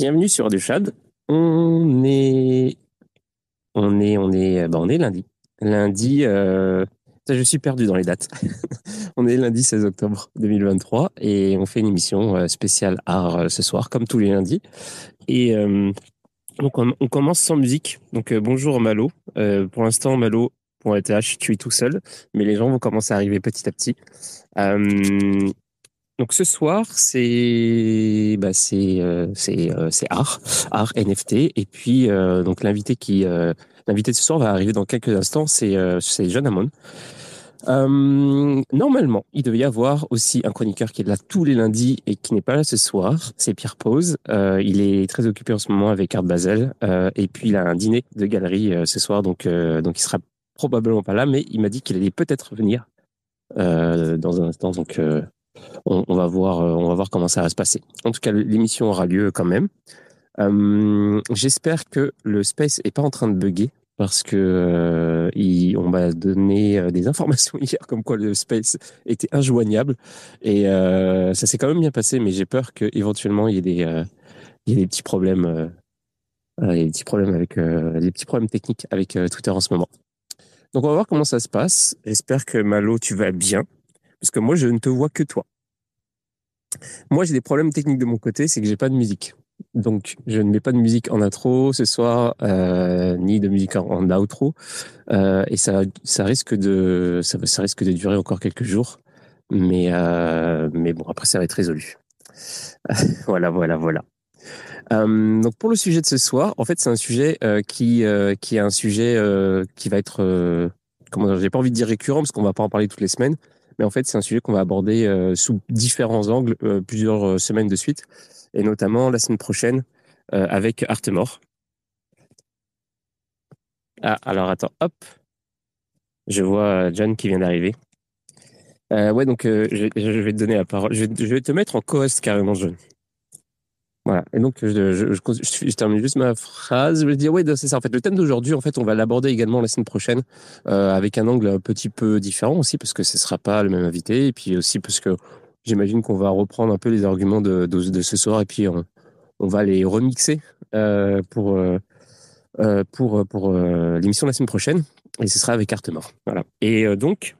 Bienvenue sur Radio Chad. On est, on est, on est, bah, on est lundi. Lundi, euh, je suis perdu dans les dates. on est lundi 16 octobre 2023 et on fait une émission euh, spéciale art euh, ce soir, comme tous les lundis. Et on, commence sans musique. Donc bonjour Malo. pour l'instant, Malo.eth, tu es tout seul, mais les gens vont commencer à arriver petit à petit. Donc ce soir, c'est bah, euh, euh, c'est art, art NFT et puis euh, donc l'invité qui l'invité de ce soir va arriver dans quelques instants, c'est c'est John Hammond. normalement, il devait y avoir aussi un chroniqueur qui est là tous les lundis et qui n'est pas là ce soir. C'est Pierre Pose. il est très occupé en ce moment avec Art Basel et puis il a un dîner de galerie ce soir, donc donc il sera probablement pas là, mais il m'a dit qu'il allait peut-être venir dans un instant. Donc on, va voir, euh, on va voir comment ça va se passer. En tout cas, l'émission aura lieu quand même. Euh, j'espère que le space est pas en train de bugger parce que euh, on m'a donné des informations hier comme quoi le space était injoignable et ça s'est quand même bien passé, mais j'ai peur qu'éventuellement il y ait des, petits problèmes, des petits problèmes techniques avec Twitter en ce moment. Donc on va voir comment ça se passe. J'espère que Malo, tu vas bien parce que moi, je ne te vois que toi. Moi, j'ai des problèmes techniques de mon côté, c'est que j'ai pas de musique. Donc, je ne mets pas de musique en intro ce soir, euh, ni de musique en, outro, euh, et ça, ça risque de, ça, risque de durer encore quelques jours, mais, euh, mais bon, après, ça va être résolu. voilà, voilà, voilà. Donc, pour le sujet de ce soir, en fait, c'est un sujet qui, qui est un sujet qui va être, comment dire, j'ai pas envie de dire récurrent parce qu'on va pas en parler toutes les semaines, mais en fait, c'est un sujet qu'on va aborder euh, sous différents angles euh, plusieurs euh, semaines de suite, et notamment la semaine prochaine avec Artemore. Ah, alors attends, hop. Je vois John qui vient d'arriver. ouais, donc je, vais te donner la parole. Je vais, te mettre en co-host carrément, John. Voilà. Et donc, je, termine juste ma phrase. Je vais dire, oui, c'est ça. En fait, le thème d'aujourd'hui, en fait, on va l'aborder également la semaine prochaine euh, avec un angle un petit peu différent aussi, parce que ce ne sera pas le même invité. Et puis aussi parce que j'imagine qu'on va reprendre un peu les arguments de, ce soir et puis on, va les remixer euh, pour, euh, pour, pour l'émission la semaine prochaine. Et ce sera avec Artemore. Voilà. Et donc,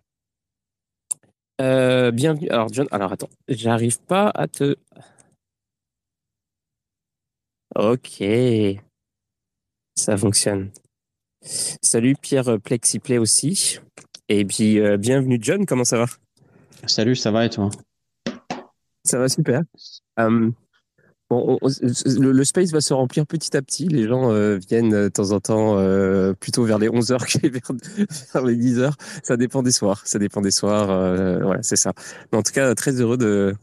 bienvenue. Alors, John, alors attends, j'arrive pas à te. Ok, ça fonctionne. Salut Pierre Plexiplay aussi. Et puis euh, bienvenue John, comment ça va? Salut, ça va et toi? Ça va super. Hum, bon, le, space va se remplir petit à petit. Les gens euh, viennent de temps en temps euh, plutôt vers les 11h que vers, les 10h. Ça dépend des soirs. Ça dépend des soirs. voilà, c'est ça. Mais en tout cas, très heureux de,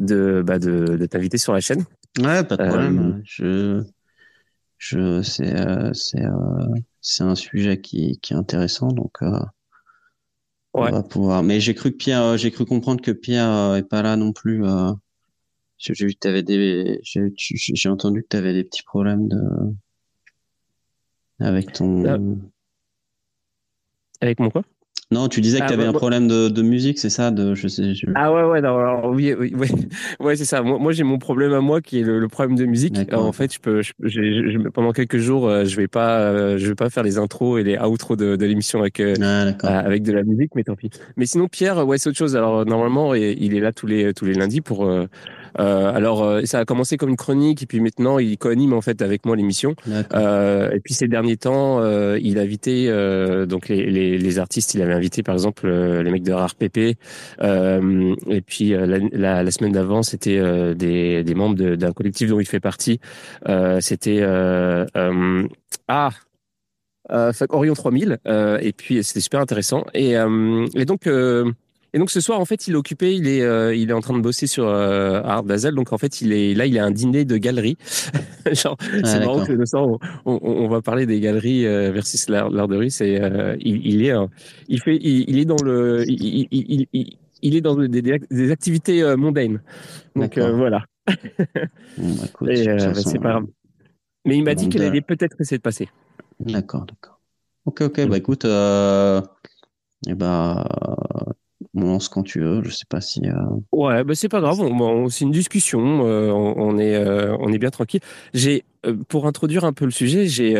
de, bah de, de t'inviter sur la chaîne. Ouais, pas de problème. Euh, je, je, c'est, euh, c'est, euh, c'est un sujet qui, qui est intéressant, donc on va pouvoir. Mais j'ai cru que Pierre, j'ai cru comprendre que Pierre est pas là non plus. j'ai vu que t'avais des, j'ai, j'ai entendu que tu avais des petits problèmes de, avec ton. Avec mon quoi? Non, tu disais que ah, tu avais un problème de, de musique, c'est ça de, je sais, Ah ouais, ouais, non, alors, oui, oui, ouais, c'est ça. Moi, moi j'ai mon problème à moi qui est le, problème de musique. en fait, je peux, je, pendant quelques jours, euh, je vais pas, euh, je vais pas faire les intros et les outros de, de l'émission avec, euh, ah, avec de la musique, mais tant pis. Mais sinon, Pierre, ouais, c'est autre chose. Alors, normalement, il est là tous les, tous les lundis pour, alors, euh, ça a commencé comme une chronique et puis maintenant, il co-anime en fait avec moi l'émission. Euh, et puis ces derniers temps, il a invité donc les, les, les, artistes. Il avait invité par exemple les mecs de RRPP. et puis la, la, semaine d'avant, c'était des, des membres d'un collectif dont il fait partie. c'était ah euh, Orion 3000 euh, et puis c'était super intéressant et, euh, et donc et donc ce soir, en fait, il est occupé, il est, euh, il est en train de bosser sur euh, Art Basel. Donc en fait, il est là, il a un dîner de galerie. Genre, ah, c'est marrant que le soir, on, on, va parler des galeries euh, versus l'art de rue. C'est, euh, il, il, est, il fait, il, est dans le, il, il, il est dans des, des activités mondaines. Donc voilà. bon, bah, c'est pas grave. Mais il m'a dit qu'elle allait peut-être essayer de passer. D'accord, d'accord. Ok, ok. Bah écoute, euh, et eh bah on lance quand tu veux. Je sais pas si. Ouais, bah c'est pas grave. c'est une discussion. on, est, on est bien tranquille. J'ai, pour introduire un peu le sujet, j'ai.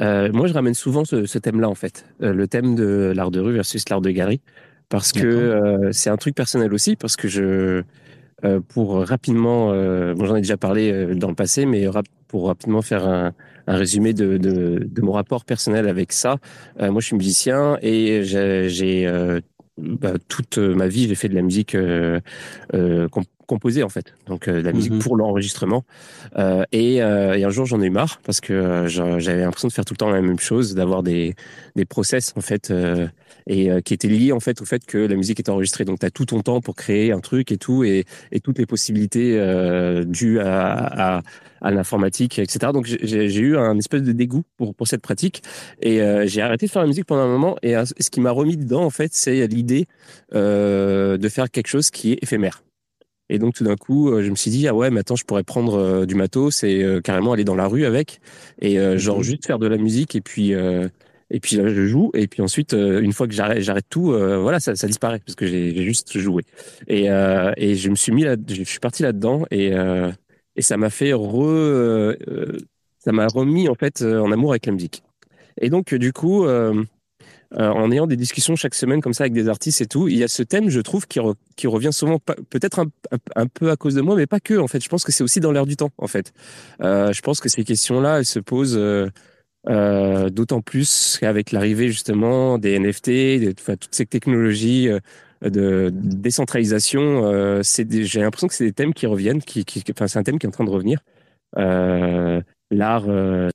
moi, je ramène souvent ce, ce thème-là, en fait. le thème de l'art de rue versus l'art de galerie. Parce que c'est un truc personnel aussi, parce que je, euh, pour rapidement, euh, j'en ai déjà parlé euh, dans le passé, mais pour rapidement faire un, résumé de, de, mon rapport personnel avec ça. moi, je suis musicien et j'ai bah, toute ma vie, j'ai fait de la musique composée en fait, donc de la musique mhm. pour l'enregistrement. Et, et, un jour, j'en ai eu marre parce que j'avais l'impression de faire tout le temps la même chose, d'avoir des, des process en fait et euh, qui était lié en fait au fait que la musique est enregistrée. Donc tu as tout ton temps pour créer un truc et tout et, et toutes les possibilités euh, dues à, à, à l'informatique, etc. Donc j'ai eu un espèce de dégoût pour, pour cette pratique et euh, j'ai arrêté de faire la musique pendant un moment. Et ce qui m'a remis dedans en fait, c'est l'idée euh, de faire quelque chose qui est éphémère. Et donc tout d'un coup, je me suis dit ah ouais, maintenant je pourrais prendre du matos et carrément aller dans la rue avec et genre mhm. juste faire de la musique et puis et puis là, je joue. Et puis ensuite, euh, une fois que j'arrête, tout, euh, voilà, ça, ça, disparaît parce que j'ai juste joué. Et, euh, et je me suis mis là, je suis parti là-dedans et, et ça m'a fait re, ça m'a remis en fait en amour avec la musique. Et donc, du coup, en ayant des discussions chaque semaine comme ça avec des artistes et tout, il y a ce thème, je trouve, qui, revient souvent, peut-être un, un, peu à cause de moi, mais pas que. En fait, je pense que c'est aussi dans l'air du temps. En fait, je pense que ces questions-là, elles se posent euh, D'autant plus qu'avec l'arrivée justement des NFT, de, toutes ces technologies euh, de décentralisation, euh, j'ai l'impression que c'est des thèmes qui reviennent, qui, qui, enfin c'est un thème qui est en train de revenir. Euh, l'art, euh,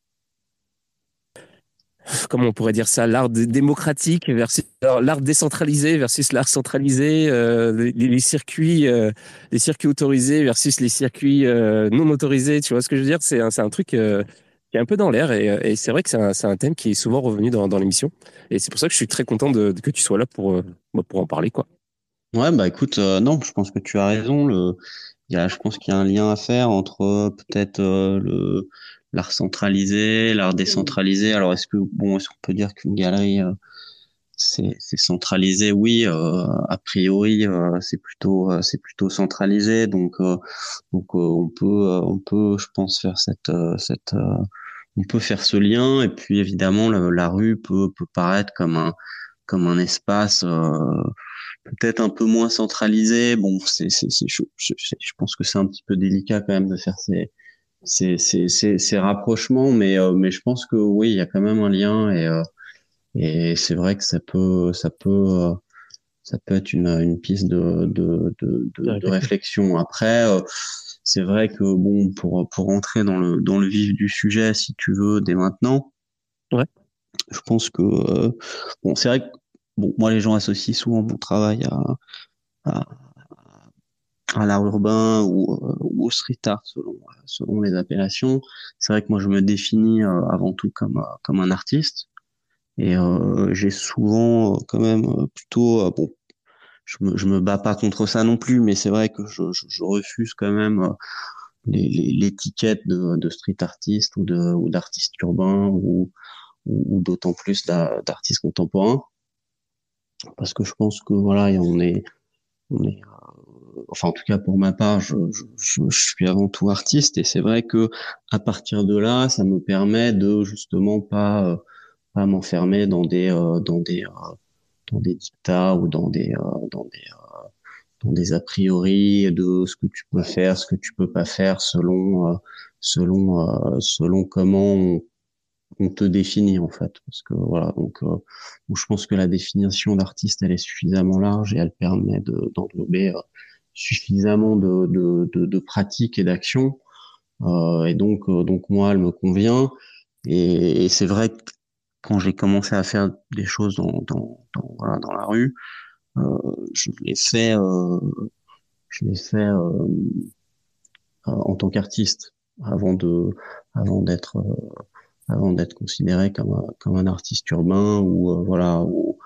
comment on pourrait dire ça, l'art démocratique versus l'art décentralisé versus l'art centralisé, les, les, circuits, les circuits autorisés versus les circuits non autorisés. Tu vois ce que je veux dire? C'est un, un truc qui est un peu dans l'air et, c'est vrai que c'est un, thème qui est souvent revenu dans, l'émission et c'est pour ça que je suis très content de, que tu sois là pour, euh, bah, pour en parler quoi. Ouais bah écoute euh, non je pense que tu as raison. Le il y a, je pense qu'il y a un lien à faire entre euh, peut-être le l'art centralisé l'art décentralisé. Alors est-ce que bon est-ce qu'on peut dire qu'une galerie c'est centralisé? Oui a priori c'est plutôt c'est plutôt centralisé. Donc donc on peut on peut je pense faire cette cette on peut faire ce lien. Et puis évidemment la, rue peut, peut paraître comme un comme un espace euh, peut-être un peu moins centralisé. Bon, c'est c'est je, je, je, pense que c'est un petit peu délicat quand même de faire ces ces ces, ces, rapprochements, mais euh, mais je pense que oui, il y a quand même un lien et euh, et c'est vrai que ça peut ça peut ça peut être une, une piste de de, de, de, de réflexion. Après c'est vrai que bon, pour pour rentrer dans le dans le vif du sujet, si tu veux, dès maintenant, ouais. je pense que euh, bon, c'est vrai que bon, moi les gens associent souvent mon travail à à, l'art urbain ou, euh, ou, au street art selon selon les appellations. C'est vrai que moi je me définis euh, avant tout comme comme un artiste et j'ai souvent quand même plutôt bon je me, je me bats pas contre ça non plus, mais c'est vrai que je, je, refuse quand même euh, l'étiquette de, de, street artiste ou de ou d'artiste urbain ou, ou, d'autant plus d'artiste contemporain parce que je pense que voilà on est on est euh, enfin en tout cas pour ma part je, je, je suis avant tout artiste. Et c'est vrai que à partir de là ça me permet de justement pas euh, pas m'enfermer dans des dans des dans des dictats ou dans des euh, dans des euh, dans des a priori de ce que tu peux faire, ce que tu peux pas faire selon euh, selon selon comment te définit en fait parce que voilà donc je pense que la définition d'artiste elle est suffisamment large et elle permet de d'englober suffisamment de de, de, de pratiques et d'actions. Euh, et donc donc moi elle me convient. Et, et c'est vrai que quand j'ai commencé à faire des choses dans, dans, dans, voilà, dans la rue, euh, je l'ai fait, euh, je l'ai fait euh, en tant qu'artiste avant de, avant d'être, euh, avant d'être considéré comme un, comme un artiste urbain ou euh, voilà ou,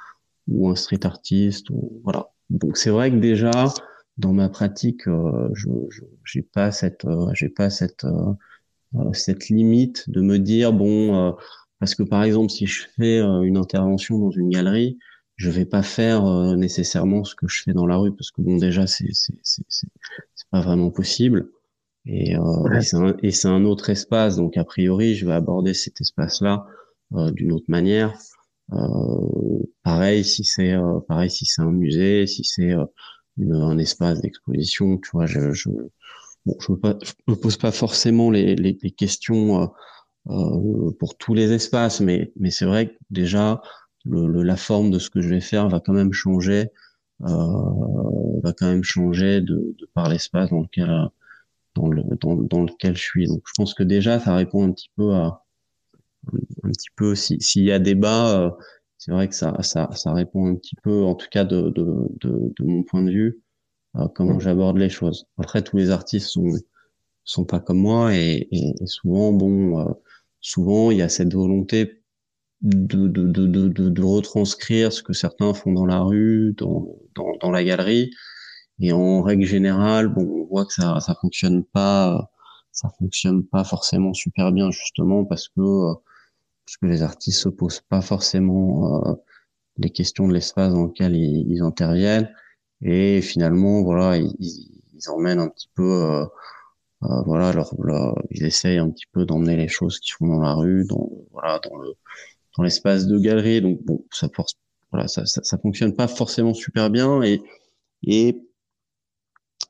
ou, un street artiste ou voilà. Donc c'est vrai que déjà dans ma pratique, euh, je j'ai pas cette, j'ai pas cette cette limite de me dire bon parce que par exemple, si je fais euh, une intervention dans une galerie, je vais pas faire nécessairement ce que je fais dans la rue parce que bon déjà c'est c'est c'est c'est pas vraiment possible et, euh, et c'est un, autre espace. Donc a priori je vais aborder cet espace là d'une autre manière. Euh, pareil si c'est pareil si c'est un musée si c'est un espace d'exposition tu vois je, je bon, je me, pose pas forcément les, les, les questions euh, pour tous les espaces, mais, mais c'est vrai que déjà, le, la forme de ce que je vais faire va quand même changer, euh, va quand même changer de, de par l'espace dans lequel, dans, le, dans, dans, lequel je suis. Donc je pense que déjà, ça répond un petit peu à, un petit peu, s'il y a débat, euh, c'est vrai que ça, ça, ça répond un petit peu, en tout cas de, de, de, de mon point de vue, à comment j'aborde les choses. Après, tous les artistes sont sont pas comme moi et, et, souvent bon euh, souvent il y a cette volonté de, de, de, de, de retranscrire ce que certains font dans la rue, dans, dans, dans, la galerie. Et en règle générale, bon, on voit que ça ça fonctionne pas, ça fonctionne pas forcément super bien justement parce que parce que les artistes se posent pas forcément euh, les questions de l'espace dans lequel ils, interviennent et finalement voilà ils, ils emmènent un petit peu euh, euh, voilà, alors ils essayent un petit peu d'emmener les choses qu'ils font dans la rue, dans voilà, dans le dans l'espace de galerie. Donc bon, ça force, voilà, ça, ça, ça fonctionne pas forcément super bien et et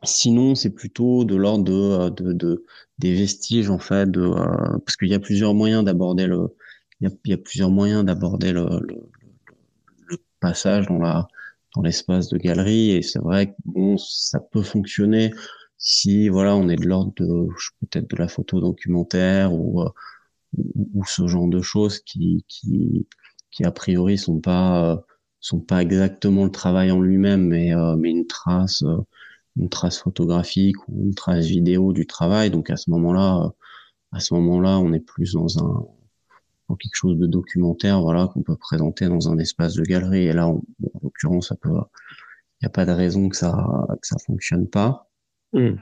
Sinon, c'est plutôt de l'ordre de, de, de, des vestiges en fait, de, euh, parce qu'il y a plusieurs moyens d'aborder le, il y a, plusieurs moyens d'aborder le, le, le, passage dans la dans l'espace de galerie. Et c'est vrai que bon, ça peut fonctionner si voilà on est de l'ordre de peut-être de la photo documentaire ou, euh, ou, ce genre de choses qui qui qui a priori sont pas euh, sont pas exactement le travail en lui-même mais euh, mais une trace une trace photographique ou une trace vidéo du travail. Donc à ce moment-là à ce moment-là on est plus dans un dans quelque chose de documentaire voilà qu'on peut présenter dans un espace de galerie. Et là en, l'occurrence ça peut il n'y a pas de raison que ça que ça fonctionne pas. Hmm.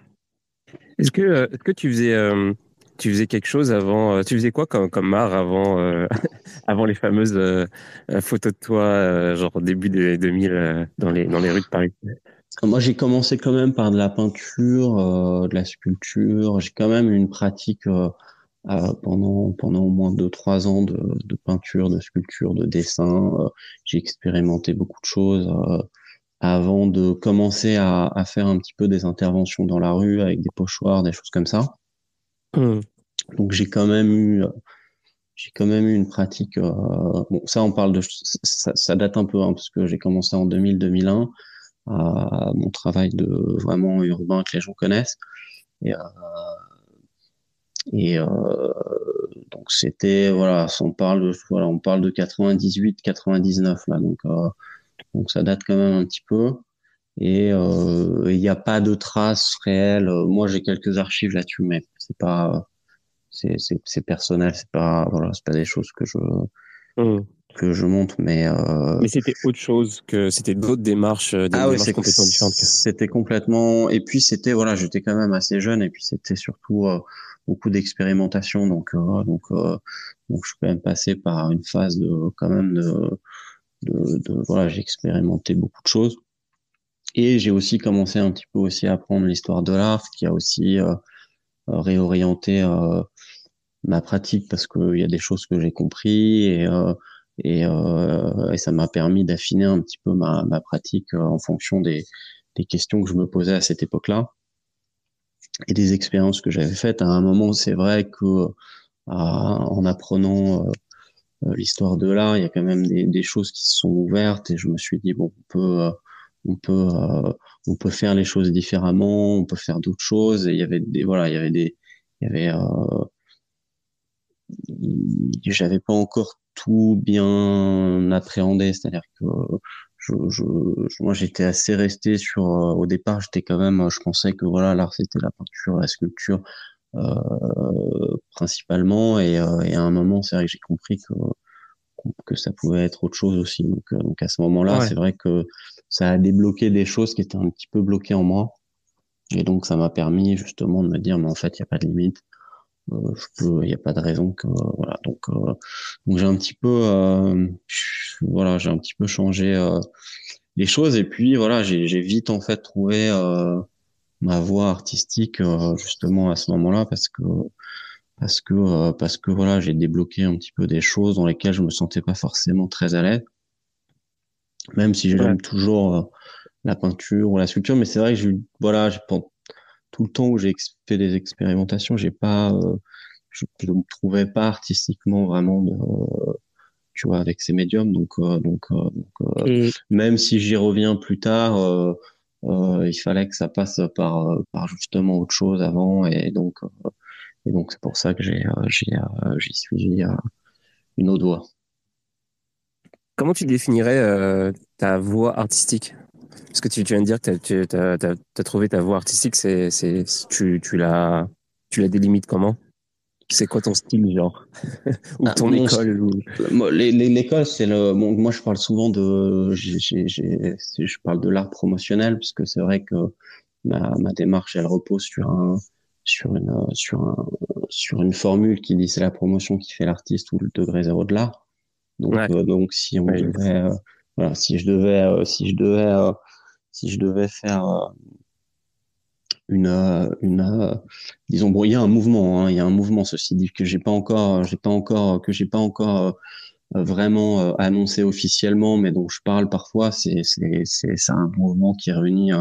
Est-ce que, euh, est que tu faisais, euh, tu faisais quelque chose avant euh, Tu faisais quoi comme, comme art avant, avant les fameuses photos de toi, genre début des 2000 dans, les, dans les rues de Paris? Moi, j'ai commencé quand même par de la peinture, de la sculpture. J'ai quand même une pratique pendant, pendant au moins 2-3 ans de, de, peinture, de sculpture, de dessin. j'ai expérimenté beaucoup de choses avant de commencer à, à, faire un petit peu des interventions dans la rue avec des pochoirs, des choses comme ça. Mmh. Donc j'ai quand même eu j'ai quand même eu une pratique. Euh, bon, ça on parle de ça, ça date un peu hein, parce que j'ai commencé en 2000-2001 euh, mon travail de vraiment urbain que les gens connaissent et, euh, euh, donc c'était voilà on parle de voilà on parle de 98 99 là donc donc ça date quand même un petit peu. Et il n'y a pas de traces réelles. Moi, j'ai quelques archives là-dessus, mais c'est pas, c'est personnel, c'est pas voilà, c'est pas des choses que je mmh. Que je montre, mais euh... mais c'était autre chose que c'était d'autres démarches, des ah démarches complètement différentes. C'était complètement. Et puis c'était voilà, j'étais quand même assez jeune, et puis c'était surtout euh, beaucoup d'expérimentation, donc euh, donc euh, donc je suis quand même passé par une phase de quand même de de, de voilà, j'ai expérimenté beaucoup de choses. Et j'ai aussi commencé un petit peu aussi à apprendre l'histoire de l'art, qui a aussi euh, euh, réorienté euh, ma pratique parce qu'il y a des choses que j'ai compris et, euh, et, et, ça m'a permis d'affiner un petit peu ma, ma pratique en fonction des, des questions que je me posais à cette époque-là et des expériences que j'avais faites. À un moment, c'est vrai que en apprenant euh, l'histoire de l'art, il y a quand même des, des, choses qui se sont ouvertes et je me suis dit bon, on peut, euh, on peut, euh, on peut faire les choses différemment, on peut faire d'autres choses. Et il y avait des, voilà, il y avait des, il y avait, j'avais pas encore tout bien appréhendé, c'est-à-dire que je, je, moi j'étais assez resté sur au départ j'étais quand même je pensais que voilà l'art c'était la peinture la sculpture euh, principalement. Et, euh, et, à un moment, c'est vrai que j'ai compris que que ça pouvait être autre chose aussi. Donc, euh, donc à ce moment-là, c'est vrai que ça a débloqué des choses qui étaient un petit peu bloquées en moi. Et donc, ça m'a permis justement de me dire, mais en fait, il n'y a pas de limite. Il n'y a pas de raison que voilà. Donc, donc j'ai un petit peu, voilà, j'ai un petit peu changé les choses et puis voilà, j'ai vite en fait trouvé ma voie artistique justement à ce moment-là parce que parce que parce que voilà j'ai débloqué un petit peu des choses dans lesquelles je me sentais pas forcément très à l'aise même si j'aime toujours la peinture ou la sculpture mais c'est vrai que j'ai voilà tout le temps où j'ai fait des expérimentations j'ai pas je ne me trouvais pas artistiquement vraiment tu vois avec ces médiums. Donc donc, même si j'y reviens plus tard il fallait que ça passe par par justement autre chose avant. Et donc et donc, c'est pour ça que j'ai, euh, j'ai, euh, suivi euh, une autre voie. Comment tu définirais ta voie artistique? Parce que tu, tu, viens de dire que tu as, trouvé ta voie artistique, c'est, tu, tu, la, tu la délimites comment? C'est quoi ton style, genre? Ou ah, ton école L'école, c'est le. Bon, moi, je parle souvent de. Je parle de l'art promotionnel, parce que c'est vrai que ma, ma démarche, elle repose sur un, sur une sur un, sur une formule qui dit c'est la promotion qui fait l'artiste ou le degré zéro de l'art. Donc euh, donc si on devait euh, voilà si je devais euh, si je devais si je devais faire une une disons bon il y a un mouvement hein, il y a un mouvement ceci dit que j'ai pas encore j'ai pas encore que j'ai pas encore vraiment annoncé officiellement mais dont je parle parfois c'est c'est c'est un mouvement qui réunit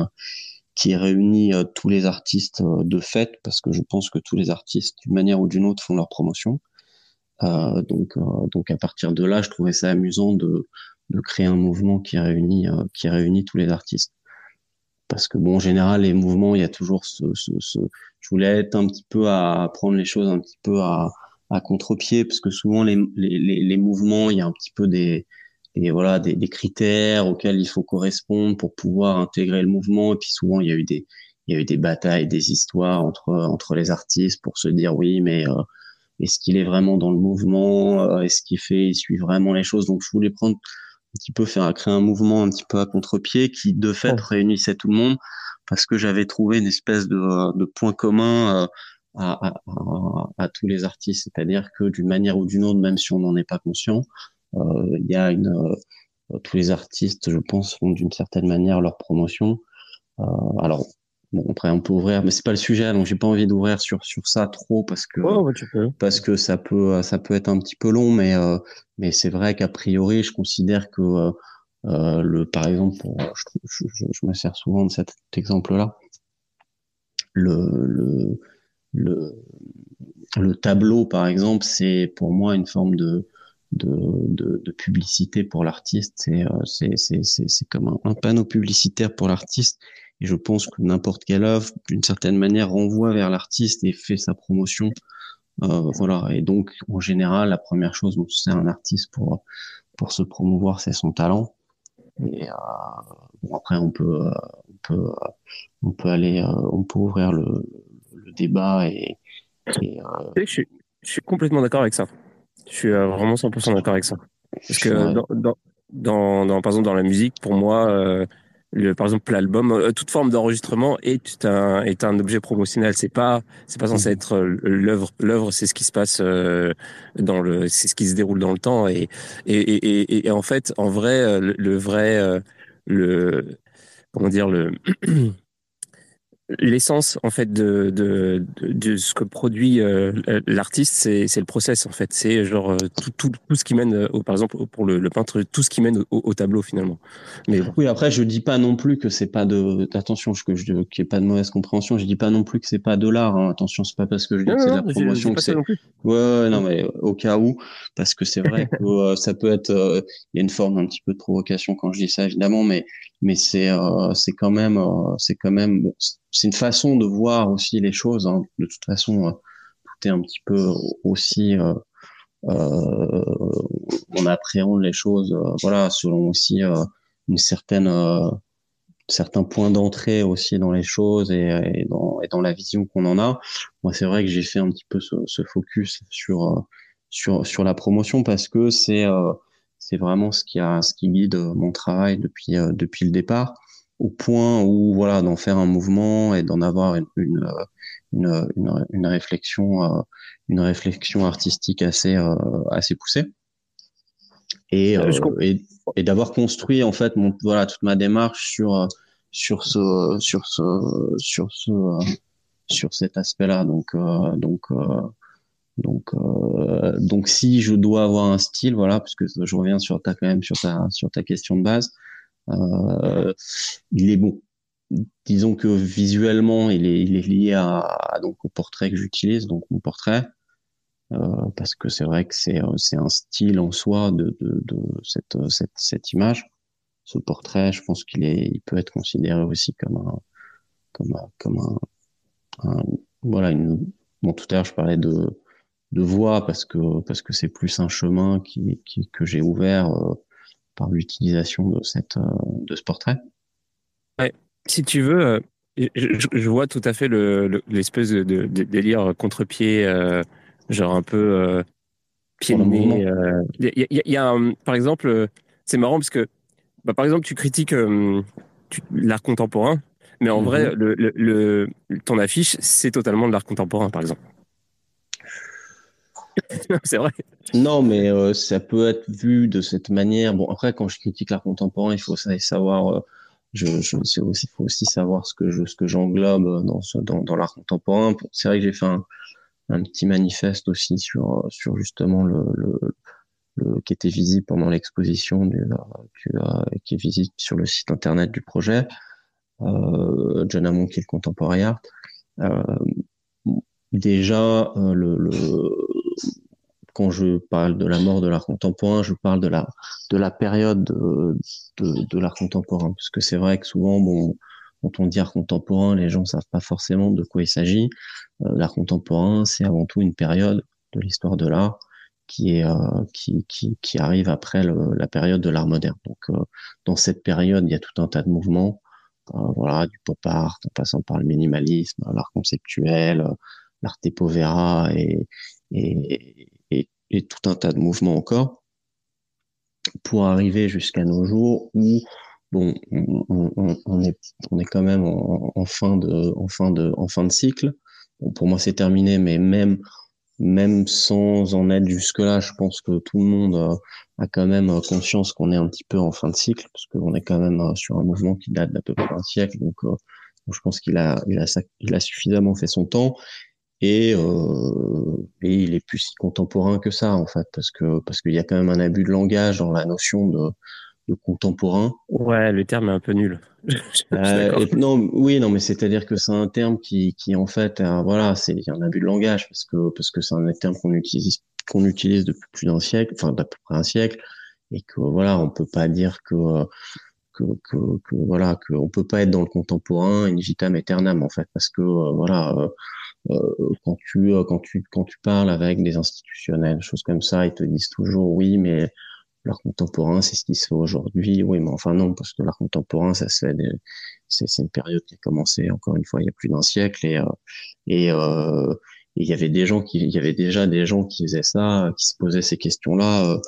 qui réunit euh, tous les artistes euh, de fait, parce que je pense que tous les artistes, d'une manière ou d'une autre, font leur promotion. Euh, donc, donc à partir de là, je trouvais ça amusant de, de créer un mouvement qui réunit, qui réunit tous les artistes. Parce que bon, en général, les mouvements, il y a toujours ce, ce, ce... je voulais être un petit peu à prendre les choses un petit peu à, à contre-pied, parce que souvent les, les, les, mouvements, il y a un petit peu des, et voilà des, des, critères auxquels il faut correspondre pour pouvoir intégrer le mouvement. Et puis souvent il y a eu des il y a eu des batailles, des histoires entre entre les artistes pour se dire oui mais euh, est-ce qu'il est vraiment dans le mouvement? Euh, Est-ce qu'il fait il suit vraiment les choses? Donc je voulais prendre un petit peu faire créer un mouvement un petit peu à contre-pied qui de fait réunissait tout le monde parce que j'avais trouvé une espèce de, de point commun. Euh, à, à, à, à, tous les artistes, c'est-à-dire que d'une manière ou d'une autre, même si on n'en est pas conscient, euh, il y a une euh, tous les artistes, je pense, font d'une certaine manière leur promotion. Euh, alors, Bon, après, on peut ouvrir, mais c'est pas le sujet, donc j'ai pas envie d'ouvrir sur sur ça trop parce que parce que ça peut ça peut être un petit peu long, mais mais c'est vrai qu'a priori, je considère que euh, le par exemple, pour, je, je, je, me sers souvent de cet exemple-là, le le le le tableau par exemple, c'est pour moi une forme de de, de, publicité pour l'artiste. C'est euh, c'est c'est comme un, panneau publicitaire pour l'artiste. Et je pense que n'importe quelle œuvre, d'une certaine manière, renvoie vers l'artiste et fait sa promotion. Euh, voilà. Et donc, en général, la première chose dont c'est un artiste pour pour se promouvoir, c'est son talent. Et euh, bon, après, on peut on peut on peut aller, on peut ouvrir le, le débat et. et je, suis, je suis complètement d'accord avec ça. Je suis euh, vraiment 100% d'accord avec ça. Parce que dans, dans, dans, par exemple, dans la musique, pour moi, euh, le, par exemple, l'album, euh, toute forme d'enregistrement est un, est un objet promotionnel. C'est pas, c'est pas censé être l'œuvre. L'œuvre, c'est ce qui se passe dans le, c'est ce qui se déroule dans le temps. Et, et, et, et en fait, en vrai, le, le vrai, le, comment dire, le, l'essence en fait de, de, de, ce que produit euh, l'artiste c'est c'est le process en fait. C'est genre euh, tout, tout, tout ce qui mène euh, au, par exemple pour le, le, peintre tout ce qui mène au, au tableau finalement. Mais oui après je dis pas non plus que c'est pas de attention que je qu'il n'y ait pas de mauvaise compréhension. Je dis pas non plus que c'est pas de l'art hein. attention c'est pas parce que je dis que c'est de la promotion que c'est ouais, ouais non mais au cas où parce que c'est vrai que ça peut être il y a une forme un petit peu de provocation quand je dis ça évidemment mais mais c'est c'est quand même c'est quand même c'est une façon de voir aussi les choses. Hein. De toute façon, euh, tout est un petit peu aussi, euh, euh, on appréhende les choses, euh, voilà, selon aussi une certaine, certains points d'entrée aussi dans les choses et, et, dans, et dans la vision qu'on en a. Moi, c'est vrai que j'ai fait un petit peu ce, ce focus sur sur sur la promotion parce que c'est c'est vraiment ce qui a ce qui guide mon travail depuis depuis le départ au point où voilà d'en faire un mouvement et d'en avoir une, une, une, une, une réflexion, une réflexion artistique assez, assez poussée. Et, et, et d'avoir construit en fait mon, voilà toute ma démarche sur sur ce sur ce sur ce sur cet aspect-là. Donc donc donc, euh, donc si je dois avoir un style, voilà, parce je reviens sur ta quand même sur ta sur ta question de base, euh, il est bon. Disons que visuellement, il est, il est lié à, donc au portrait que j'utilise, donc mon portrait, euh, parce que c'est vrai que c'est c'est un style en soi de de, de cette, cette cette image. Ce portrait, je pense qu'il est, il peut être considéré aussi comme un comme un, comme un, un voilà une bon tout à l'heure je parlais de de voix parce que parce que c'est plus un chemin qui, qui que j'ai ouvert euh, par l'utilisation de cette euh, de ce portrait. Ouais. Si tu veux, euh, je, je, vois tout à fait l'espèce le, de, de, délire contre-pied, genre un peu pied de nez. Il y, y, a, un, par exemple, c'est marrant parce que bah, par exemple tu critiques l'art contemporain, mais en vrai mm-hmm. le, le, ton affiche c'est totalement de l'art contemporain par exemple. Non, mais euh, ça peut être vu de cette manière. Bon, après, quand je critique l'art contemporain, il faut savoir. Euh, je, je aussi, faut aussi savoir ce que je, ce que j'englobe dans, ce, dans, dans l'art contemporain. C'est vrai que j'ai fait un, petit manifeste aussi sur, sur justement le, le, le qui était visible pendant l'exposition du, euh, qui est visible sur le site internet du projet. Euh, John Amon qui est le contemporain art. Euh, déjà, le quand je parle de la mort de l'art contemporain, je parle de la de la période de, de, de l'art contemporain, parce que c'est vrai que souvent, bon, quand on dit art contemporain, les gens savent pas forcément de quoi il s'agit. Euh, l'art contemporain, c'est avant tout une période de l'histoire de l'art qui est euh, qui, qui, qui arrive après le, la période de l'art moderne. Donc, euh, dans cette période, il y a tout un tas de mouvements, voilà, du pop art, en passant par le minimalisme, l'art conceptuel, l'art povera et, et, et tout un tas de mouvements encore pour arriver jusqu'à nos jours où bon on, est on est quand même en, fin de en fin de en fin de cycle. Pour moi c'est terminé mais même même sans en être jusque là je pense que tout le monde a, a quand même conscience qu'on est un petit peu en fin de cycle parce qu'on est quand même euh, sur un mouvement qui date d'à peu près un siècle donc euh, je pense qu'il a, il a, il a suffisamment fait son temps et, euh, et il est plus si contemporain que ça en fait parce que parce qu'il y a quand même un abus de langage dans la notion de, de contemporain. Ouais, le terme est un peu nul. euh, non, oui, non, mais c'est-à-dire que c'est un terme qui, qui en fait, euh, voilà, c'est il y a un abus de langage parce que parce que c'est un terme qu'on utilise qu'on utilise depuis plus d'un siècle, enfin d'à peu près un siècle, et que voilà, on peut pas dire que que, que, que voilà, que on peut pas être dans le contemporain in vitam aeternam en fait, parce que euh, voilà euh, quand tu euh, quand tu quand tu parles avec des institutionnels, choses comme ça, ils te disent toujours oui, mais l'art contemporain, c'est ce qui se fait aujourd'hui. Oui, mais enfin non, parce que l'art contemporain, ça se c'est une période qui a commencé encore une fois il y a plus d'un siècle et euh, et euh, il y avait des gens qui il y avait déjà des gens qui faisaient ça, qui se posaient ces questions-là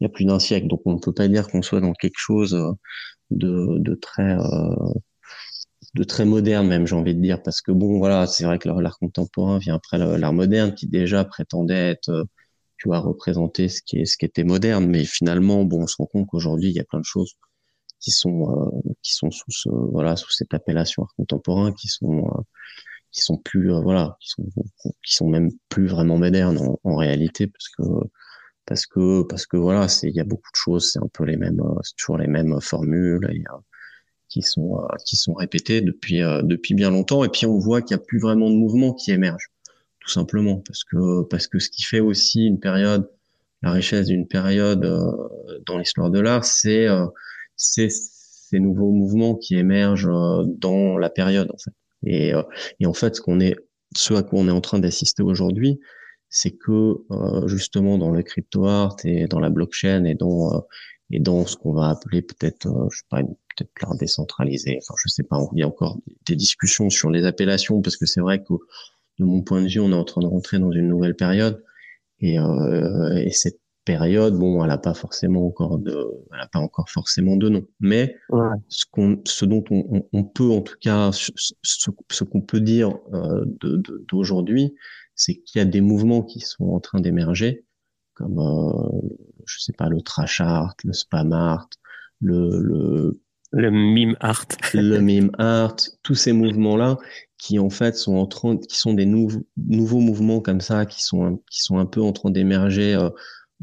il y a plus d'un siècle. Donc on ne peut pas dire qu'on soit dans quelque chose de de très de très moderne même j'ai envie de dire parce que bon voilà c'est vrai que l'art contemporain vient après l'art moderne qui déjà prétendait être euh, tu vois représenter ce qui est ce qui était moderne. Mais finalement bon on se rend compte qu'aujourd'hui il y a plein de choses qui sont euh, qui sont sous ce, voilà sous cette appellation art contemporain qui sont euh, qui sont plus voilà qui sont qui sont même plus vraiment modernes en, en, réalité parce que parce que parce que voilà c'est il y a beaucoup de choses c'est un peu les mêmes c'est toujours les mêmes formules il y a qui sont euh, qui sont répétés depuis euh, depuis bien longtemps. Et puis on voit qu'il y a plus vraiment de mouvement qui émerge tout simplement parce que parce que ce qui fait aussi une période la richesse d'une période euh, dans l'histoire de l'art c'est c'est ces nouveaux mouvements qui émergent dans la période en fait. Et et en fait ce qu'on est ce à quoi on est en train d'assister aujourd'hui c'est que justement dans le crypto art et dans la blockchain et dans et dans ce qu'on va appeler peut-être je sais pas peut-être l'art décentralisé. Enfin, je sais pas, il y a encore des discussions sur les appellations parce que c'est vrai que de mon point de vue, on est en train de rentrer dans une nouvelle période et, euh, et cette période, bon, elle n'a pas forcément encore de, elle a pas encore forcément de nom. Mais ce qu'on, ce dont on, on, peut en tout cas, ce, ce qu'on peut dire euh, d'aujourd'hui, c'est qu'il y a des mouvements qui sont en train d'émerger, comme euh, je sais pas le trash art, le spam art, le le le meme art, le meme art, tous ces mouvements là qui en fait sont en train, qui sont des nouveaux nouveaux mouvements comme ça, qui sont qui sont un peu en train d'émerger. Euh,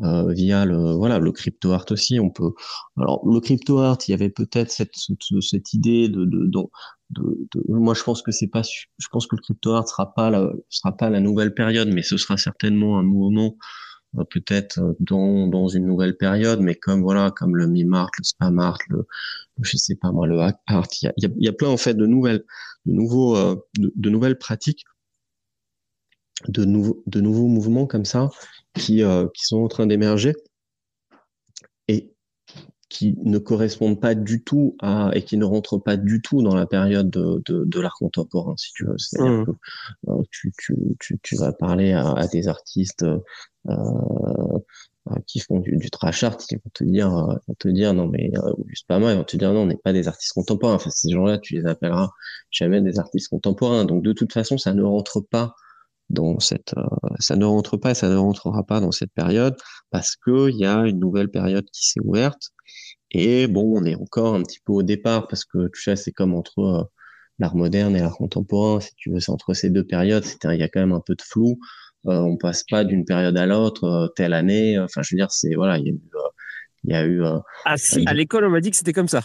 euh, via le voilà le crypto art aussi on peut alors le crypto art il y avait peut-être cette, cette, cette idée de, de, de, de, moi je pense que c'est pas je pense que le crypto art sera pas la sera pas la nouvelle période mais ce sera certainement un mouvement euh, peut-être euh, dans dans une nouvelle période mais comme voilà comme le meme art le spam art le, je sais pas moi le hack art il y a, il y a plein en fait de nouvelles de nouveaux de, de nouvelles pratiques de nouveaux de nouveaux mouvements comme ça qui, euh, qui sont en train d'émerger et qui ne correspondent pas du tout à et qui ne rentrent pas du tout dans la période de, de, de l'art contemporain si tu veux c'est-à-dire mmh. que euh, tu, tu, tu, tu, vas parler à, à des artistes euh, euh qui font du, du trash art qui vont te dire vont te dire non mais euh, juste pas mal ils vont te dire non on n'est pas des artistes contemporains enfin ces gens-là tu les appelleras jamais des artistes contemporains donc de toute façon ça ne rentre pas dans cette, euh, ça ne rentre pas, ça ne rentrera pas dans cette période parce que il y a une nouvelle période qui s'est ouverte. Et bon, on est encore un petit peu au départ parce que tu sais, c'est comme entre euh, l'art moderne et l'art contemporain. Si tu veux, c'est entre ces deux périodes. C'est il y a quand même un peu de flou. Euh, on passe pas d'une période à l'autre, euh, telle année. Enfin, je veux dire, c'est voilà, il y a eu, il y a eu. ah si, à l'école, on m'a dit que c'était comme ça.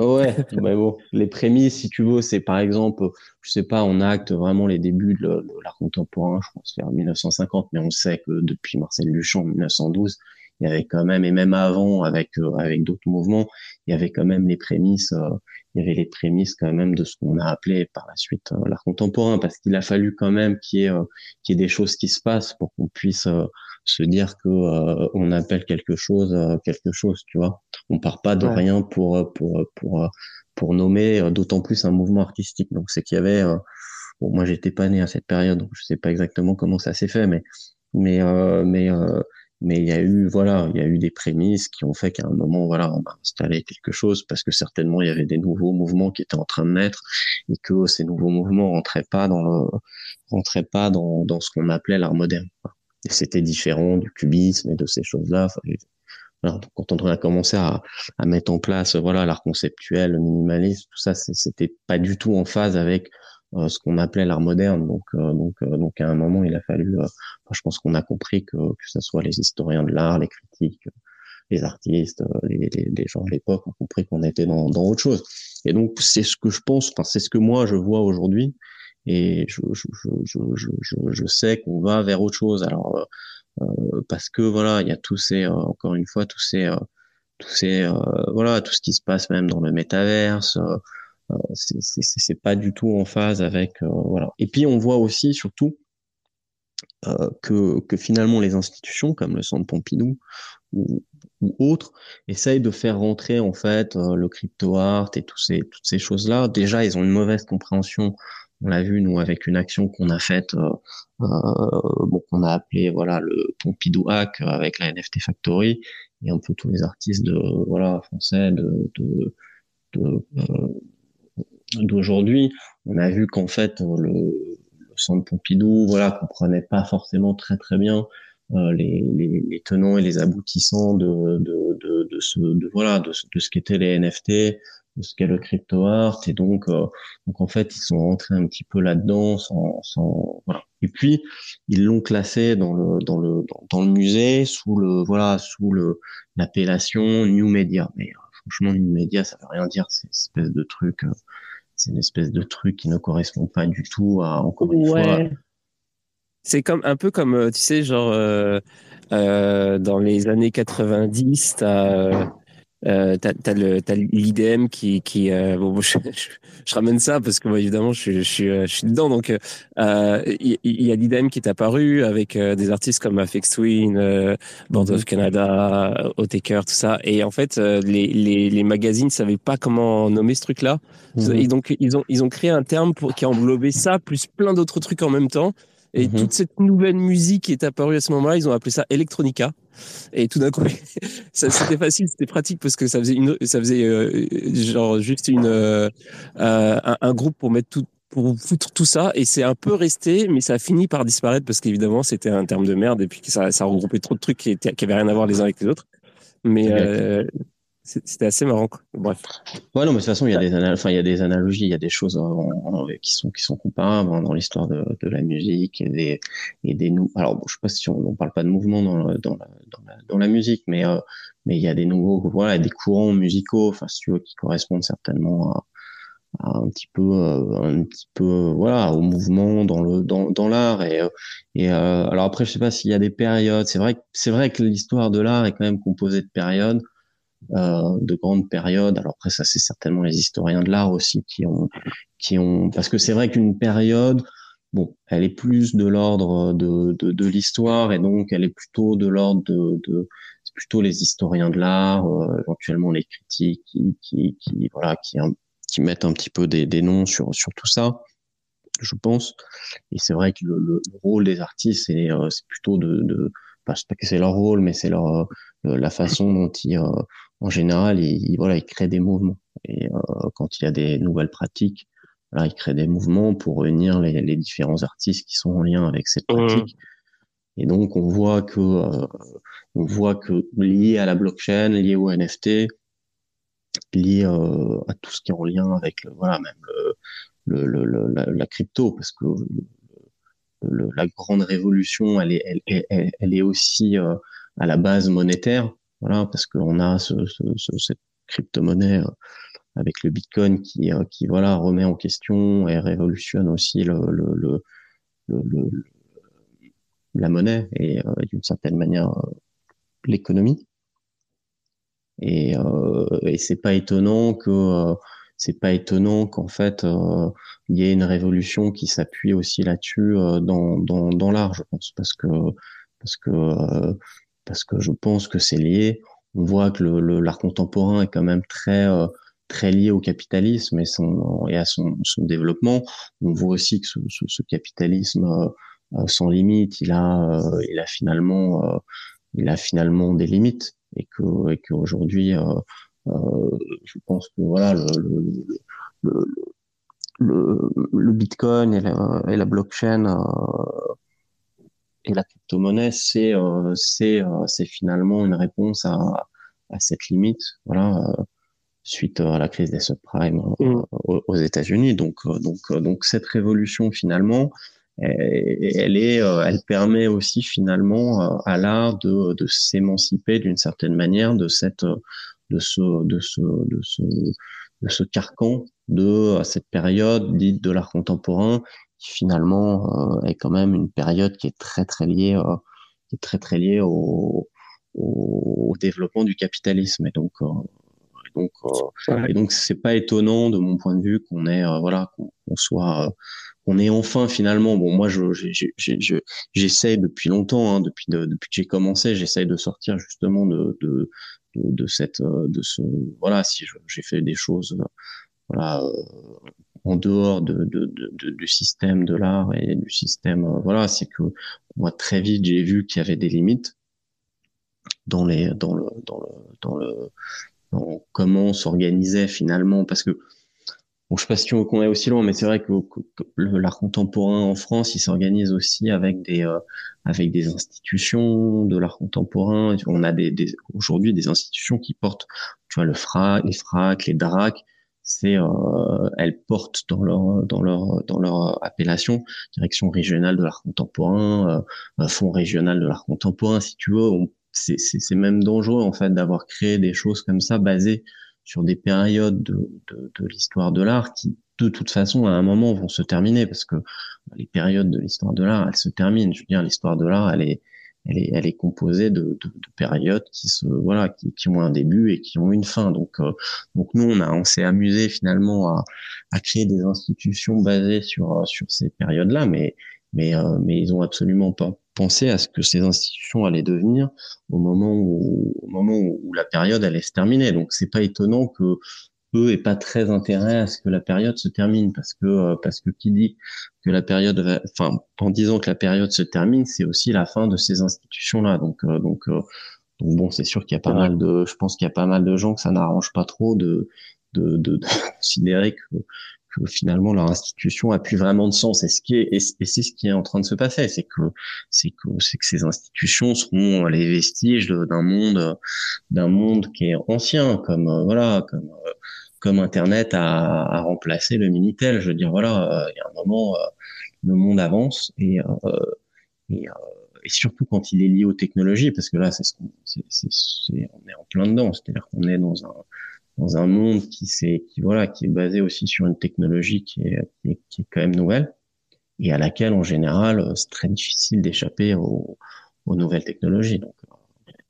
Ouais, mais bon, les prémices, si tu veux, c'est par exemple, je sais pas, on acte vraiment les débuts de l'art contemporain, je pense vers 1950, mais on sait que depuis Marcel Duchamp, 1912, il y avait quand même, et même avant, avec euh, avec d'autres mouvements, il y avait quand même les prémices, euh, il y avait les prémices quand même de ce qu'on a appelé par la suite euh, l'art contemporain, parce qu'il a fallu quand même qu'il y ait qu'il y ait des choses qui se passent pour qu'on puisse se dire que euh, on appelle quelque chose euh, quelque chose, tu vois. On part pas de rien pour euh, pour pour pour nommer d'autant plus un mouvement artistique. Donc c'est qu'il y avait bon moi j'étais pas né à cette période donc je sais pas exactement comment ça s'est fait mais mais mais mais il y a eu voilà il y a eu des prémices qui ont fait qu'à un moment voilà on a installé quelque chose parce que certainement il y avait des nouveaux mouvements qui étaient en train de naître et que ces nouveaux mouvements rentraient pas dans le rentraient pas dans dans ce qu'on appelait l'art moderne c'était différent du cubisme et de ces choses-là. Enfin, quand on a commencé à, à, mettre en place voilà l'art conceptuel, le minimalisme, tout ça, c'était pas du tout en phase avec ce qu'on appelait l'art moderne. Donc, euh, donc, euh, donc à un moment, il a fallu. je pense qu'on a compris que que ce soit les historiens de l'art, les critiques, les artistes, les, les, les gens de l'époque ont compris qu'on était dans, dans autre chose. Et donc, c'est ce que je pense. Enfin, c'est ce que moi je vois aujourd'hui et je, je, je, je, je sais qu'on va vers autre chose. Alors euh, euh, parce que voilà, il y a tous ces, euh, encore une fois, tous ces, tous ces, voilà, tout ce qui se passe même dans le métaverse. C'est pas du tout en phase avec voilà. Et puis on voit aussi surtout euh, que, que, finalement les institutions comme le Centre Pompidou ou, ou autres essayent de faire rentrer en fait le crypto art et tous ces, toutes ces choses là. Déjà, ils ont une mauvaise compréhension on l'a vu nous avec une action qu'on a faite, euh, euh, bon, qu'on a appelé voilà le Pompidou Hack avec la NFT Factory et un peu tous les artistes de voilà français de, de, euh, d'aujourd'hui. On a vu qu'en fait le, le centre Pompidou voilà comprenait pas forcément très très bien euh, les, les, les, tenants et les aboutissants de, de, de, de ce de voilà de, de ce qu'étaient les NFT de ce qu'est le crypto art et donc euh, donc en fait ils sont rentrés un petit peu là-dedans sans, sans voilà et puis ils l'ont classé dans le dans le dans, le musée sous le voilà sous le l'appellation New Media mais euh, franchement New Media ça veut rien dire c'est espèce de truc euh, c'est une espèce de truc qui ne correspond pas du tout à encore une fois c'est comme un peu comme tu sais genre dans les années 90 t'as euh, t'as as l'IDM qui, qui euh, bon, je, je, ramène ça parce que moi évidemment je, je, suis, je suis dedans donc il euh, y, y, a l'IDM qui est apparu avec euh, des artistes comme Afex Twin, euh, Band of mhm. Canada, Otaker, tout ça et en fait les, les, les magazines savaient pas comment nommer ce truc là mhm. et donc ils ont ils ont créé un terme pour qui a englobé ça plus plein d'autres trucs en même temps Et mhm. toute cette nouvelle musique qui est apparue à ce moment-là, ils ont appelé ça electronica. Et tout d'un coup, c'était facile, c'était pratique parce que ça faisait une, ça faisait euh, genre juste une euh, un, un, groupe pour mettre tout pour foutre tout ça et c'est un peu resté mais ça a fini par disparaître parce qu'évidemment c'était un terme de merde et puis que ça, ça regroupait trop de trucs qui, étaient, qui avaient rien à voir les uns avec les autres mais euh, c'était assez marrant quoi. bref ouais non mais de toute façon il y a des analogies il y a des choses qui sont qui sont comparables hein, dans l'histoire de, de, la musique et des et des alors bon, je sais pas si on, on parle pas de mouvement dans dans la, dans la, dans la musique mais euh, mais il y a des nouveaux voilà des courants musicaux enfin si tu veux qui correspondent certainement à un petit peu euh, un petit peu voilà au mouvement dans le dans, dans l'art et euh, et euh, alors après je sais pas s'il y a des périodes c'est vrai c'est vrai que l'histoire de l'art est quand même composée de périodes euh, de grandes périodes alors après ça c'est certainement les historiens de l'art aussi qui ont qui ont parce que c'est vrai qu'une période bon elle est plus de l'ordre de de, de l'histoire et donc elle est plutôt de l'ordre de, de plutôt les historiens de l'art éventuellement les critiques qui qui, qui voilà qui qui mettent un petit peu des, des noms sur, sur tout ça, je pense. Et c'est vrai que le, le, rôle des artistes, c'est euh, plutôt de, de pas que c'est leur rôle, mais c'est leur euh, la façon dont ils, euh, en général, ils, voilà, ils créent des mouvements. Et quand il y a des nouvelles pratiques, là, ils créent des mouvements pour réunir les, les différents artistes qui sont en lien avec cette mmh. pratique. Et donc, on voit que, on voit que lié à la blockchain, lié au NFT, lié euh, à tout ce qui est en lien avec voilà même le, le, le la, la, crypto parce que le, la grande révolution elle est elle, elle, elle est aussi euh, à la base monétaire voilà parce qu'on a ce, ce, ce, cette crypto-monnaie euh, avec le bitcoin qui qui voilà remet en question et révolutionne aussi le, le, le la monnaie et d'une certaine manière l'économie. Et, euh, et c'est pas étonnant que euh, c'est pas étonnant qu'en fait euh, il y ait une révolution qui s'appuie aussi là-dessus euh, dans, dans, dans l'art, je pense, parce que parce que parce que je pense que c'est lié. On voit que l'art contemporain est quand même très très lié au capitalisme et, son, et à son, son développement. On voit aussi que ce, ce, ce capitalisme sans limite, il a, il a finalement, il a finalement des limites et que et qu'aujourd'hui, euh, euh, je pense que voilà le, le, le, le Bitcoin et la, et la blockchain euh, et la crypto-monnaie, c'est c'est c'est finalement une réponse à, à cette limite, voilà, suite à la crise des subprimes mmh. aux, États-Unis. Donc donc donc cette révolution finalement, elle est, euh, elle permet aussi finalement euh, à l'art de, de s'émanciper d'une certaine manière de cette, de ce, de ce, de ce, de ce carcan de cette période dite de l'art contemporain qui finalement euh, est quand même une période qui est très très liée, qui est très très liée au, au, développement du capitalisme. Et donc donc et donc c'est pas étonnant de mon point de vue qu'on ait voilà qu'on soit on est enfin finalement bon moi je j'essaie depuis longtemps hein, depuis depuis que j'ai commencé j'essaye de sortir justement de, de de, cette de ce voilà si j'ai fait des choses voilà euh, en dehors de, de, de, du système de l'art et du système euh, voilà c'est que moi très vite j'ai vu qu'il y avait des limites dans les dans le dans le dans le dans comment s'organisait finalement parce que Bon, je sais pas si on est aussi loin, mais c'est vrai que, l'art contemporain en France, il s'organise aussi avec des euh, avec des institutions de l'art contemporain. On a des, des aujourd'hui des institutions qui portent, tu vois, le FRAC, les FRAC, les DRAC. C'est euh, elles portent dans leur dans leur dans leur appellation direction régionale de l'art contemporain, euh, fonds régional de l'art contemporain, si tu veux. C'est c'est même dangereux en fait d'avoir créé des choses comme ça basées sur des périodes de, de, de l'histoire de l'art qui, de toute façon, à un moment, vont se terminer parce que les périodes de l'histoire de l'art, elles se terminent. Je veux dire, l'histoire de l'art, elle est, elle est, elle est composée de, de, de périodes qui se, voilà, qui, qui, ont un début et qui ont une fin. Donc, euh, donc nous, on a, on s'est amusé finalement à, à créer des institutions basées sur, sur ces périodes-là, mais, mais, euh, mais ils ont absolument pas penser à ce que ces institutions allaient devenir au moment où, au moment où la période allait se terminer. Donc c'est pas étonnant que peu et pas très intérêt à ce que la période se termine parce que euh, parce que qui dit que la période va, enfin en disant que la période se termine c'est aussi la fin de ces institutions là donc euh, donc donc bon c'est sûr qu'il y a pas mal de je pense qu'il y a pas mal de gens que ça n'arrange pas trop de de, de, de considérer que finalement leur institution a plus vraiment de sens. Et ce qui est, et, c'est ce qui est en train de se passer, c'est que c'est que c'est que ces institutions seront les vestiges d'un monde d'un monde qui est ancien, comme euh, voilà, comme euh, comme Internet a, a remplacé le minitel. Je veux dire voilà, euh, il y a un moment le monde avance et et, et surtout quand il est lié aux technologies, parce que là, c'est ce qu'on, c'est, on est en plein dedans, c'est-à-dire qu'on est dans un, dans un monde qui c'est qui voilà qui est basé aussi sur une technologie qui est, qui est, est quand même nouvelle et à laquelle en général c'est très difficile d'échapper aux, aux, nouvelles technologies donc euh.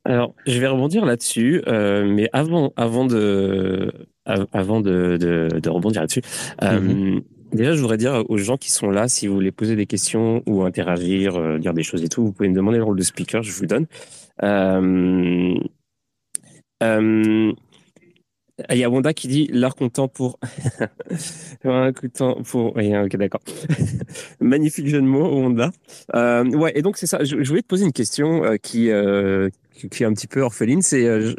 Alors je vais rebondir là-dessus euh, mais avant avant de avant de, de, de rebondir là-dessus euh, mm-hmm. Déjà, je voudrais dire aux gens qui sont là, si vous voulez poser des questions ou interagir, euh, dire des choses et tout, vous pouvez me demander le rôle de speaker, je vous le donne. Il y a Wanda qui dit l'art content pour un pour oui, ok d'accord magnifique jeu de mots Wanda euh, ouais et donc c'est ça je, voulais te poser une question euh, qui, euh, qui, est un petit peu orpheline c'est euh,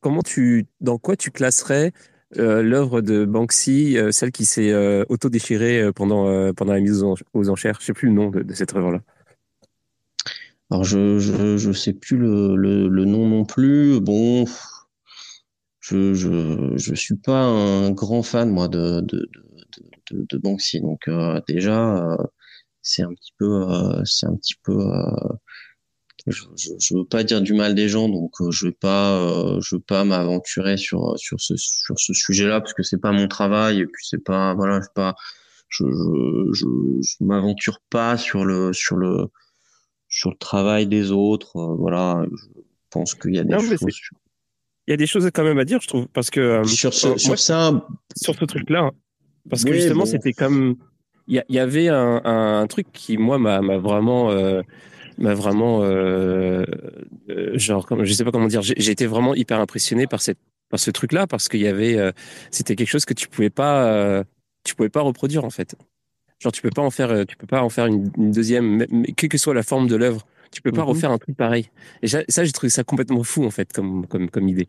comment tu dans quoi tu classerais l'œuvre de Banksy celle qui s'est auto déchirée pendant pendant la mise aux, enchères? Je sais plus le nom de, cette œuvre là alors je, je sais plus le, le, nom non plus. Bon je, je, je suis pas un grand fan moi de de de, de, Banksy. Donc euh, déjà euh, c'est un petit peu euh, c'est un petit peu je, je, je, veux pas dire du mal des gens donc je veux pas je veux pas m'aventurer sur sur ce sur ce sujet-là parce que c'est pas mon travail et puis c'est pas voilà je pas je je, je, m'aventure pas sur le sur le sur le travail des autres voilà je pense qu'il y a des choses il y a des choses quand même à dire, je trouve, parce que euh, sur, ce, sur ça, sur ce truc-là, parce que justement, c'était comme il y, y, avait un, un, truc qui moi m'a vraiment euh, m'a vraiment euh, euh, genre comme je sais pas comment dire, j'ai été vraiment hyper impressionné par cette par ce truc-là parce qu'il y avait euh, c'était quelque chose que tu pouvais pas tu pouvais pas reproduire en fait. Genre tu peux pas en faire tu peux pas en faire une, une deuxième, quelle que soit la forme de l'œuvre tu peux pas mhm. refaire un truc pareil. Et ça, j'ai trouvé ça complètement fou en fait comme comme comme idée.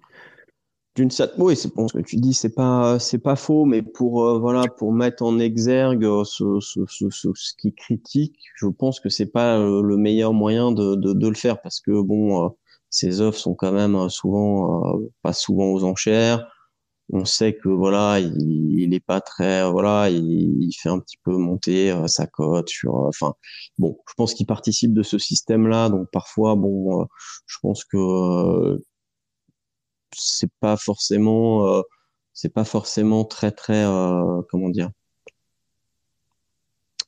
D'une certaine, oui, c'est bon ce que tu dis, c'est pas c'est pas faux, mais pour euh, voilà pour mettre en exergue euh, ce, ce, ce, ce, qui critique, je pense que c'est pas euh, le meilleur moyen de, de, de, le faire parce que bon, ces œuvres sont quand même souvent pas souvent aux enchères. On sait que voilà, il, il est pas très voilà, il, il, fait un petit peu monter euh, sa cote sur euh, enfin bon, je pense qu'il participe de ce système-là donc parfois bon, euh, je pense que c'est pas forcément c'est pas forcément très très comment dire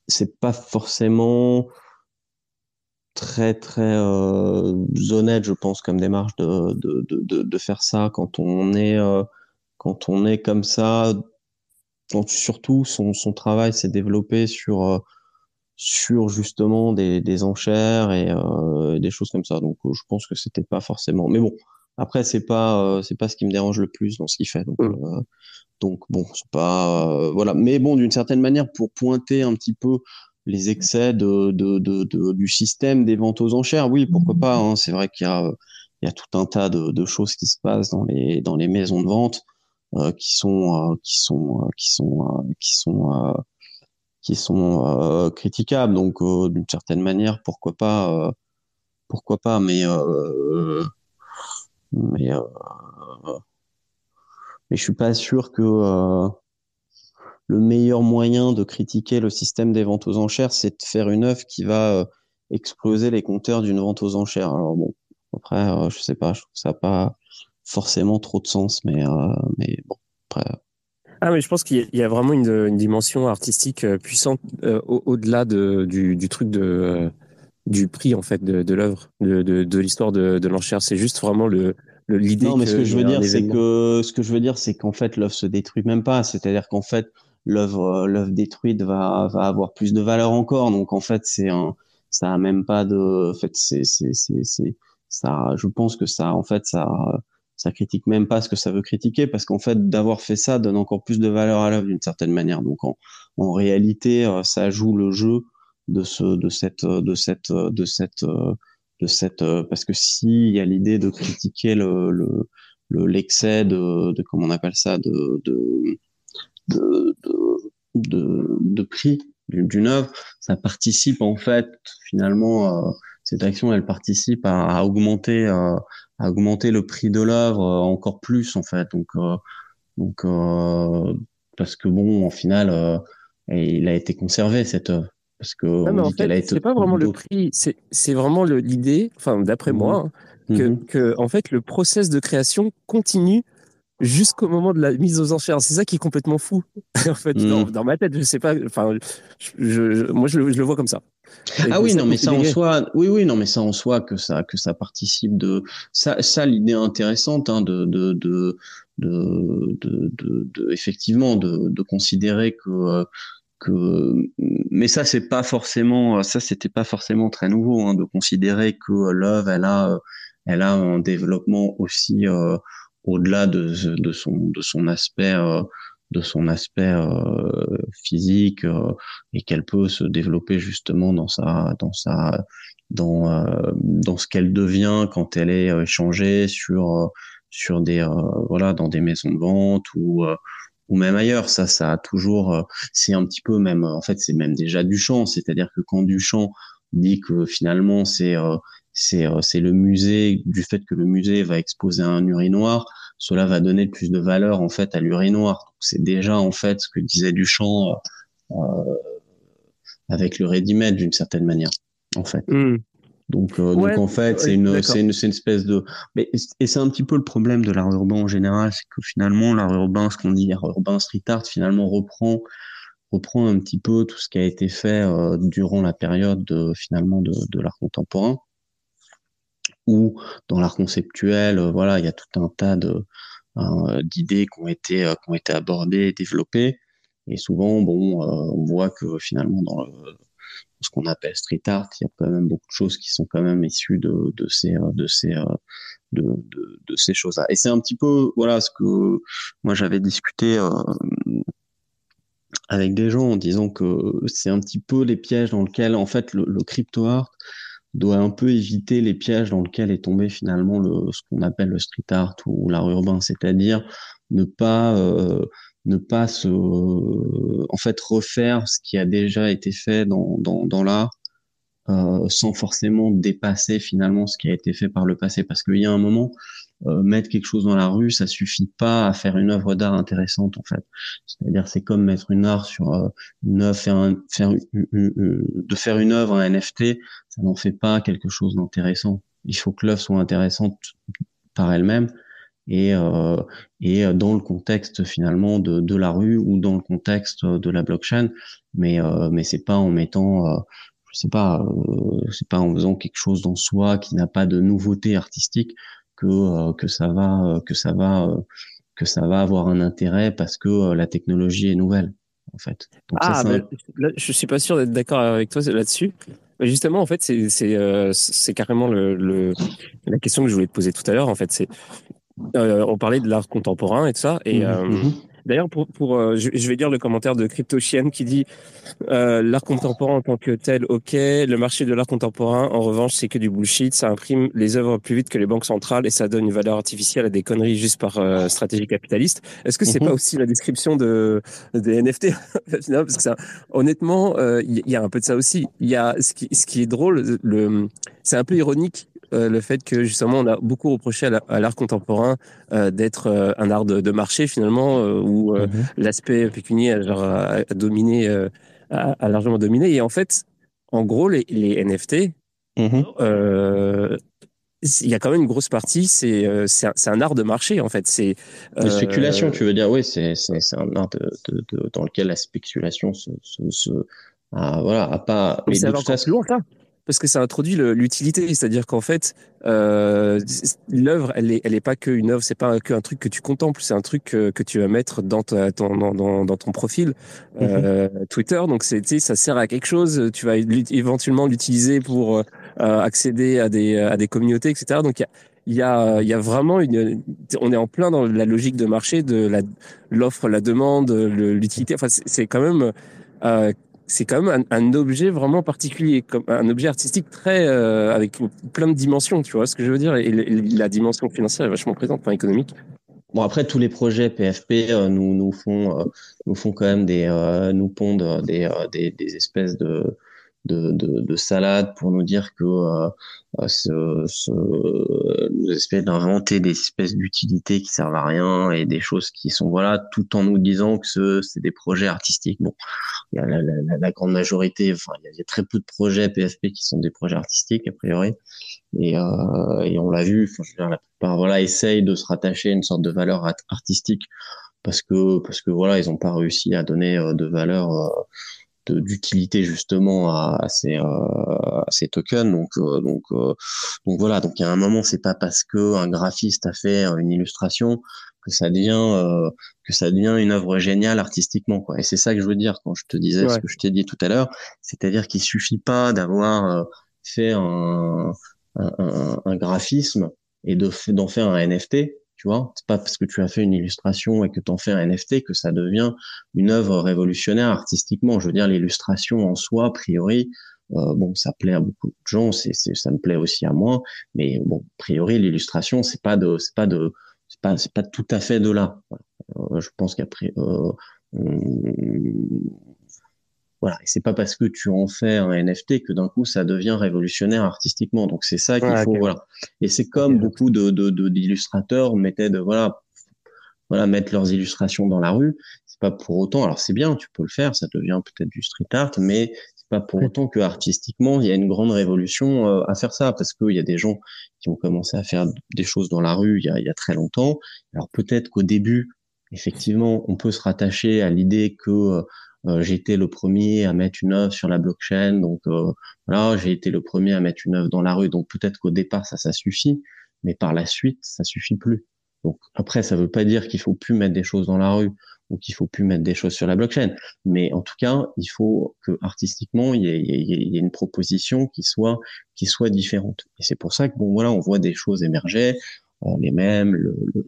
c'est pas forcément très très honnête je pense comme démarche de de, de, de faire ça quand on est quand on est comme ça, surtout son, son travail s'est développé sur euh, sur justement des, des enchères et euh, des choses comme ça. Donc euh, je pense que c'était pas forcément. Mais bon, après c'est pas c'est pas ce qui me dérange le plus dans ce qu'il fait. Donc mmh. donc bon, c'est pas voilà. Mais bon, d'une certaine manière, pour pointer un petit peu les excès de, de, de, du système des ventes aux enchères, oui, pourquoi pas. Hein. C'est vrai qu'il y a il y a tout un tas de, de choses qui se passent dans les dans les maisons de vente euh, qui sont euh, qui sont euh, qui sont qui sont qui sont critiquables. Donc d'une certaine manière, pourquoi pas pourquoi pas mais mais mais je suis pas sûr que le meilleur moyen de critiquer le système des ventes aux enchères, c'est de faire une œuvre qui va exploser les compteurs d'une vente aux enchères. Alors bon, après, je sais pas, je trouve ça pas forcément trop de sens, mais, euh, mais bon. Euh. Ah, mais je pense qu'il y, a vraiment une, dimension artistique euh, puissante au-delà de, du, truc de, du prix, en fait, de, de l'œuvre, de, de, de l'histoire de, de l'enchère. C'est juste vraiment le, l'idée. Non, mais ce que je veux dire, c'est que, ce que je veux dire, c'est qu'en fait, l'œuvre se détruit même pas. C'est-à-dire qu'en fait, l'œuvre, l'œuvre détruite va, va avoir plus de valeur encore. Donc, en fait, c'est un, ça a même pas de, en fait, c'est, c'est, c'est, ça, je pense que ça, en fait, ça, ça critique même pas ce que ça veut critiquer parce qu'en fait d'avoir fait ça donne encore plus de valeur à l'œuvre d'une certaine manière. Donc en, en réalité, ça joue le jeu de ce de cette de cette de cette de cette parce que s'il y a l'idée de critiquer le, le l'excès de, de comment on appelle ça de de de, de, de prix d'une œuvre, ça participe en fait finalement euh, cette action elle participe à, à augmenter euh, à augmenter le prix de l'œuvre euh, encore plus en fait. Donc donc parce que bon en final il a été conservé cette parce que non, qu'elle a été c'est pas vraiment le prix c'est vraiment l'idée enfin d'après moi hein, que, mhm. que en fait le process de création continue jusqu'au moment de la mise aux enchères. C'est ça qui est complètement fou. en fait, dans, mm. dans, ma tête, je sais pas. Enfin, je, moi, je le, je le, vois comme ça. ah oui, non, mais ça en soi, oui, oui, non, mais ça en soi que ça, que ça participe de ça, ça l'idée intéressante hein, de, de, de, de, de, de, effectivement, de, de considérer que que mais ça c'est pas forcément ça c'était pas forcément très nouveau hein, de considérer que l'œuvre elle a elle a un développement aussi euh, au-delà de, de, son, de son aspect euh, de son aspect euh, physique euh, et qu'elle peut se développer justement dans sa dans sa dans euh, dans ce qu'elle devient quand elle est échangée sur sur des voilà dans des maisons de vente ou ou même ailleurs. Ça ça a toujours c'est un petit peu même en fait c'est même déjà du champ c'est-à-dire que quand Duchamp dit que finalement c'est c'est euh, c'est le musée du fait que le musée va exposer un urinoir cela va donner plus de valeur en fait à l'urinoir. C'est déjà en fait ce que disait Duchamp euh, euh avec le ready-made d'une certaine manière en fait. Hmm. Donc euh, donc en fait c'est une c'est une c'est une espèce de mais et c'est un petit peu le problème de l'art urbain en général c'est que finalement l'art urbain ce qu'on dit l'art urbain street art finalement reprend reprend un petit peu tout ce qui a été fait euh, durant la période de, finalement de, de l'art contemporain ou dans l'art conceptuel, euh, voilà, il y a tout un tas de euh, d'idées qui ont été euh, qui ont été abordées et développées. Et souvent, bon, on voit que finalement dans ce qu'on appelle street art, il y a quand même beaucoup de choses qui sont quand même issues de, de ces de ces de, de, de ces choses-là. Et c'est un petit peu voilà ce que moi j'avais discuté euh, avec des gens en disant que c'est un petit peu les pièges dans lesquels en fait le, le crypto art doit un peu éviter les pièges dans lesquels est tombé finalement le, ce qu'on appelle le street art ou l'art urbain, c'est-à-dire ne pas euh, ne pas se en fait refaire ce qui a déjà été fait dans dans, dans l'art euh, sans forcément dépasser finalement ce qui a été fait par le passé parce qu'il y a un moment euh, mettre quelque chose dans la rue, ça suffit pas à faire une œuvre d'art intéressante en fait. C'est-à-dire c'est comme mettre une art sur euh, une œuvre, faire, un, faire de faire une œuvre un NFT, ça n'en fait pas quelque chose d'intéressant. Il faut que l'œuvre soit intéressante par elle-même et euh, et dans le contexte finalement de, de la rue ou dans le contexte de la blockchain, mais euh, mais c'est pas en mettant euh, je sais pas, c'est pas en faisant quelque chose dans soi qui n'a pas de nouveauté artistique que euh, que ça va euh, que ça va euh, que ça va avoir un intérêt parce que la technologie est nouvelle en fait. ah, ça, je suis pas sûr d'être d'accord avec toi là-dessus. Justement, en fait, c'est c'est c'est carrément le, le, la question que je voulais te poser tout à l'heure. En fait, c'est on parlait de l'art contemporain et tout ça, et mmh, mmh. D'ailleurs, pour, pour euh, je, vais lire le commentaire de CryptoChienne qui dit euh, l'art contemporain en tant que tel, ok. Le marché de l'art contemporain, en revanche, c'est que du bullshit. Ça imprime les œuvres plus vite que les banques centrales et ça donne une valeur artificielle à des conneries juste par euh, stratégie capitaliste. Est-ce que c'est mhm. pas aussi la description de des NFT Parce que ça, honnêtement, euh, il y, a un peu de ça aussi. Il y a ce qui, ce qui est drôle, le, c'est un peu ironique euh, le fait que justement on a beaucoup reproché à l'art contemporain euh, d'être euh, un art de, marché finalement où mhm. l'aspect pécunier a, genre, a, dominé, a, largement dominé. Et en fait, en gros, les, les NFT, mhm. il y a quand même une grosse partie, c'est c'est un, un, art de marché en fait. C'est euh, spéculation, tu veux dire? Oui, c'est c'est un art de, de, dans lequel la spéculation se, se, se voilà a pas. Mais, ça va encore plus loin, parce que ça introduit l'utilité, c'est-à-dire qu'en fait, euh, l'œuvre, elle est, elle est pas qu'une œuvre, c'est pas qu'un truc que tu contemples, c'est un truc que, que, tu vas mettre dans, ta, ton, dans, dans, dans ton profil euh, mhm. Twitter. Donc c'est, ça sert à quelque chose. Tu vas éventuellement l'utiliser pour euh, accéder à des, à des communautés, etc. Donc il y a, il y a, il y a vraiment une, on est en plein dans la logique de marché de la, l'offre, la demande, l'utilité. Enfin, c'est quand même, euh, c'est quand même un, objet vraiment particulier, comme un objet artistique très euh, avec plein de dimensions. Tu vois ce que je veux dire? Et, la dimension financière est vachement présente, enfin économique. Bon après tous les projets PFP euh, nous nous font euh, nous font quand même des nous pondent des, des espèces de de, de, de salade pour nous dire que euh, ce, ce, espèces d'inventer des espèces d'utilités qui servent à rien et des choses qui sont voilà tout en nous disant que ce, c'est des projets artistiques. Bon y a la, la, la grande majorité enfin il y, a, très peu de projets PFP qui sont des projets artistiques a priori. Et, euh, et on l'a vu enfin, je veux dire, la plupart voilà essayent de se rattacher à une sorte de valeur artistique parce que parce que voilà ils n'ont pas réussi à donner euh, de valeur euh, d'utilité justement à, ces, euh, à ces tokens. Donc, euh, donc, euh, donc voilà. Donc, il y a un moment, c'est pas parce que un graphiste a fait une illustration que ça devient que ça devient une œuvre géniale artistiquement quoi et c'est ça que je veux dire quand je te disais ce que je t'ai dit tout à l'heure c'est-à-dire qu'il suffit pas d'avoir fait un, un, un, graphisme et de d'en faire un NFT tu vois, c'est pas parce que tu as fait une illustration et que tu en fais un NFT que ça devient une œuvre révolutionnaire artistiquement. Je veux dire, l'illustration en soi, a priori, euh, bon, ça plaît à beaucoup de gens, ça me plaît aussi à moi, mais bon, a priori, l'illustration, c'est pas de, c'est pas de, c'est pas, c'est pas tout à fait de là. Euh, je pense qu'après, euh, voilà, et c'est pas parce que tu en fais un NFT que d'un coup ça devient révolutionnaire artistiquement. Donc c'est ça qu'il faut voilà. Et c'est comme beaucoup de d'illustrateurs de, mettaient de voilà voilà mettre leurs illustrations dans la rue. C'est pas pour autant. Alors c'est bien, tu peux le faire, ça devient peut-être du street art, mais c'est pas pour autant que artistiquement il y a une grande révolution euh, à faire ça parce qu'il y a des gens qui ont commencé à faire des choses dans la rue il y a, il y a très longtemps. Alors peut-être qu'au début effectivement on peut se rattacher à l'idée que euh, j'ai été le premier à mettre une œuvre sur la blockchain, donc euh, voilà, j'ai été le premier à mettre une œuvre dans la rue, donc peut-être qu'au départ ça, ça suffit, mais par la suite ça suffit plus. Donc après, ça veut pas dire qu'il faut plus mettre des choses dans la rue ou qu'il faut plus mettre des choses sur la blockchain, mais en tout cas, il faut que artistiquement il y ait, il y ait une proposition qui soit qui soit différente. Et c'est pour ça que bon voilà, on voit des choses émerger, euh, les mêmes, le, le,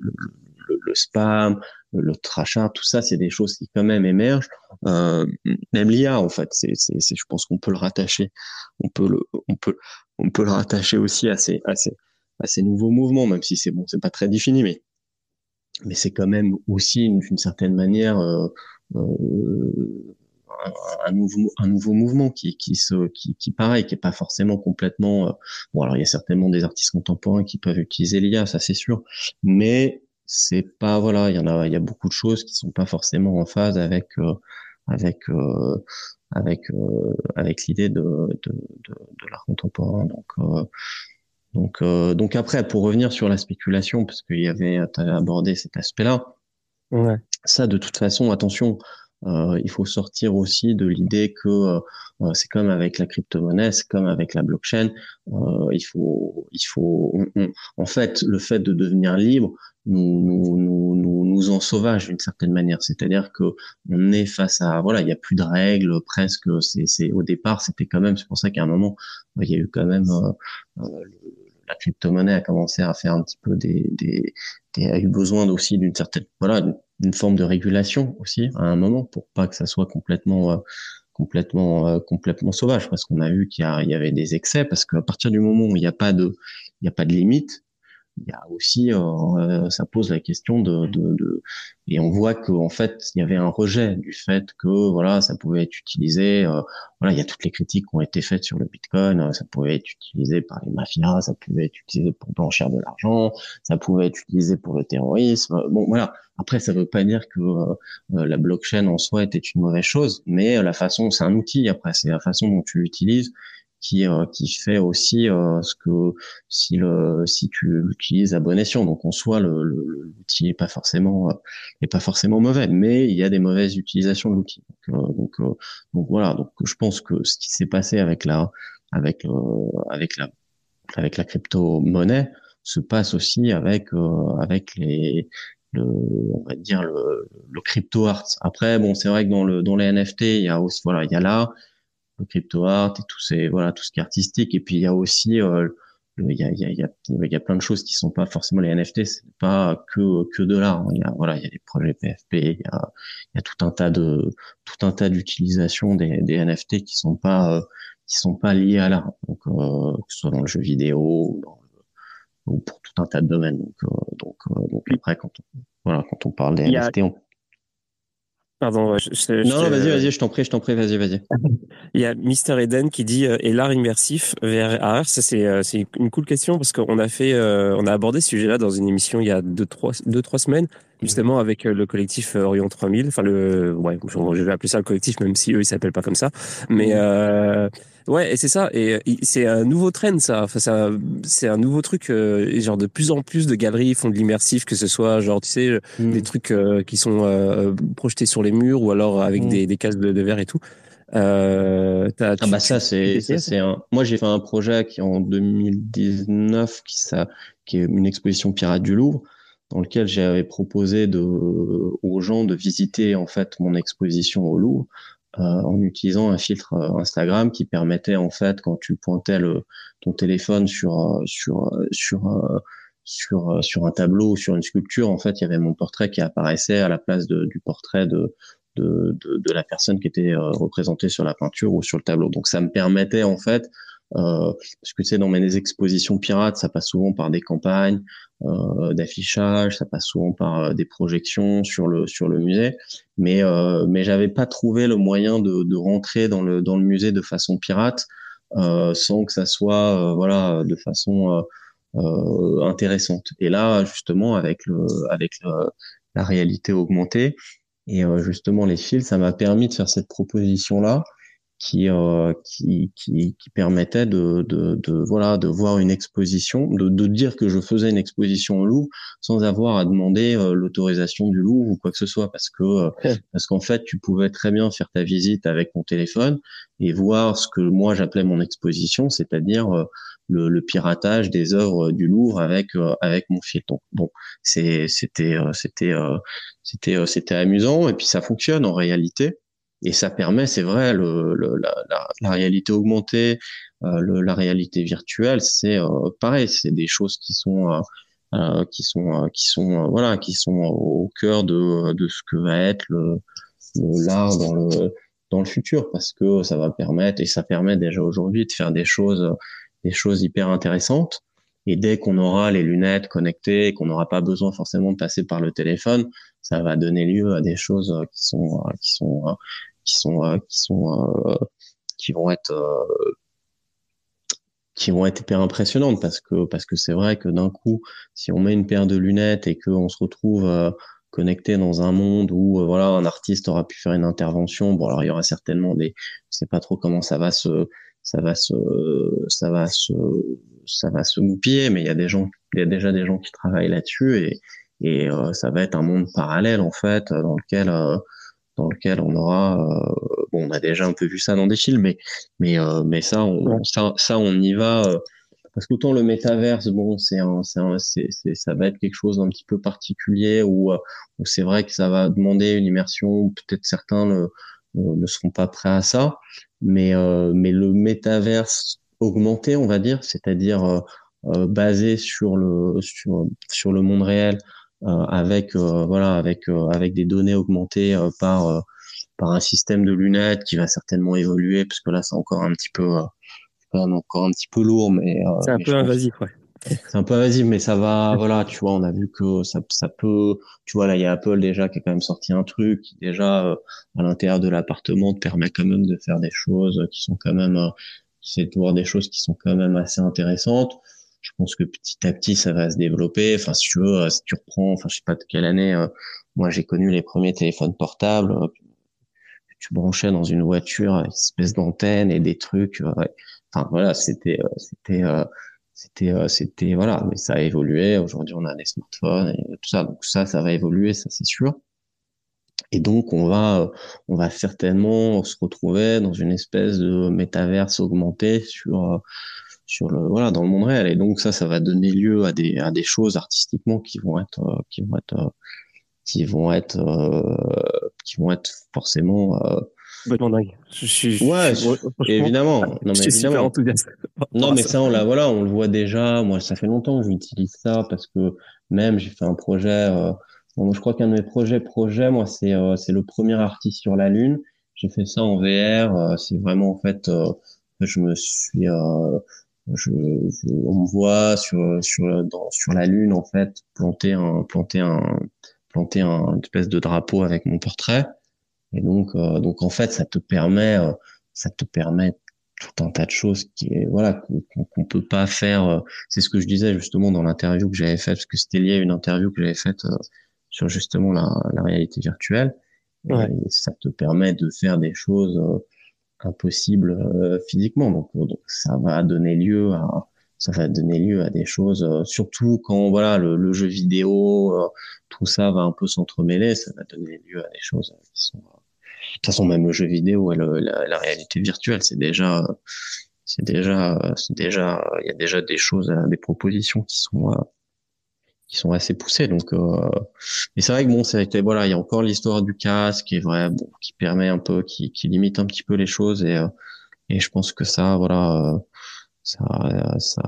le spam, le trachat, tout ça, c'est des choses qui quand même émergent. Euh, même l'IA, en fait, c'est, c'est, je pense qu'on peut le rattacher, on peut le, on peut, on peut le rattacher aussi à ces, à ces, à ces nouveaux mouvements, même si c'est bon, c'est pas très défini, mais, mais c'est quand même aussi d'une certaine manière euh, euh, un, nouveau, un nouveau mouvement qui, qui se, qui, qui pareil, qui est pas forcément complètement. Euh, bon, alors il y a certainement des artistes contemporains qui peuvent utiliser l'IA, ça c'est sûr, mais c'est pas voilà, il y en a, il y a beaucoup de choses qui sont pas forcément en phase avec euh, avec euh, avec euh, avec l'idée de, de, de, de l'art contemporain. Donc donc donc après, pour revenir sur la spéculation, parce qu'il y avait, tu abordé cet aspect-là. Ouais. Ça, de toute façon, attention, euh, il faut sortir aussi de l'idée que euh, c'est comme avec la crypto-monnaie, c'est comme avec la blockchain. Euh, il faut, il faut, en fait, le fait de devenir libre nous, nous, nous, nous, nous en sauvage d'une certaine manière. C'est-à-dire que on est face à, voilà, il y a plus de règles, presque. C'est, c'est au départ, c'était quand même. C'est pour ça qu'à un moment, il y a eu quand même la crypto-monnaie a commencé à faire un petit peu des, des, des a eu besoin aussi d'une certaine, voilà, une forme de régulation aussi à un moment pour pas que ça soit complètement euh, complètement euh, complètement sauvage. Parce qu'on a vu qu'il y, y, avait des excès parce qu'à partir du moment où il n'y a pas de il n'y a pas de limite il y a aussi, euh, ça pose la question de, de, de et on voit qu'en fait il y avait un rejet du fait que voilà ça pouvait être utilisé, euh, voilà il y a toutes les critiques qui ont été faites sur le Bitcoin, euh, ça pouvait être utilisé par les mafias, ça pouvait être utilisé pour blanchir de l'argent, ça pouvait être utilisé pour le terrorisme, bon voilà. Après ça veut pas dire que la blockchain en soi était une mauvaise chose, mais la façon c'est un outil après c'est la façon dont tu l'utilises qui euh, qui fait aussi euh, ce que si le si tu l'utilises à bon escient. Donc en soi, l'outil est pas forcément euh, est pas forcément mauvais, mais il y a des mauvaises utilisations de l'outil. Donc, donc, donc voilà. Donc je pense que ce qui s'est passé avec la avec avec la avec la crypto monnaie se passe aussi avec avec les le, on va dire le, le crypto art. Après, bon, c'est vrai que dans le dans les NFT, il y a aussi voilà, il y a là, crypto art et tout ces voilà tout ce qui est artistique et puis il y a aussi euh, il y a, il y, a, il y a plein de choses qui sont pas forcément les NFT, c'est pas que que de l'art. Hein. Il y a voilà, il y a des projets PFP, il y a, il y a tout un tas de tout un tas d'utilisations des, des NFT qui sont pas euh, qui sont pas liés à l'art. Donc euh, que ce soit dans le jeu vidéo ou, dans ou pour tout un tas de domaines. Donc euh, donc donc après quand on voilà quand on parle des NFT, on Pardon, je, Non, vas-y, vas-y, je t'en prie, je t'en prie, vas-y, vas-y. Il y a Mister Eden qui dit euh, et l'art immersif VR Ça, c'est euh, c'est une cool question parce qu'on a fait, euh, on a abordé ce sujet-là dans une émission il y a deux trois deux trois semaines, justement avec le collectif Orion 3000. Enfin le, ouais, je vais appeler ça le collectif, même si eux ils s'appellent pas comme ça. Mais euh, Ouais, et c'est ça. Et c'est un nouveau trend, ça. Enfin, c'est un, nouveau truc. Euh, genre, de plus en plus de galeries font de l'immersif, que ce soit, genre, tu sais, mm. des trucs euh, qui sont euh, projetés sur les murs ou alors avec mm. des, des cases de, verre et tout. Euh, ah bah ça c'est c'est un. Moi j'ai fait un projet qui en 2019 qui ça qui est une exposition pirate du Louvre dans lequel j'avais proposé de aux gens de visiter en fait mon exposition au Louvre euh, en utilisant un filtre euh, Instagram qui permettait en fait quand tu pointais le, ton téléphone sur euh, sur sur sur sur un tableau ou sur une sculpture en fait il y avait mon portrait qui apparaissait à la place de, du portrait de de, de, de la personne qui était représentée sur la peinture ou sur le tableau. Donc ça me permettait en fait euh, parce que tu sais, dans mes expositions pirates, ça passe souvent par des campagnes euh, d'affichage, ça passe souvent par euh, des projections sur le sur le musée, mais euh, mais j'avais pas trouvé le moyen de, de rentrer dans le dans le musée de façon pirate euh, sans que ça soit euh, voilà de façon intéressante. Et là, justement, avec le avec le, la réalité augmentée et justement les fils, ça m'a permis de faire cette proposition là qui, euh, qui, qui, qui, permettait de, de, de, voilà, de voir une exposition, de, de dire que je faisais une exposition au Louvre sans avoir à demander euh, l'autorisation du Louvre ou quoi que ce soit, parce que euh, parce qu'en fait, tu pouvais très bien faire ta visite avec ton téléphone et voir ce que moi j'appelais mon exposition, c'est-à-dire euh, le, le, piratage des œuvres du Louvre avec avec mon filleton. Bon, c'est c'était c'était c'était c'était amusant et puis ça fonctionne en réalité et ça permet, c'est vrai, le, le la, la, la, réalité augmentée, euh, le, la réalité virtuelle, c'est euh, pareil, c'est des choses qui sont euh, euh qui sont qui sont voilà, qui sont au cœur de, de ce que va être le l'art dans le dans le futur, parce que ça va permettre et ça permet déjà aujourd'hui de faire des choses des choses hyper intéressantes. Et dès qu'on aura les lunettes connectées, qu'on n'aura pas besoin forcément de passer par le téléphone, ça va donner lieu à des choses qui sont qui sont qui sont euh, qui sont euh, qui vont être euh, qui vont être hyper impressionnantes parce que parce que c'est vrai que d'un coup si on met une paire de lunettes et qu'on se retrouve connecté dans un monde où voilà un artiste aura pu faire une intervention bon alors il y aura certainement des je sais pas trop comment ça va se ça va se ça va se ça va se goupiller mais il y a des gens il y a déjà des gens qui travaillent là-dessus et et ça va être un monde parallèle en fait dans lequel dans lequel on aura euh, bon on a déjà un peu vu ça dans des films mais mais euh, mais ça on ça, ça on y va euh, parce qu'autant le métaverse bon c'est un, c'est c'est ça va être quelque chose d'un petit peu particulier où, où c'est vrai que ça va demander une immersion peut-être certains ne, ne seront pas prêts à ça. Mais mais le métaverse augmenté on va dire c'est-à-dire basé sur le sur sur le monde réel euh, avec euh, voilà avec euh, avec des données augmentées par par un système de lunettes qui va certainement évoluer parce que là c'est encore un petit peu encore un petit peu lourd mais c'est un peu invasif ouais. C'est un peu invasif, mais ça va, voilà, tu vois, on a vu que ça, ça peut, tu vois, là, il y a Apple déjà qui a quand même sorti un truc qui déjà, à l'intérieur de l'appartement, te permet quand même de faire des choses qui sont quand même, c'est de voir des choses qui sont quand même assez intéressantes pense que petit à petit ça va se développer. Enfin, si tu veux, euh, si tu reprends, enfin, je sais pas de quelle année, euh, moi j'ai connu les premiers téléphones portables. Euh, tu branchais dans une voiture une espèce d'antenne et des trucs. Enfin voilà, c'était c'était c'était c'était voilà, mais ça a évolué. Aujourd'hui, on a des smartphones et tout ça. Donc ça, ça va évoluer, ça c'est sûr. Et donc on va on va certainement se retrouver dans une espèce de métaverse augmenté sur sur le voilà dans le monde réel et donc ça ça va donner lieu à des à des choses artistiquement qui vont être euh, qui vont être euh, qui vont être euh, qui vont être forcément complètement dingue. Je suis, ouais, évidemment. Non, mais évidemment. Non, mais ça, on la, voilà, on le voit déjà. Moi, ça fait longtemps que j'utilise ça parce que même j'ai fait un projet. Euh, je crois qu'un de mes projets, projets, moi, c'est euh, c'est le premier artiste sur la lune. J'ai fait ça en VR. Euh, c'est vraiment en fait, je me suis, je, on me voit sur sur dans, sur la lune en fait planter un planter un planter un espèce de drapeau avec mon portrait. Et donc, euh, donc en fait, ça te permet, euh, ça te permet tout un tas de choses qui est voilà qu'on peut pas faire. Euh, c'est ce que je disais justement dans l'interview que j'avais faite, parce que c'était lié à une interview que j'avais faite sur justement la, la réalité virtuelle. Ouais. Et ça te permet de faire des choses impossibles physiquement. Donc, donc ça va donner lieu à ça va donner lieu à des choses, surtout quand voilà le, le jeu vidéo, tout ça va un peu s'entremêler, ça va donner lieu à des choses qui sont de toute façon, même le jeu vidéo et la, la, réalité virtuelle, c'est déjà, c'est déjà, c'est déjà, il y a déjà des choses, des propositions qui sont, euh, qui sont assez poussées. Donc, euh, mais c'est vrai que bon, c'est voilà, il y a encore l'histoire du casque qui est vrai, bon, qui permet un peu, qui, qui limite un petit peu les choses et, euh, et je pense que ça, voilà, ça, ça,